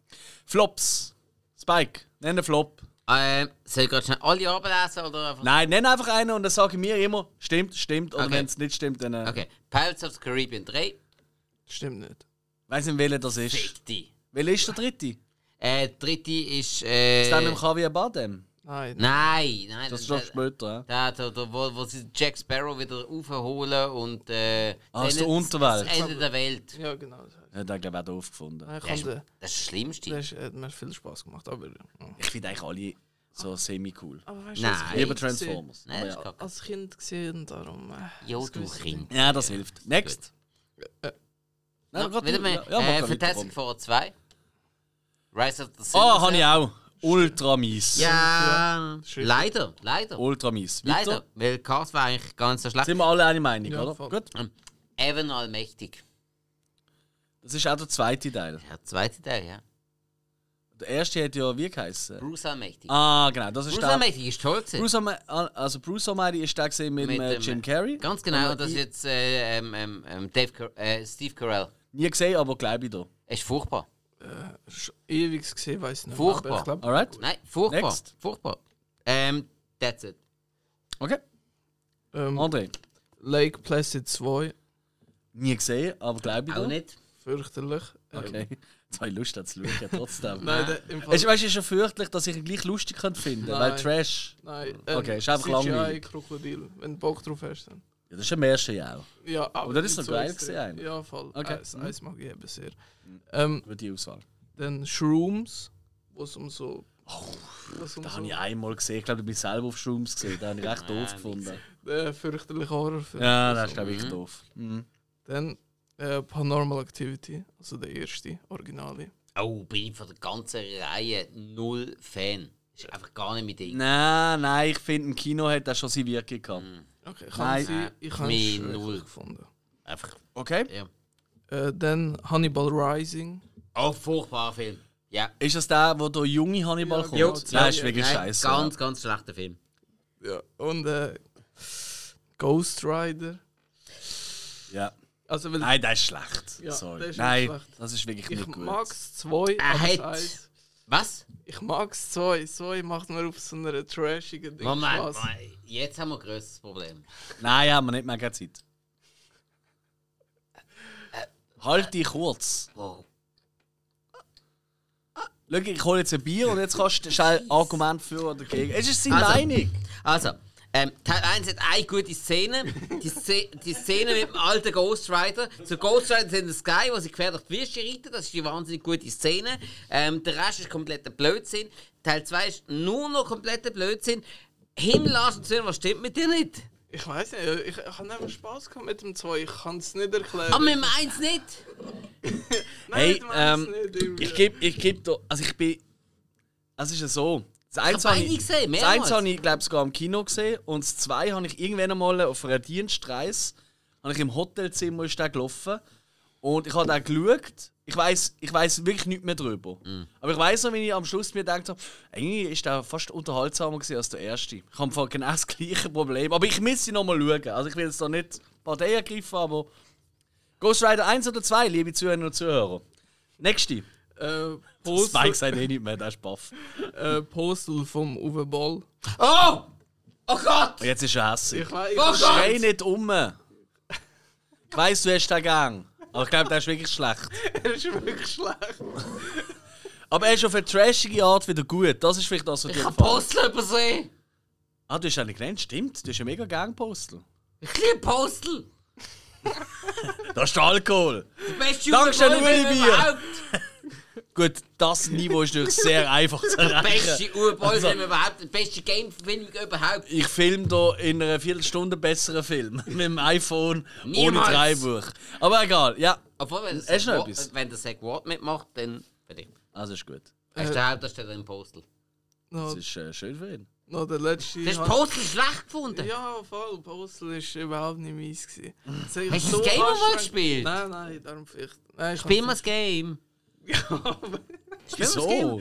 Flops. Spike, nenn einen Flop. Ähm, soll ich gerade schnell alle ablesen oder einfach. Nein, nenn einfach einen und dann sage ich mir immer, stimmt, stimmt. Oder Okay. wenn es nicht stimmt, dann äh, Okay, Pirates of the Caribbean 3. Stimmt nicht. weiß nicht, welcher das ist. Die. Welcher ist der dritte? Äh, der dritte ist. Ist der mit Äh, dem Javier Bardem? Nein. nein, nein. Das ist doch der- später. Da, da, da, wo, wo sie Jack Sparrow wieder aufholen und. Äh, Ah, aus der Unterwelt. Das Ende der Welt. Ja, genau. Ja, den glaube ich auch doof gefunden. Nein, ich Das ist, das ist das Schlimmste. Das ist- hat mir viel Spaß gemacht, aber ja. Ich finde eigentlich alle so semi-cool. Aber weißt Nein. als Kind Lieber Transformers. Nein, Aber das ist ja. kacke. Als Kind gesehen, darum. Äh, Jo, das du Kind. ja, das hilft. Next. Äh. Nein, Ja, grad wieder du- mehr. ja, ja, äh, Fantastic. Four 2. Rise of the Ah, Silver habe ich auch. Ultra mies. Ja, Schön. leider, leider. Ultra mies. Leider, weil Cast war eigentlich nicht so schlecht. Sind wir alle eine Meinung, Ja, oder? voll. Gut. Evan Allmächtig. Das ist auch der zweite Teil. Der zweite Teil, ja. Der erste hat ja wie geheißen? Bruce Allmächtig. Ah, genau. Das ist Bruce der. Allmächtig ist toll. Bruce Almighty, also Bruce Almighty ist der mit, Mit äh, dem- Jim Carrey. Ganz genau, und das ist jetzt äh, ähm, ähm, ähm, Dave Car äh, Steve Carell. Nie gesehen, aber glaube ich da. Er ist furchtbar. Sch- Ewig gesehen, weiß nicht. Furchtbar. Aber ich glaub, Alright? Nein, furchtbar. Next. Furchtbar. Ähm, that's it. Okay. ähm, André. Lake Placid 2, Nie gesehen, aber glaube ich Auch da. nicht. fürchterlich. Ähm, Okay. Jetzt habe ich Lust, das zu schauen, trotzdem. Nein, der, im Fall, Es ist, weißt, du, es ist schon fürchterlich, dass ich ihn gleich lustig könnte finden Nein. weil Trash. nein, Okay, ist einfach langweilig. CGI-Krokodil, wenn du Bock drauf hast. Dann. Ja, das ist im ersten Jahr auch. Ja, aber das ist noch geil gewesen, eigentlich. Ja, voll. Okay. Eins, Mhm. eins mag ich eben sehr. Ähm, Über die Auswahl. dann Shrooms, wo es um so. was um Da so habe ich einmal gesehen. Ich glaube, du bist selber auf Shrooms gesehen. Da habe ich recht doof gefunden. äh, fürchterliche Horrorfilm. Ja, Also, das ist, glaube ich, wirklich doof. Mhm. Dann äh, Paranormal Activity, also der erste, Originale. Oh, bin ich von der ganzen Reihe null Fan. Ist einfach gar nicht mit Ding. Nein, nein, ich finde, im Kino hat das schon seine Wirkung gehabt. Okay, ich Nein. habe sie, ich habe Mir es null. gefunden. Einfach, Okay. ja. Äh, dann Hannibal Rising. Oh, furchtbarer Film. Ja. Ist das der, wo der junge Hannibal Ja, kommt? genau. Nein, ist wirklich Nein, scheiße. Ganz, ganz schlechter Film. Ja. Und äh, Ghost Rider. Ja. Also, weil Nein, das ist schlecht. Ja, Sorry. der ist Nein, schlecht. das ist wirklich ich nicht gut. mag es zwei, Er aber das eins- Was? Ich mag es zwei. Zwei macht man auf so einer trashigen Ding Moment, Spaß. Moment, jetzt haben wir ein grösseres Problem. Nein, haben wir nicht mehr keine Zeit. Halt dich kurz. Wow. Schau, ich hole jetzt ein Bier und jetzt kannst du schnell Argument für oder dagegen. Es ist seine Also. Meinung. Also, ähm, Teil 1 hat eine gute Szene. Die, Szene, die Szene mit dem alten Ghost Rider. Zu Ghost Rider sind in the Sky, wo sie quer durch die Wüste reiten. Das ist die wahnsinnig gute Szene. Ähm, der Rest ist kompletter Blödsinn. Teil 2 ist nur noch kompletter Blödsinn. Himmel, Arsch und Söhne, was stimmt mit dir nicht? Ich weiß nicht, ich, ich habe einfach Spaß gehabt mit dem zwei. Ich kann es nicht erklären. Aber mit dem 1 nicht. Nein, Hey, mit dem ähm, nicht, irgendwie. Ich gebe ich geb da. Also ich bin. Es ist ja so. Das eins habe ich, gesehen, das eins habe ich, glaube sogar im Kino gesehen. Und das zwei habe ich irgendwann einmal auf einer Dienstreise. Habe ich im Hotelzimmer ist der gelaufen. Und ich habe da geschaut. Ich weiß ich weiss wirklich nichts mehr drüber. Aber ich weiß noch, wenn ich am Schluss mir gedacht habe, eigentlich ist der fast unterhaltsamer als der erste. Ich habe genau das gleiche Problem. Aber ich müsste noch mal schauen. Also ich will jetzt da nicht Partei ergreifen, aber Ghost Rider 1 oder 2, liebe Zuhörerinnen und Zuhörer. Nächste. äh, Das Postal, Spike sagt eh nicht mehr, der ist baff. äh, Postal vom Uwe Boll. Oh! Oh Gott! Und jetzt ist er hässlich. Ich weiß, ich Oh Gott! Schrei nicht um. Ich weiss, du hast den Gang. Aber ich glaube, der ist wirklich schlecht. er ist wirklich schlecht. Aber er ist auf eine trashige Art wieder gut. Das ist vielleicht das, was Ich dir gefällt. Postel übersehen. Ah, du hast einen genannt, stimmt. Du hast einen mega Gangpostel. Ich liebe Postel. Das ist der Alkohol. Der beste Dankeschön, Uwe-Boy-Film Uli Bier. überhaupt. Gut, das Niveau ist natürlich sehr einfach zu Der erreichen. beste Uwe-Boy-Film überhaupt. Der beste Game-Film überhaupt. Ich filme da in einer Viertelstunde besseren Film. Mit dem iPhone Niemals. ohne Dreibuch. Aber egal, ja. Obwohl, wenn der du noch Zack Wa- etwas? wenn der Zack Ward mitmacht, dann fertig. Also ist gut. Er ist der Hauptdarsteller im Postel. Das ist äh, schön für ihn. noch der letzte. Du hast hat- Postel schlecht gefunden. Ja, voll. Postal ist überhaupt nicht meins. Das Hast du das Game anstrengend- gespielt? Nein, nein, darum vielleicht. Nein, ich Spiel mal das Game. Wieso?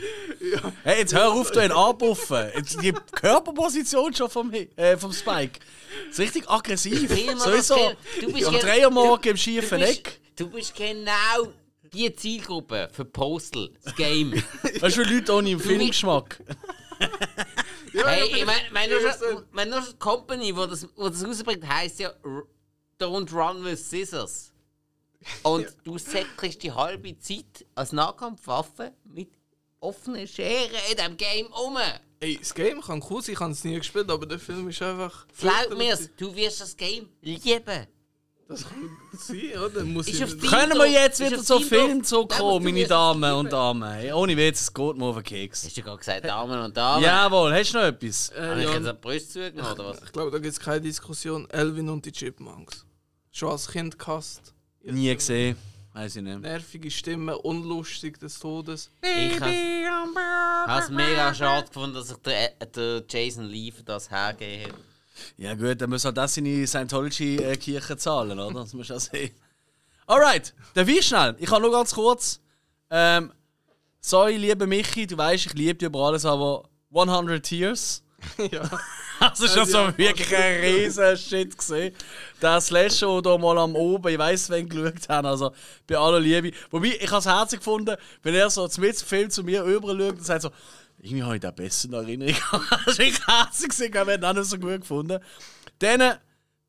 Hey, jetzt hör auf, du ihn anbuffen. Jetzt Die Körperposition schon vom, äh, vom Spike. Das ist richtig aggressiv. Sowieso. Du bist Am gen- 3 Uhr morgen im schiefen Eck. du bist genau die Zielgruppe für Postal, das Game. Weißt du, für Leute ohne Filmgeschmack. hey, ich meine, mein, mein, Company, die das, wo das rausbringt, heisst ja Don't Run with Scissors. Und du säckelst die halbe Zeit als Nahkampfwaffe mit offenen Scheren in diesem Game um. Ey, das Game kann cool sein, ich habe es nie gespielt, aber der Film ist einfach. Glaub mir's, du wirst das Game lieben. Das kann sein, oder? Muss ich Können wir jetzt wieder Team Film zurückkommen, Ja, du meine Damen und Damen? Hey, Ohne Witz, es geht mir auf den Keks. Hast du gerade gesagt, Damen und Damen? Jawohl, hast du noch etwas? Äh, Habe ich ja, jetzt eine Brust zugenommen, oder was? ich glaube, da gibt es keine Diskussion. Elvin und die Chipmunks. Schon als Kind gehasst. Nie gesehen. Weiß ich nicht. Nervige Stimme, unlustig des Todes. Ich habe es mega schade gefunden, dass sich der, der Jason Lee für das hergegeben hat. Ja gut, dann muss halt das seine Scientology-Kirche zahlen, oder? Das muss ja sehen. Alright, dann wie schnell? Ich kann nur ganz kurz. Ähm, sorry, liebe Michi, du weißt, ich liebe dich über alles, aber 100 Tears. ja. Das ist schon so wirklich ein riesen Shit gesehen. Der Slasher, der mal am Oben, ich weiss, wen geschaut haben, also bei aller Liebe. Wobei, ich habe es herzlich gefunden, wenn er so zum Film zu mir rüber schaut und sagt so, irgendwie habe ich den besser in Erinnerung. das ist wirklich herzig gesehen, wir haben ihn auch nicht so gut gefunden. Dann, der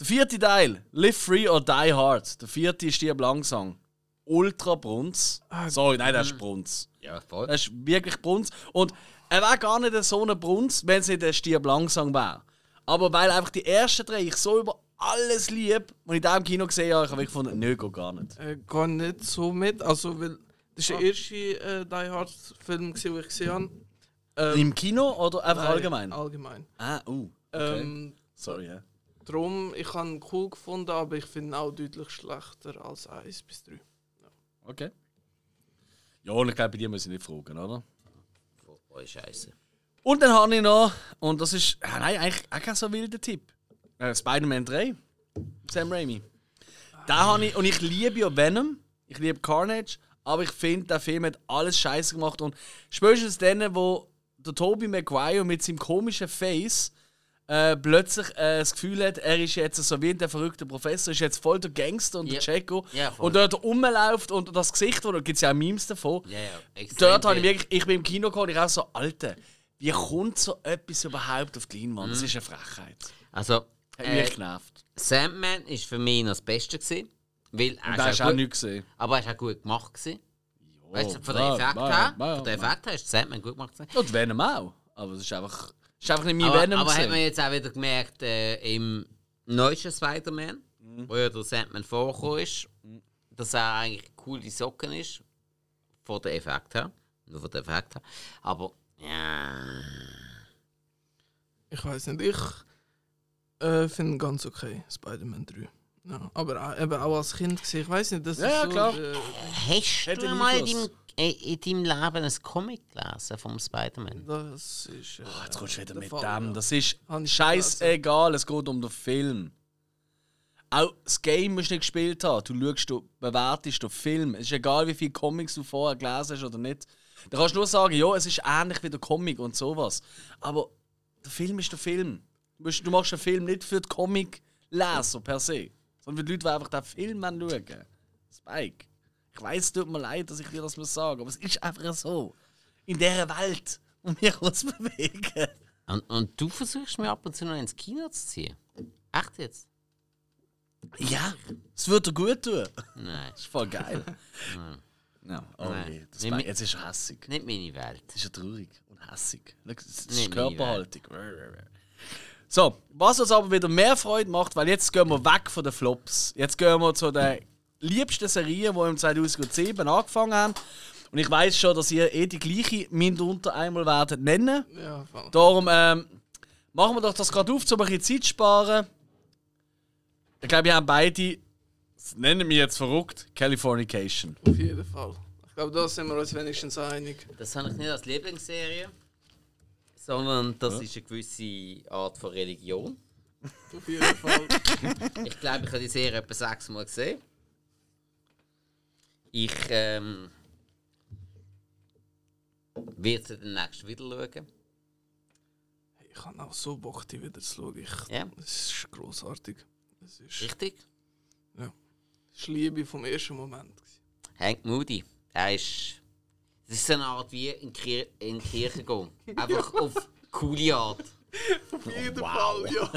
vierte Teil, Live Free or Die Hard. Der vierte ist die Langsang. Ultra Brunz. Sorry, nein, das ist Brunz. Ja, voll. Das ist wirklich Brunz. Und er wäre gar nicht so ein Brunz, wenn es nicht ein Stirb langsam wäre. Aber weil einfach die ersten drei ich so über alles lieb, und ich da im Kino gesehen habe, ich habe gefunden, nö, geht gar nicht. Äh, gar nicht so mit. Also, weil das war der erste äh, Die Hard Film, gewesen, den ich gesehen habe. Ähm, Im Kino oder einfach nein, allgemein? Allgemein. Ah, uh. Okay. Ähm, Sorry, ja. Drum, ich habe ihn cool gefunden, aber ich finde ihn auch deutlich schlechter als 1 bis 3. Okay. Ja, und ich glaube, bei dir muss ich nicht fragen, oder? Oh, Scheiße. Und dann habe ich noch, und das ist, ja, nein, eigentlich auch kein so wilder Tipp. Äh, Spider-Man 3, Sam Raimi. Da habe ich, und ich liebe ja Venom, ich liebe Carnage, aber ich finde, der Film hat alles scheiße gemacht. Und spätestens dann, wo der Tobey Maguire mit seinem komischen Face äh, plötzlich äh, das Gefühl hat, er ist jetzt so wie der verrückte Professor, ist jetzt voll der Gangster und Ja. der Jacko. Ja, und dort rumläuft und das Gesicht, da gibt es ja auch Memes davon. Ja, ja. Dort habe ich wirklich, ich bin im Kino gekommen ich auch so, Alter, wie kommt so etwas überhaupt auf die Leinwand? Mhm. Das ist eine Frechheit. Also, Hat mich äh, genervt. Sandman ist für mich noch das Beste gewesen. Weil er Und hast du auch auch gut, nichts gesehen. aber er ist auch gut gemacht gewesen. Weißt du, von der ja, Effekt her, von der ja. Effekt her ist Sandman gut gemacht gewesen. Und Venom auch. Aber es ist einfach, ist einfach nicht mein Aber, Venom. aber hat gewesen. man jetzt auch wieder gemerkt, äh, im neuesten Spider-Man, Mhm. wo ja der Sandman vorgekommen ist, dass er eigentlich coole Socken ist. Von der Effekt her. Nur von der Effekt her. Aber, ja. Ich weiß nicht, ich äh, finde ihn ganz okay, Spider-Man 3. Ja, aber auch, eben auch als Kind gesehen, ich weiß nicht, das Ja, ist ja, so, klar. Hast Äh, Hätte du mal deinem, in deinem Leben ein Comic gelesen vom Spider-Man? das ist. Äh, Oh, jetzt kommst du wieder der mit Fall, dem. Das ist scheißegal, es geht um den Film. Auch das Game musst du nicht gespielt haben. Du schaust, du bewertest den Film. Es ist egal, wie viele Comics du vorher gelesen hast oder nicht. Da kannst du nur sagen, ja, es ist ähnlich wie der Comic und sowas. Aber der Film ist der Film. Du, machst einen Film nicht für den Comic-Leser per se, sondern für die Leute, die einfach den Film schauen. Spike. Ich weiß, es tut mir leid, dass ich dir das muss sagen, aber es ist einfach so. In dieser Welt, um wir uns bewegen. Und, und du versuchst mir ab und zu noch ins Kino zu ziehen? Echt jetzt? Ja, es würde dir gut tun. Nein, Das ist voll geil. oh Nein. je, das Nimm Be- mi- jetzt ist er hässig. nicht meine Welt. Das ist ja traurig und hässig. Das ist Nicht Körperhaltung. So, was uns aber wieder mehr Freude macht, weil jetzt gehen wir weg von den Flops. Jetzt gehen wir zu den liebsten Serien, die im 2007 angefangen haben. Und ich weiß schon, dass ihr eh die gleiche mitunter einmal werdet nennen. Ja, voll. Darum ähm, machen wir doch das gerade auf, um ein bisschen Zeit zu sparen. Ich glaube, wir haben beide, das nennen wir jetzt verrückt, Californication. auf jeden Fall. Ich glaube, da sind wir uns wenigstens einig. Das habe ich nicht als Lieblingsserie, sondern das ist eine gewisse Art von Religion. Auf jeden Fall. Ich glaube, ich habe die Serie etwa sechsmal gesehen. Ich ähm, werde sie demnächst wieder schauen. Ich habe auch so Bock, die wieder zu schauen. Ich, Ja. Es ist großartig. Es ist, Richtig? es ist Liebe vom ersten Moment. gewesen. Hank Moody. Er ist. Das ist so eine Art wie in, Kir in die Kirche gehen. Einfach auf coole Art. Auf jeden Fall, ja.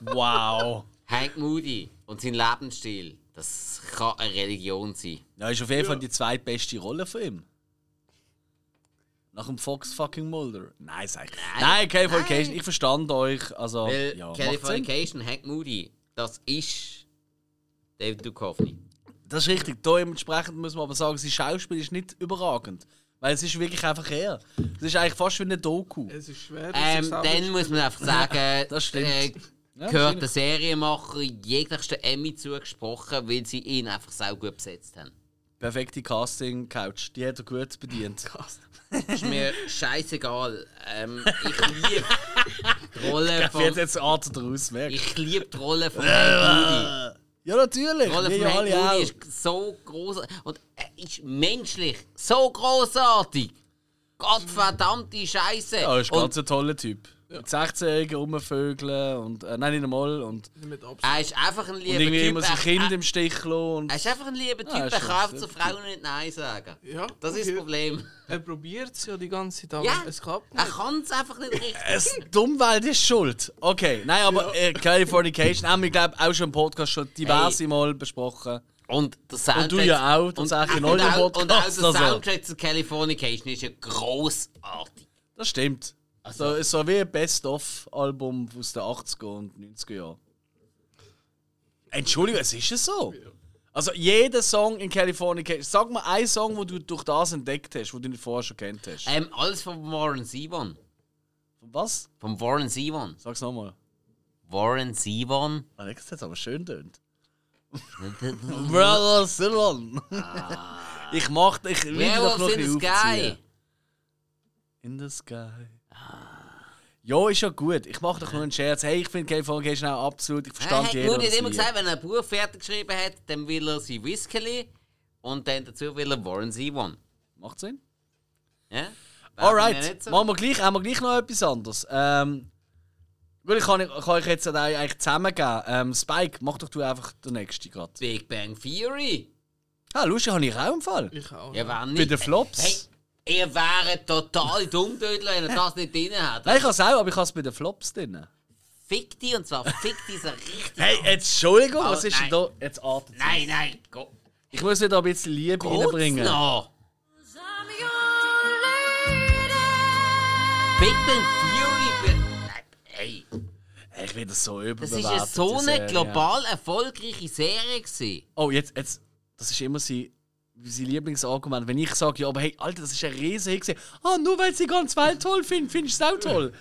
Wow! Hank Moody und sein Lebensstil, das kann eine Religion sein. Ja, ist auf jeden Fall die zweitbeste Rolle von ihm. Nach dem Fox fucking Mulder. Nein, sag ich. Nein. Nein, Californication, ich verstand euch. Also, Weil ja. Californication, Hank Moody, das ist David Duchovny. Das ist richtig. Dementsprechend muss man aber sagen, sein Schauspiel ist nicht überragend. Weil es ist wirklich einfach er. Es ist eigentlich fast wie eine Doku. Es ist schwer. Ähm, dann muss man einfach sagen, Das stimmt. äh, Ja, gehört der. Serienmacher jeglichsten Emmy zugesprochen, weil sie ihn einfach sau gut besetzt haben. Perfekte Casting-Couch. Die hat er gut bedient. Ist mir scheißegal. Ähm, ich liebe die Rolle von. jetzt Arthur daraus, merkt. Ich liebe die Rolle von Hank. Ja, natürlich. Die Rolle von Hank ist so groß und er ist menschlich so großartig. Gottverdammte Scheiße. Ja, ist ganz ein toller Typ. Mit 16-Jährigen rumvögeln und. Äh, nein, nicht einmal. Und, er ist einfach ein und lieber irgendwie Typ. immer sein Er- Kind er- im Stich lassen. Und, Er ist einfach ein lieber Typ, Ah, er kann zu Frauen nicht Nein sagen. Ja, Das ist das okay. Problem. Er probiert es ja die ganze Zeit, aber Ja, es klappt er nicht. kann es einfach nicht richtig. es, die Umwelt ist schuld. Okay, nein, aber äh, Californication haben wir, glaube auch schon im Podcast schon diverse Mal besprochen. Und der Soundtrack. Und du ja auch, das und, ist eigentlich in und, eurem auch, und auch Podcast, der also. Soundtrack zu Californication ist ja großartig. Das stimmt. Also, ist so wie ein Best-of-Album aus den 80er und 90er Jahren. Entschuldigung, es ist ja so. Also, jeder Song in Californication. Sag mal einen Song, den du durch das entdeckt hast, den du nicht vorher schon kennt hast. Ähm, alles von Warren Zevon. Was? Von Warren Zevon. Sag's nochmal. Warren Zevon. Alex, das hat aber schön tönt. Brother Silvan. Ich mach ich will dich doch noch in the Sky. In the Sky. Ja, ist ja gut. Ich mache doch nur einen Scherz. Hey, ich finde Californication auch absolut. Ich verstand Hey. Moody hat was immer gesagt, wenn er ein Buch fertig geschrieben hat, dann will er sein Whiskey und dann dazu will er Warren Zevon. Macht Sinn? Ja? Alright, so? machen wir gleich, haben wir gleich noch etwas anderes. Ähm, gut, ich kann, ich kann euch jetzt eigentlich zusammengeben. Ähm, Spike, mach doch du einfach den nächsten gerade. Big Bang Theory. Ah, lustig, habe ich auch im Fall. Ich auch. Ja, wer nicht? Bei den Flops. Hey, ihr wäret total dumm, Dödler, wenn ihr das nicht drin habt. Nein, ich habe es auch, aber ich habe es bei den Flops drin. Fick die und zwar fick die so richtig. Hey, jetzt, Entschuldigung, was ist denn da? Jetzt atmet Nein, nein, go, Ich muss wieder ein bisschen Liebe geht's reinbringen. noch? Big Bang Theory. be- Nein, Hey, Hey, Ich will das so das überbewertet. ist ja so eine Serie. global erfolgreiche Serie gewesen. Oh, jetzt, jetzt, das ist immer sein, sein Lieblingsargument. Wenn ich sage, ja, aber hey, Alter, das ist ein riesen Hit. gewesen. Ah, nur weil sie ganz Welt toll finden, findest du es auch toll.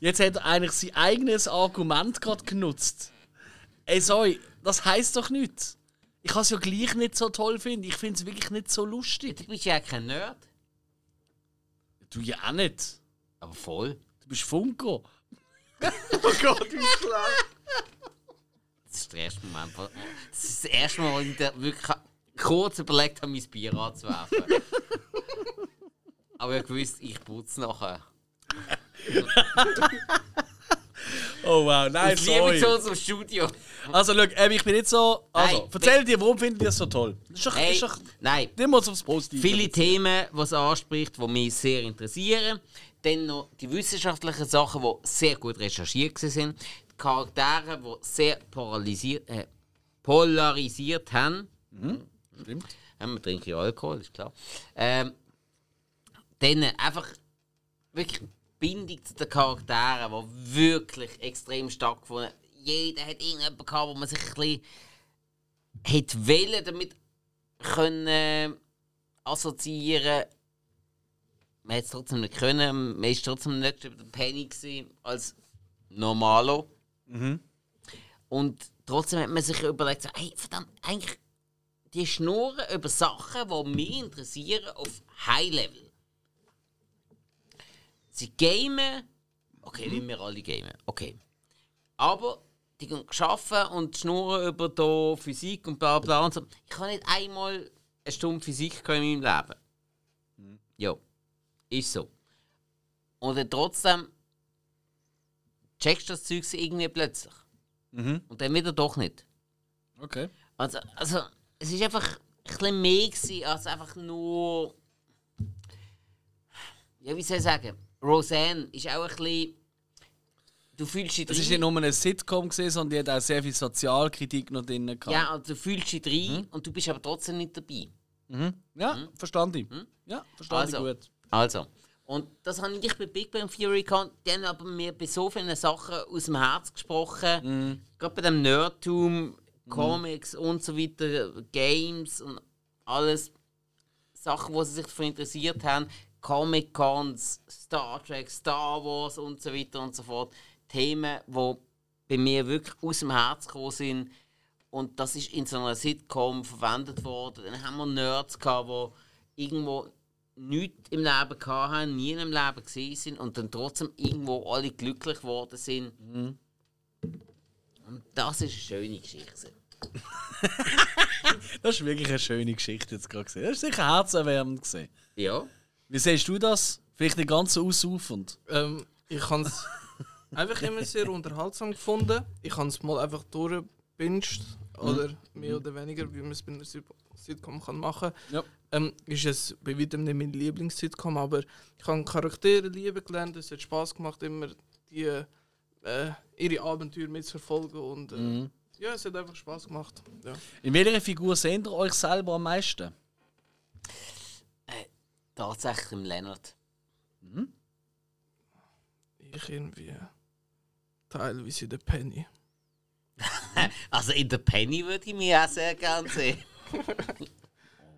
Jetzt hat er eigentlich sein eigenes Argument gerade genutzt. Ey, sorry, das heisst doch nichts. Ich kann es ja gleich nicht so toll finden. Ich finde es wirklich nicht so lustig. Du bist ja kein Nerd. Du ja auch nicht. Aber voll. Du bist Funko. Das ist der erste Moment. Das ist das erste Mal, wo ich wirklich kurz überlegt habe, mein Bier anzuwerfen. Aber ich wusste, ich putze nachher. Oh wow, nein, Aus Liebe zu unserem Studio. Also, schau, ähm, ich bin nicht so. Also, Nein, erzähl dir, warum findet ihr es so toll? Das ist doch. Hey, ist doch nein, mal aufs Positive. viele Themen, die es anspricht, die mich sehr interessieren. Dann noch die wissenschaftlichen Sachen, die sehr gut recherchiert sind. Die Charaktere, die sehr polarisiert, äh, polarisiert haben. Stimmt. Ja, wir trinken ja Alkohol, ist klar. Ähm, dann einfach wirklich Bindung zu den Charakteren, die wirklich extrem stark gefunden Jeder hat irgendjemanden gehabt, wo man sich ein bisschen hätte wollen, damit können äh, assoziieren. Man hat es trotzdem nicht können. Man ist trotzdem nicht über den Penny als Normalo. Und trotzdem hat man sich überlegt, so, hey, verdammt, eigentlich die schnurren über Sachen, die mich interessieren, auf High Level. Sie gamen, okay, wie wir alle gamen, okay. Aber die gehen arbeiten und schnurren über da Physik und bla bla und so. Ich habe nicht einmal eine Stunde Physik in meinem Leben. Ja, ist so. Und dann trotzdem checkst du das Zeug irgendwie plötzlich. Und dann wieder doch nicht. Okay. Also, also es ist einfach ein bisschen mehr gewesen, als einfach nur. Ja, wie soll ich sagen? Roseanne ist auch ein bisschen. Du fühlst dich ist drin. nicht nur eine Sitcom, gewesen, sondern die hat auch sehr viel Sozialkritik noch drin gehabt. Ja, also du fühlst dich drin und du bist aber trotzdem nicht dabei. ja verstand ich. Ja, verstand Hm? Also. ich gut. Also. Und das habe ich bei Big Bang Theory gehabt. Die haben aber mir bei so vielen Sachen aus dem Herz gesprochen. Gerade bei dem Nerdtum Comics und so weiter, Games und alles Sachen, wo sie sich dafür interessiert haben. Comic-Cons, Star Trek, Star Wars und so weiter und so fort. Themen, die bei mir wirklich aus dem Herz gekommen sind. Und das ist in so einer Sitcom verwendet worden. Dann haben wir Nerds gehabt, die irgendwo nichts im Leben hatten, nie im Leben gesehen sind und dann trotzdem irgendwo alle glücklich geworden sind. Und das ist eine schöne Geschichte. Das ist wirklich eine schöne Geschichte jetzt gerade gesehen. Das ist sicher herzerwärmend gesehen. Ja. Wie siehst du das? Vielleicht nicht ganz so ausufernd. Ähm, ich habe es einfach immer sehr unterhaltsam gefunden. Ich habe es mal einfach durchgebinged. Oder mehr oder weniger, wie man es bei einer Sit- Sitcom kann machen kann. Ja. Ähm, ist es bei weitem nicht meine Lieblings-Sitcom, aber ich habe Charaktere lieben gelernt. Es hat Spaß gemacht, immer die, äh, ihre Abenteuer mitzuverfolgen. Und äh, ja, es hat einfach Spaß gemacht. Ja. In welcher Figur seht ihr euch selber am meisten? Tatsächlich im Leonard. Ich irgendwie teilweise der Penny. Also in der Penny würde ich mich auch sehr gerne sehen.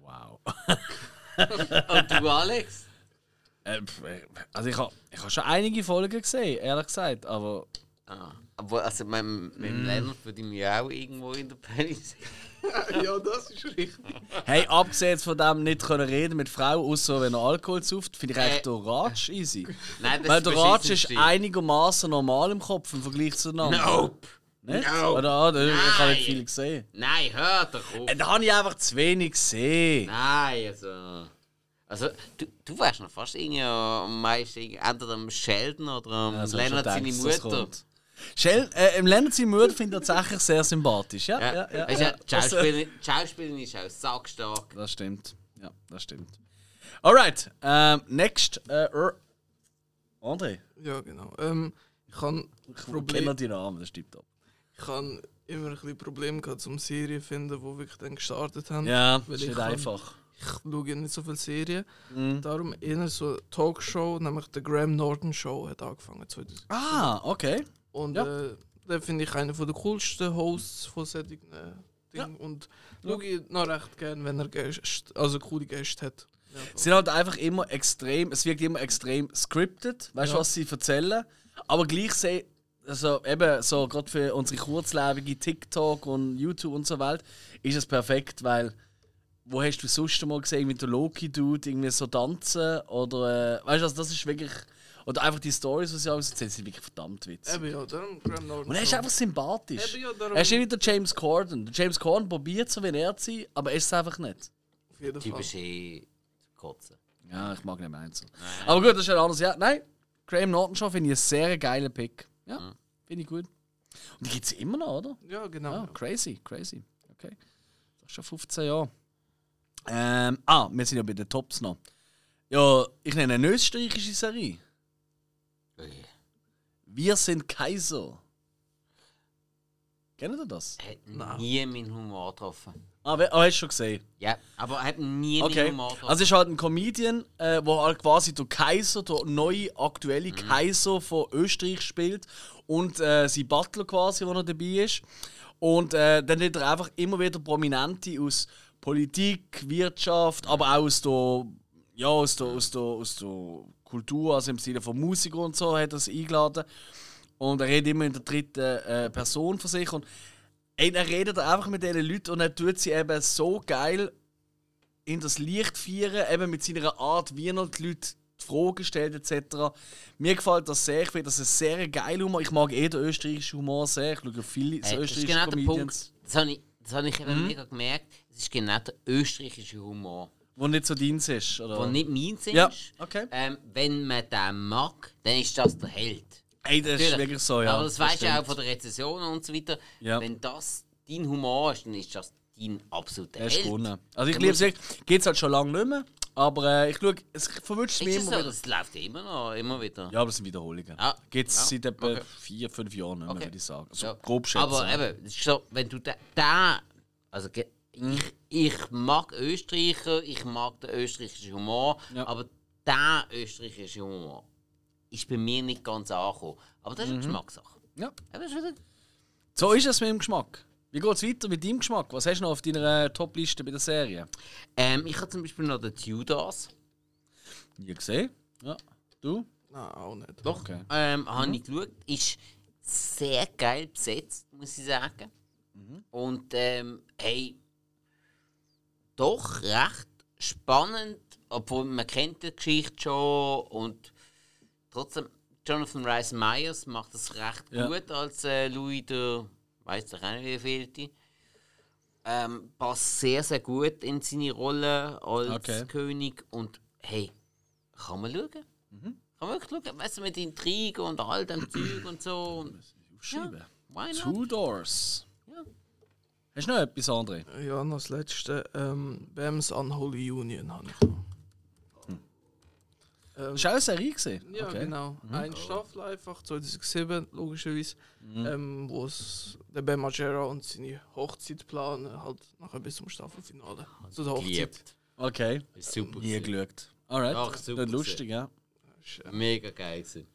Wow. Und du, Alex? Äh, äh, also ich habe ich ha schon einige Folgen gesehen, ehrlich gesagt, aber Ah, aber also mit, mit dem Leonard würde ich mich auch irgendwo in der Penny sehen. ja, das ist richtig. hey, abgesehen von dem nicht können reden mit Frau, außer wenn er Alkohol sauft, finde ich eigentlich Äh. der Ratsch easy. Nein, das Weil ist der Ratsch ist einigermaßen normal im Kopf im Vergleich zueinander. Nope! Nicht? No. Oder, ah, da- ich habe Nein. nicht viel gesehen. Nein, hör doch auf! Äh, Da habe ich einfach zu wenig gesehen. Nein, also. Also, du, du wärst noch fast irgendwie am meisten entweder am Sheldon oder am Also, Leonard schon seine das Mutter. Shell, äh, Im Leonard seine Mutter finde ich tatsächlich sehr sympathisch. Ja, Ja, ja, ja. Weißt ja. die Schauspielerin, Schauspielerin ist auch sackstark. Das stimmt. Ja, das stimmt. Alright, ähm, next. Äh, André, Ja, genau. Ähm, ich habe ich Problem- kenne die Namen, das stimmt ab. ich habe immer ein bisschen Probleme gehabt, zum Serien zu finden, die wirklich dann gestartet haben. Ja, Weil ist ich nicht kann- einfach. Ich schaue ja nicht so viele Serien. Mhm. Darum eher so eine Talkshow, nämlich The Graham Norton Show, hat angefangen 2000. Ah, okay. Und ja. äh, den finde ich einer der coolsten Hosts von solchen äh, Dingen. Und schaue ich noch recht gerne, wenn er Gäste, also coole Gäste hat. Ja, Sie sind halt einfach immer extrem, es wirkt immer extrem scripted, weißt du, Ja. was sie erzählen. Aber gleich se also eben so, gerade für unsere kurzlebige TikTok und YouTube und so Welt, ist es perfekt, weil wo hast du sonst mal gesehen, wie der Loki-Dude irgendwie so tanzen oder äh, weißt du, also das ist wirklich. Oder einfach die Stories, die sie alles erzählen, sind wirklich verdammt witzig. Eben ja, darum Graham Norton. Und er ist einfach sympathisch. Eben ja, darum- Er ist nicht wie der James Corden. Der James Corden probiert so wie er zu sein, aber er ist es einfach nicht. Auf jeden Fall. Typisch eh kotzen. Ja, ich mag nicht mehr eins. Aber gut, das ist ein anderes. Ja, nein, Graham Norton Show finde ich einen sehr geilen Pick. Ja, finde ich gut. Und die gibt es immer noch, oder? Ja, genau. Ja, crazy, crazy. Okay. Das ist schon 15 Jahre. Ähm, ah, wir sind ja bei den Tops noch. Ja, ich nenne eine österreichische Serie. Wir sind Kaiser. Kennt ihr das? Er hat nie meinen Humor getroffen. Ah, we- ah hast du schon gesehen? Ja, aber er hat nie meinen Okay. Humor getroffen. Also es ist halt ein Comedian, äh, wo halt quasi der Kaiser, der neue aktuelle Kaiser von Österreich spielt und äh, sein Butler quasi, wo er dabei ist. Und äh, dann hat er einfach immer wieder Prominente aus Politik, Wirtschaft, aber auch aus der, ja, aus der, aus der, aus der Kultur, also im Sinne von Musik und so, hat er sie eingeladen. Und er redet immer in der dritten äh, Person von sich. Und ey, er redet einfach mit diesen Leuten und er tut sie eben so geil in das Licht feiern, eben mit seiner Art, wie er die Leute die Fragen stellt, etc. Mir gefällt das sehr, ich finde das ein sehr geiler Humor. Ich mag eh den österreichischen Humor sehr. Ich schaue viele Hey, das ist österreichische genau der Comedians, Punkt. Das habe ich, das habe ich eben mega gemerkt. Es ist genau der österreichische Humor, wo nicht so deins ist. Oder? der nicht meins ist. Ja, okay. Ähm, wenn man den mag, dann ist das der Held. Ey, das ist Natürlich. wirklich so, ja. Aber das weißt du ja auch von der Rezession und so weiter. Ja. Wenn das dein Humor ist, dann ist das dein absoluter Er ist Held. gewonnen. Also ich liebe es wirklich. Geht es halt schon lange nicht mehr. Aber äh, ich schaue, es verwünscht mich Ist es immer so? wieder. Das läuft immer noch, immer wieder. Ja, aber das sind Wiederholungen. Ah, Geht es ja, seit etwa okay. vier, fünf Jahren nicht mehr, Okay. würde ich sagen. Also Ja. grob schätzen. Aber eben, es ist so, wenn du da, da also. Ich, ich mag Österreicher, ich mag den österreichischen Humor, Ja. aber der österreichische Humor ist bei mir nicht ganz angekommen. Aber Mhm. das ist eine Geschmackssache. ja. Ist wieder, So ist es mit dem Geschmack. Wie geht's weiter mit deinem Geschmack? Was hast du noch auf deiner Top-Liste bei der Serie? Ähm, ich habe zum Beispiel noch den Tudors. Nie gesehen? Ja. Du? Nein, auch nicht. Doch. Okay. Ähm, Habe ich geschaut. Ist sehr geil besetzt, muss ich sagen. Und ähm, hey, doch recht spannend, obwohl man kennt die Geschichte schon und trotzdem Jonathan Rice Myers macht das recht Ja. gut als äh, Louis der, weiß doch auch nicht wie vielte. Ähm, passt sehr sehr gut in seine Rolle als Okay. König und hey, kann man schauen. Kann man wirklich schauen, weißt du, mit Intrigen und all dem Zeug und so. Und, Aufschreiben. why not? Two Doors. Ja. Hast du noch etwas, André? Ja, noch das letzte. Ähm, Bams Unholy Union habe ich noch. Ähm, Hast du auch eine Serie gesehen? ja, okay. genau. Eine Staffel einfach, 2007, logischerweise. Ähm, wo es der Ben Margera und seine Hochzeit planen, halt nachher bis zum Staffelfinale. Zu der Hochzeit. Geliebt. Okay. Ist super. Nie gewesen. geschaut. Alright. Ach, super lustig, ja. Äh, Mega geil. Gewesen.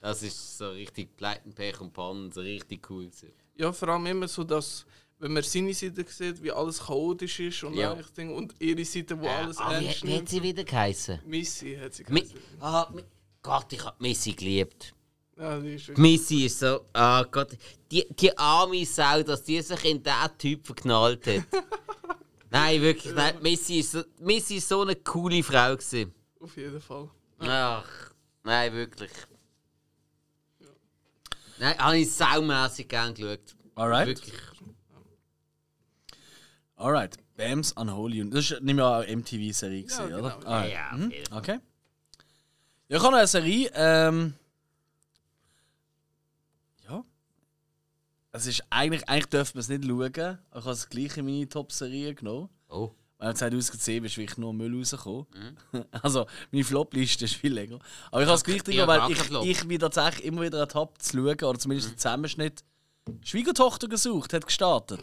Das ist so richtig Pleiten, Pech und Pannen, so richtig cool. Gewesen. Ja, vor allem immer so, dass, wenn man seine Seite sieht, wie alles chaotisch ist und, Ja. eigentlich Ding, und ihre Seite, wo alles ah, wie, ernst wie hat nimmt. sie wieder geheißen? Missy hat sie Mi geheißen. ah, Mi Gott, ich hab Missy geliebt. Ja, die ist Missy ist so, ah Gott, die, die arme Sau, dass die sich in diesen Typ verknallt hat. nein, wirklich, nein, Missy ist so, Missy ist so eine coole Frau gewesen. auf jeden Fall. Ach, nein, wirklich. Nein, habe ich saumässig gern geschaut. Alright. Wirklich. Alright. Bams Unholy Union. Das ist nicht mehr eine MTV-Serie, Ja, gewesen, oder? genau. Alright. Ja, auf Mhm. Fall. Okay. Ja, ich habe noch eine Serie. Ähm, ja. Es ist eigentlich, eigentlich dürfen wir es nicht schauen. Ich habe es gleich in meine Top-Serie genommen. Oh. Weil 2010 ist wirklich nur Müll rausgekommen. Mhm. Also, meine Flop-Liste ist viel länger. Aber ich habe es gleich drin, Ja, weil ich, ich bin tatsächlich immer wieder ertappt zu schauen, oder zumindest Mhm. einen Zusammenschnitt. Schwiegertochter gesucht, hat gestartet.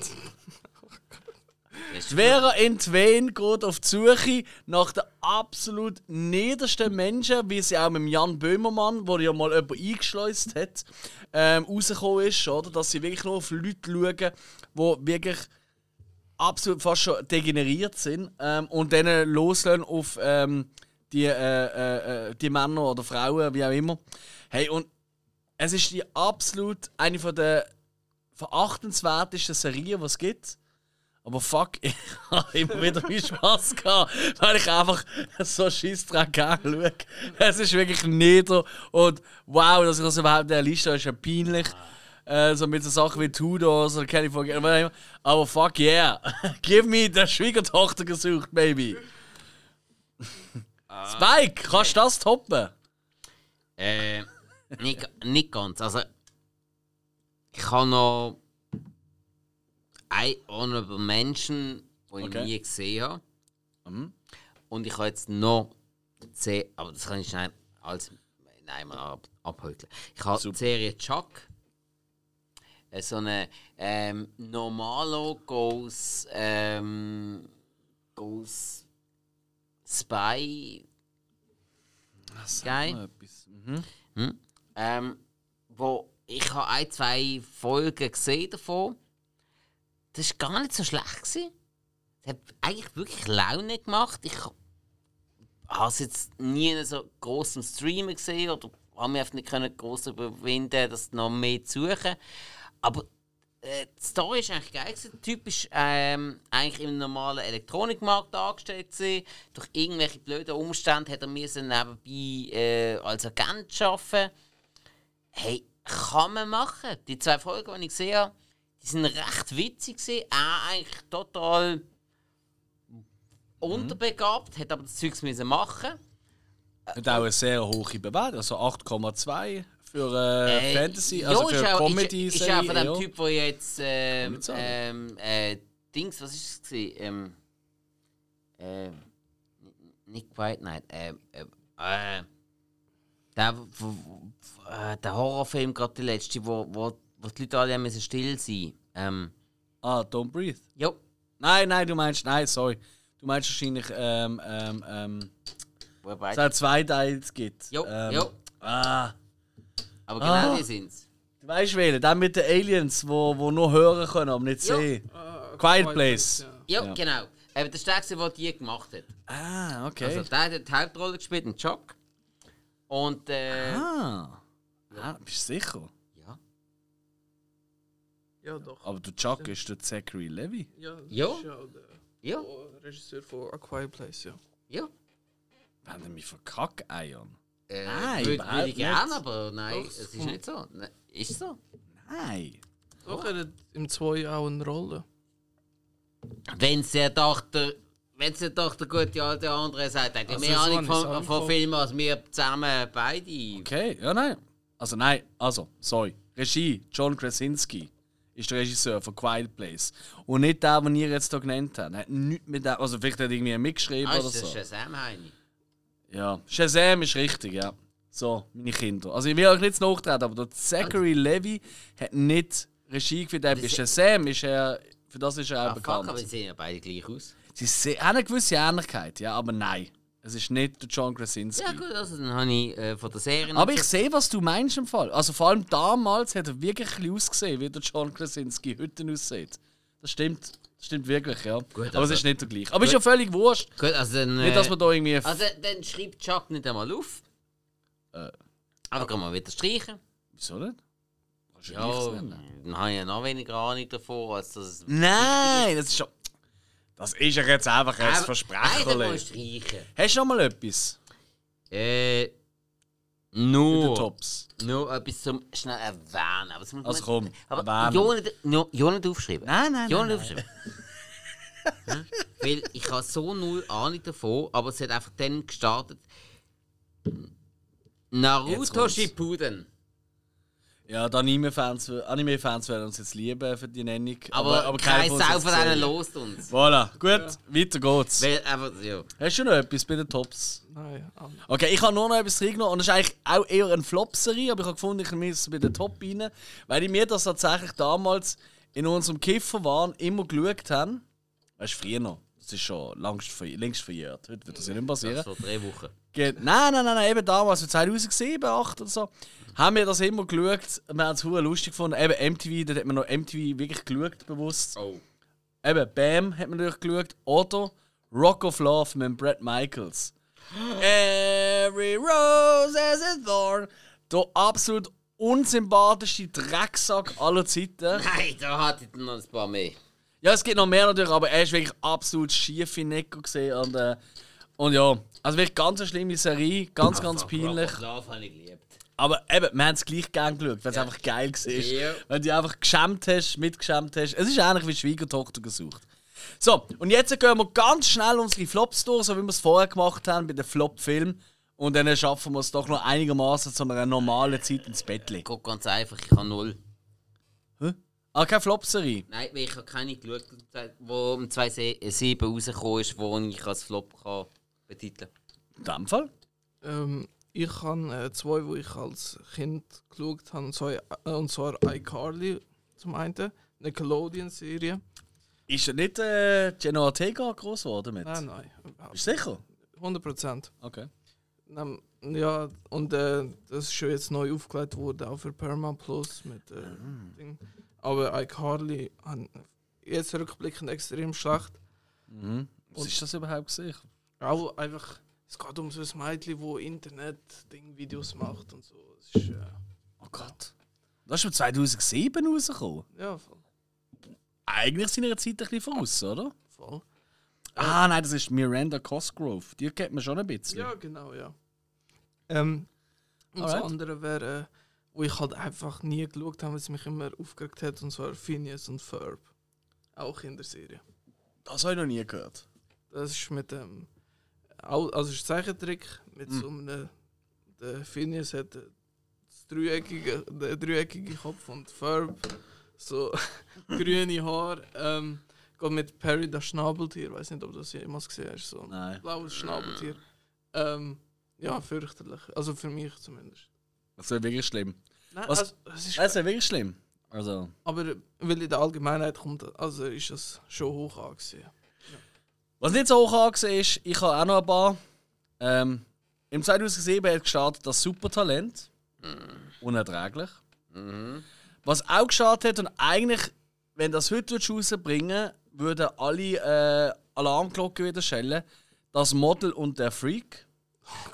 Ist Vera Entwen geht auf die Suche nach den absolut niedersten Menschen, wie sie auch mit Jan Böhmermann, der ja mal jemand eingeschleust hat, ähm, rausgekommen ist, oder? Dass sie wirklich nur auf Leute schauen, die wirklich absolut fast schon degeneriert sind ähm, und dann loslassen auf ähm, die, äh, äh, äh, die Männer oder Frauen, wie auch immer. Hey, und es ist die absolut eine von der verachtenswertesten Serien, die es gibt. Aber fuck, ich habe immer wieder viel Spaß gehabt, weil ich einfach so Schiss dran schaue. Es ist wirklich nieder und wow, dass ich das überhaupt in der Liste habe, ist ja peinlich. Äh, so mit so Sachen wie Tudors oder California. Aber fuck yeah, give me der Schwiegertochter gesucht, baby. Spike, kannst du das toppen? Äh, nicht, nicht ganz. Also, ich habe noch ein Honorable Menschen, den Okay. ich nie gesehen habe. Mhm. Und ich habe jetzt noch zehn, aber das kann ich schnell als nein, mal ab, abhökeln. Ich habe die Super. Serie Chuck. Äh, So eine ähm, Normalo goes, ähm, goes Spy Geil. Noch etwas. Mhm. Ähm, wo ich habe ein, zwei Folgen gesehen davon. Das war gar nicht so schlecht. Gewesen. Es hat eigentlich wirklich Laune gemacht. Ich habe es jetzt nie so groß im Streamen gesehen oder habe mich einfach nicht groß überwinden, das noch mehr zu suchen. Aber äh, die Story ist eigentlich geil. Gewesen. Der Typ ist ähm, eigentlich im normalen Elektronikmarkt angestellt. Gewesen. Durch irgendwelche blöden Umstände hat er müssen nebenbei äh, als Agent arbeiten. Hey, kann man machen. Die zwei Folgen, die ich gesehen habe, die sind recht witzig. Gewesen. Auch eigentlich total unterbegabt, hat aber das Zeugs müssen machen. Hat auch eine sehr hohe Bewertung, also 8,2 für äh, Äh, Fantasy, ja, also ist für auch- comedy Ist, ist auch von dem ja. Typ, der jetzt. Ähm, ähm, äh, Dings, was ist es? gewesen? Ähm, ähm, nicht White Night. Ähm, äh, der, äh, der Horrorfilm, gerade der letzte, wo, wo, wo die Leute alle müssen still sein ähm, Ah, Don't Breathe. Jo, Nein, nein, du meinst, nein, sorry. Du meinst wahrscheinlich, ähm, ähm, ähm, es hat zwei Teile gibt. Jo, ähm, jo. Ah, Aber genau Ah. die sind es. du Du weißt wählen, der mit den Aliens, wo, wo nur hören können, aber nicht Ja. sehen. Ah, Quiet Place. Ja, Ja. genau. Eben, das war der, der die gemacht hat. Ah, okay. Also, der hat die Hauptrolle gespielt, in Chuck. Und, äh. ah. ah. Bist du sicher? Ja. Ja, doch. Aber der Chuck ist der Zachary Levy. Ja, das Ja. ist ja der Ja, Regisseur von A Quiet Place, ja. ja. Wenn er mich verkackeiern. Äh, Nein, würde, würde ich gerne, nicht. aber nein, Doch, es ist nicht so. Nein, ist so. Nein. Doch, er hat im 2 auch eine Rolle. Wenn ja doch der. Wenn es ja doch der gute alte andere sagt, hat er Also, mehr Ahnung von, von. Filmen als wir zusammen beide. Okay, ja, nein. Also, nein, also, sorry. Regie, John Krasinski ist der Regisseur von Quiet Place. Und nicht der, den ihr jetzt hier genannt habt. Hat nichts mit dem, also vielleicht hat er irgendwie mitgeschrieben Ah, oder ist das so. Shazam, Heini? Ja, Shazam ist richtig, ja. So, meine Kinder. Also ich will euch nicht nachtreten, aber der Zachary Levy hat nicht Regie geführt. Bei Shazam ist er, für das ist er auch Ah, fuck, aber bekannt. die sehen ja beide gleich aus. Sie haben eine gewisse Ähnlichkeit, ja, aber nein. Es ist nicht der John Krasinski. Ja, gut, also dann habe ich äh, von der Serie. Aber ich sehe, was du meinst im Fall. Also vor allem damals hat er wirklich ein bisschen ausgesehen, wie der John Krasinski heute aussieht. Das stimmt. Das stimmt wirklich, ja. aber also- es ist nicht der gleiche. Aber ist ja völlig wurscht. Gut, also dann. Nicht, dass man da irgendwie... Also dann schreibt Chuck nicht einmal auf. Äh. Aber kann man wieder streichen. Wieso du Ja, nennen. dann habe ich ja noch weniger Ahnung davon, als das. Nein, das ist schon... Das ist ja jetzt einfach ein Nein, Versprechen. mal streichen. Hast du noch mal etwas? Äh. Nur. den Tops. Nur etwas zum schnell erwähnen. Aber, das muss Also komm, aber erwähnen. ja nicht, aufschreiben. Nein, nein, ja nein, nicht aufschreiben. Hm? Weil ich habe so null Ahnung davon, aber es hat einfach dann gestartet. Naruto kommt's. Shippuden. Ja, die Anime-Fans Anime -Fans werden uns jetzt lieben für die Nennung. Aber, keiner kein uns Sau von denen lost uns. Voilà, gut, weiter geht's. Weil einfach, ja. Hast du noch etwas bei den Tops? Nein, ah, Okay, ich habe nur noch etwas reingenommen und das ist eigentlich auch eher eine Flop-Serie, aber ich habe gefunden, ich nehme es bei den Top rein, weil ich mir das tatsächlich damals in unserem Kiffer waren immer geschaut haben. Weißt du, früher noch. Das ist schon längst verjährt. Heute wird das ja nicht passieren. Das vor drei Wochen. Nein, nein, nein, nein, eben damals, so 2007, 2008 oder so, haben wir das immer geschaut. Wir haben es lustig gefunden. Eben MTV, da hat man noch MTV wirklich geschaut, bewusst. Oh. Eben, Bam hat man natürlich geschaut. Oder Rock of Love mit Brad Michaels. Every rose has a thorn. Der absolut unsympathischste Drecksack aller Zeiten. Nein, da hatte ich noch ein paar mehr. Ja, es gibt noch mehr natürlich, aber er ist wirklich absolut schief in gesehen. Und, äh, und ja, also wirklich ganz eine schlimme Serie, ganz, ganz peinlich. Love habe ich geliebt. Aber eben, wir haben es gleich gern geschaut, weil es Ja. einfach geil war. Ja. Wenn du einfach geschämt hast, mitgeschämt hast. Es ist ähnlich wie Schwiegertochter gesucht. So, und jetzt gehen wir ganz schnell unsere Flops durch, so wie wir es vorher gemacht haben bei den Flop-Filmen. Und dann schaffen wir es doch noch einigermaßen zu einer normalen Zeit ins Bett. legen. Guck ganz einfach, ich habe null. Ah, keine Flop-Serie. Nein, weil ich habe keine geschaut, wo um 2007 rausgekommen ist, wo ich als Flop kann betiteln In dem Fall. ähm, ich habe äh, zwei, wo ich als Kind geschaut habe, und zwar, äh, und zwar iCarly zum einen, Nickelodeon-Serie. Ist ja nicht äh, Jenna Ortega groß geworden mit? Nein, nein, Bist du sicher? 100 Prozent. Okay. Ähm, Ja, und äh, das ist schon jetzt neu aufgelegt worden, auch für Paramount Plus mit äh, Ding. Aber iCarly han jetzt rückblickend extrem schlecht. Mhm. Was Und- ist das überhaupt gesehen? Auch einfach, es geht um so ein Mädchen, wo Internet-Ding-Videos macht und so. Es ist, äh, Oh Gott. Das ist schon 2007 rausgekommen. ja, voll. Eigentlich sind ihre Zeit ein bisschen voraus, oder? voll. Ah, nein, das ist Miranda Cosgrove. Die kennt man schon ein bisschen. Ja, genau, ja. Ähm, und das andere wäre, äh, wo ich halt einfach nie geschaut habe, weil es mich immer aufgeregt hat, und zwar Phineas und Ferb. Auch in der Serie. Das habe ich noch nie gehört. Das ist mit dem. Also, es ist ein Zeichentrick mit so einem. Der Phineas hat äh, das dreieckige, den dreieckigen Kopf und Ferb so grüne Haare. Ähm, geht mit Perry das Schnabeltier. Ich weiß nicht, ob du das jemals gesehen hast. So ein Nein. blaues Schnabeltier. Ähm, ja, fürchterlich. Also für mich zumindest. Das wäre wirklich schlimm. Nein, Was- also, es ist, Das wäre wirklich schlimm. Also, aber weil in der Allgemeinheit kommt, also ist es schon hoch angesehen. Was nicht so hoch angesehen ist, ich habe auch noch ein paar. Ähm, Im 2007 hat gestartet das Supertalent. Unerträglich. Mhm. Was auch geschadet hat und eigentlich, wenn das heute rausbringen würden alle äh, Alarmglocken wieder schellen. Das Model und der Freak.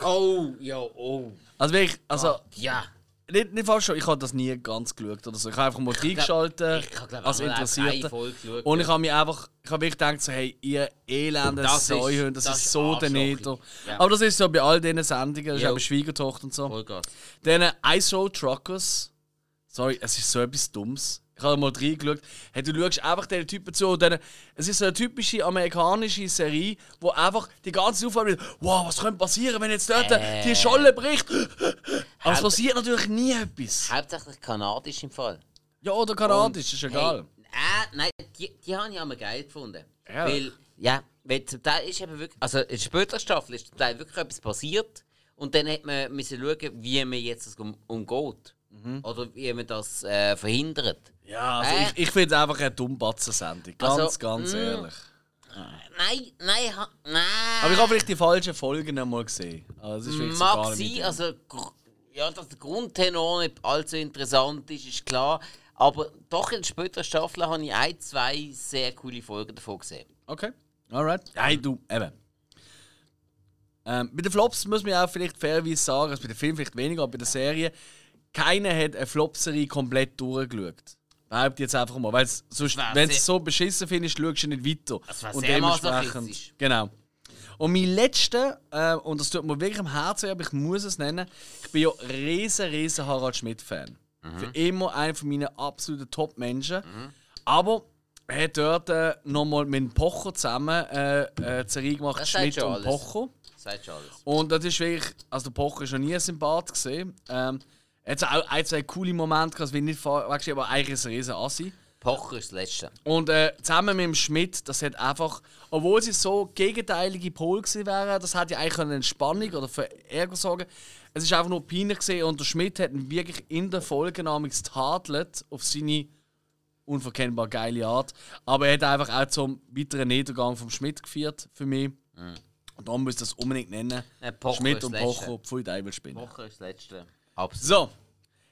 Oh, ja, oh. Also wirklich, also Ja. Nicht, nicht falsch, ich habe das nie ganz geschaut oder so. Ich habe einfach mal reingeschaltet als ich, eine Interessierte. Folge geschaut. Und ich habe mich einfach, ich habe wirklich gedacht, so, hey, ihr elenden Säuhunde, das, das ist so daneben. Ja. Aber das ist so bei all diesen Sendungen, das ist Jo. eben Schwiegertochter und so. Vollgas. Dann Ice Road Truckers. Sorry, es ist so etwas Dummes. Ich habe mal reingeschaut. Hey, du schaust einfach diesen Typen zu. Und dann, es ist so eine typische amerikanische Serie, wo einfach die ganze mit «Wow, was könnte passieren, wenn jetzt dort Äh. die Scholle bricht?» Aber es Haupt- passiert natürlich nie etwas. Hauptsächlich kanadisch im Fall. Ja, oder kanadisch, ist egal. Hey, äh, nein, die, die habe ich immer geil gefunden. Ja. Weil, ja, weil zum Teil ist eben wirklich, also in der späteren Staffel ist zum Teil wirklich etwas passiert und dann hat man müssen schauen, wie man jetzt das um, umgeht. Oder wie man das äh, verhindert. Ja, also Äh. ich, ich finde es einfach eine Dummbatzen-Sendung. Ganz, Also, ganz mm. ehrlich. Nein, nein, ha, nein. Aber ich habe vielleicht die falschen Folgen einmal gesehen. Also, das ist vielleicht so gar Mag nicht sein, also gr- ja, dass der Grundtenor nicht allzu interessant ist, ist klar. Aber doch in späteren Staffeln habe ich ein, zwei sehr coole Folgen davon gesehen. Okay, alright. Nein, du, eben. Ähm, bei den Flops muss man auch vielleicht fairerweise sagen, also bei den Filmen vielleicht weniger, aber bei der Serie, keiner hat eine Flop-Serie komplett durchgeschaut. Behaupte jetzt einfach mal. Weil wenn du es so beschissen findest, schaust du nicht weiter. Das und sehr dementsprechend. Genau. Und mein letzter, äh, und das tut mir wirklich am Herzen, aber ich muss es nennen, ich bin ja riesen, riesen Harald Schmidt-Fan. Mhm. Für immer einer von meinen absoluten Top-Menschen. Aber er hat dort äh, nochmal mit dem Pocher zusammen äh, äh, eine Serie gemacht, Das sagt Schmidt schon und alles. Pocher. Sagt schon alles. Und das ist wirklich, also der Pocher ist noch nie Sympath gesehen. Ähm, er hat auch ein, zwei coole Momente gehabt, das will ich nicht vorwegstehen, aber eigentlich ist er ein riesen Assi. Pocher ist das Letzte. Und äh, zusammen mit dem Schmidt, das hat einfach, obwohl sie so gegenteilige Pol gewesen wären, das hat ja eigentlich eine Entspannung oder für Ärger sorgen. Es ist einfach nur peinlich gesehen und der Schmidt hat ihn wirklich in der Folge namens tadelt auf seine unverkennbar geile Art. Aber er hat einfach auch zum weiteren Niedergang vom Schmidt geführt für mich. Und darum muss ich das unbedingt nennen. Äh, Pocher Schmidt und. Pocher, Pfui Deibelspinne. Pocher ist das Letzte. Absolut. So,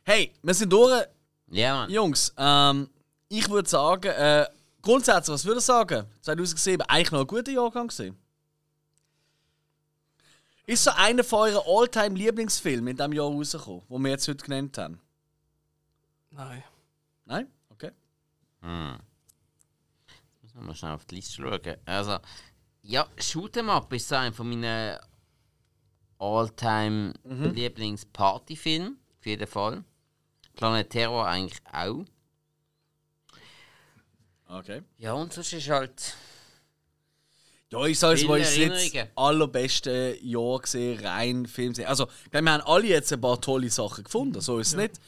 hey, wir sind durch. Ja, Mann. Jungs, ähm, ich würde sagen, äh, grundsätzlich, was würde ich sagen? 2007, eigentlich noch ein guter Jahrgang gesehen. Ist so einer von euren all-time Lieblingsfilmen in diesem Jahr rausgekommen, wo wir jetzt heute genannt haben? Nein. Nein? Okay. Müssen wir mal schnell auf die Liste schauen. Also, ja, Shoot'em Up ist so einer von meinen all-time Lieblings-Partyfilmen. Auf jeden Fall. Planet Terror eigentlich auch. Okay. Ja, und sonst ist halt. Ja, ich sage es mal, es ist das allerbeste Jahr gesehen, rein Film. Also, ich glaube, wir haben alle jetzt ein paar tolle Sachen gefunden, so ist es nicht.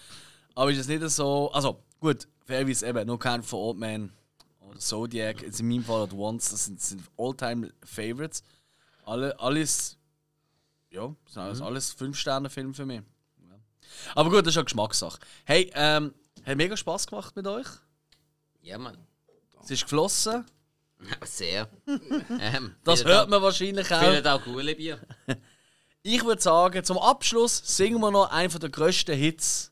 Aber ist es nicht so. Also, gut, fairerweise eben, No Count for Old Man oder Zodiac, jetzt in meinem Fall oder Once, das sind, sind All-Time-Favorites. Alle, alles. Ja, das sind alles, alles 5-Sterne-Filme für mich. Ja. Aber gut, das ist ja Geschmackssache. Hey, ähm, hat mega Spaß gemacht mit euch. Ja, Mann. Es ist geflossen. Sehr. ähm, Das hört man wahrscheinlich auch. Vielen Dank, Uli Bier. Ich würde sagen, zum Abschluss singen wir noch einen der grössten Hits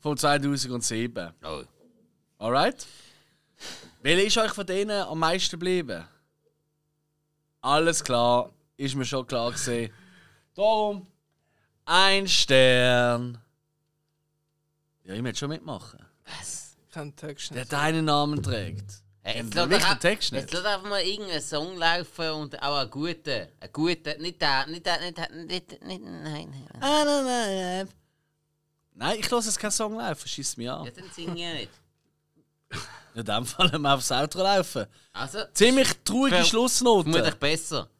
von 2007. Oh. Alright? Welcher ist euch von denen am meisten geblieben? Alles klar, ist mir schon klar gesehen. Darum ein Stern. Ja, ich möchte schon mitmachen. Kein Text. Der deinen Namen trägt. Hey, jetzt lass wirklich doch den Text Jetzt nicht? lass einfach mal irgendeinen Song laufen und auch einen guten. Einen guten, nicht der, nicht der, nicht der, nicht, nicht, nein, nein. Ah, nein, nein. Nein, ich lasse jetzt keinen Song laufen, schießt mich Ja, an. dann singe ich nicht. In dem Fall müssen wir aufs Outro laufen. Also, Ziemlich traurige Schlussnote. vermutlich besser.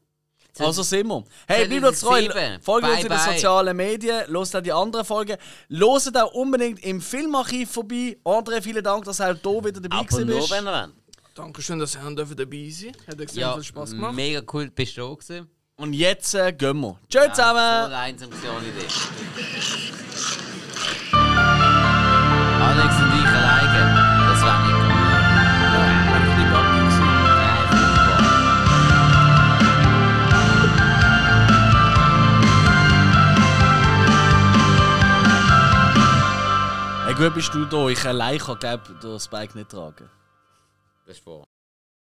Also sind wir. Hey, bleib uns treu. 2007. Folgt uns in den sozialen Medien. Hört auch die anderen Folgen. Hört auch unbedingt im Filmarchiv vorbei. André, vielen Dank, dass du auch hier wieder dabei Aber gewesen nur, bist. wenn ihr wollt. Dankeschön, dass ihr dabei sein Hat extrem Ja, viel Spaß gemacht. mega cool, bist du da gewesen. Und jetzt äh, gehen wir. Tschö So zusammen. auch nicht ich. Alex gut bist du da, ich allein kann glaub, den Spike nicht tragen. Das ist wahr.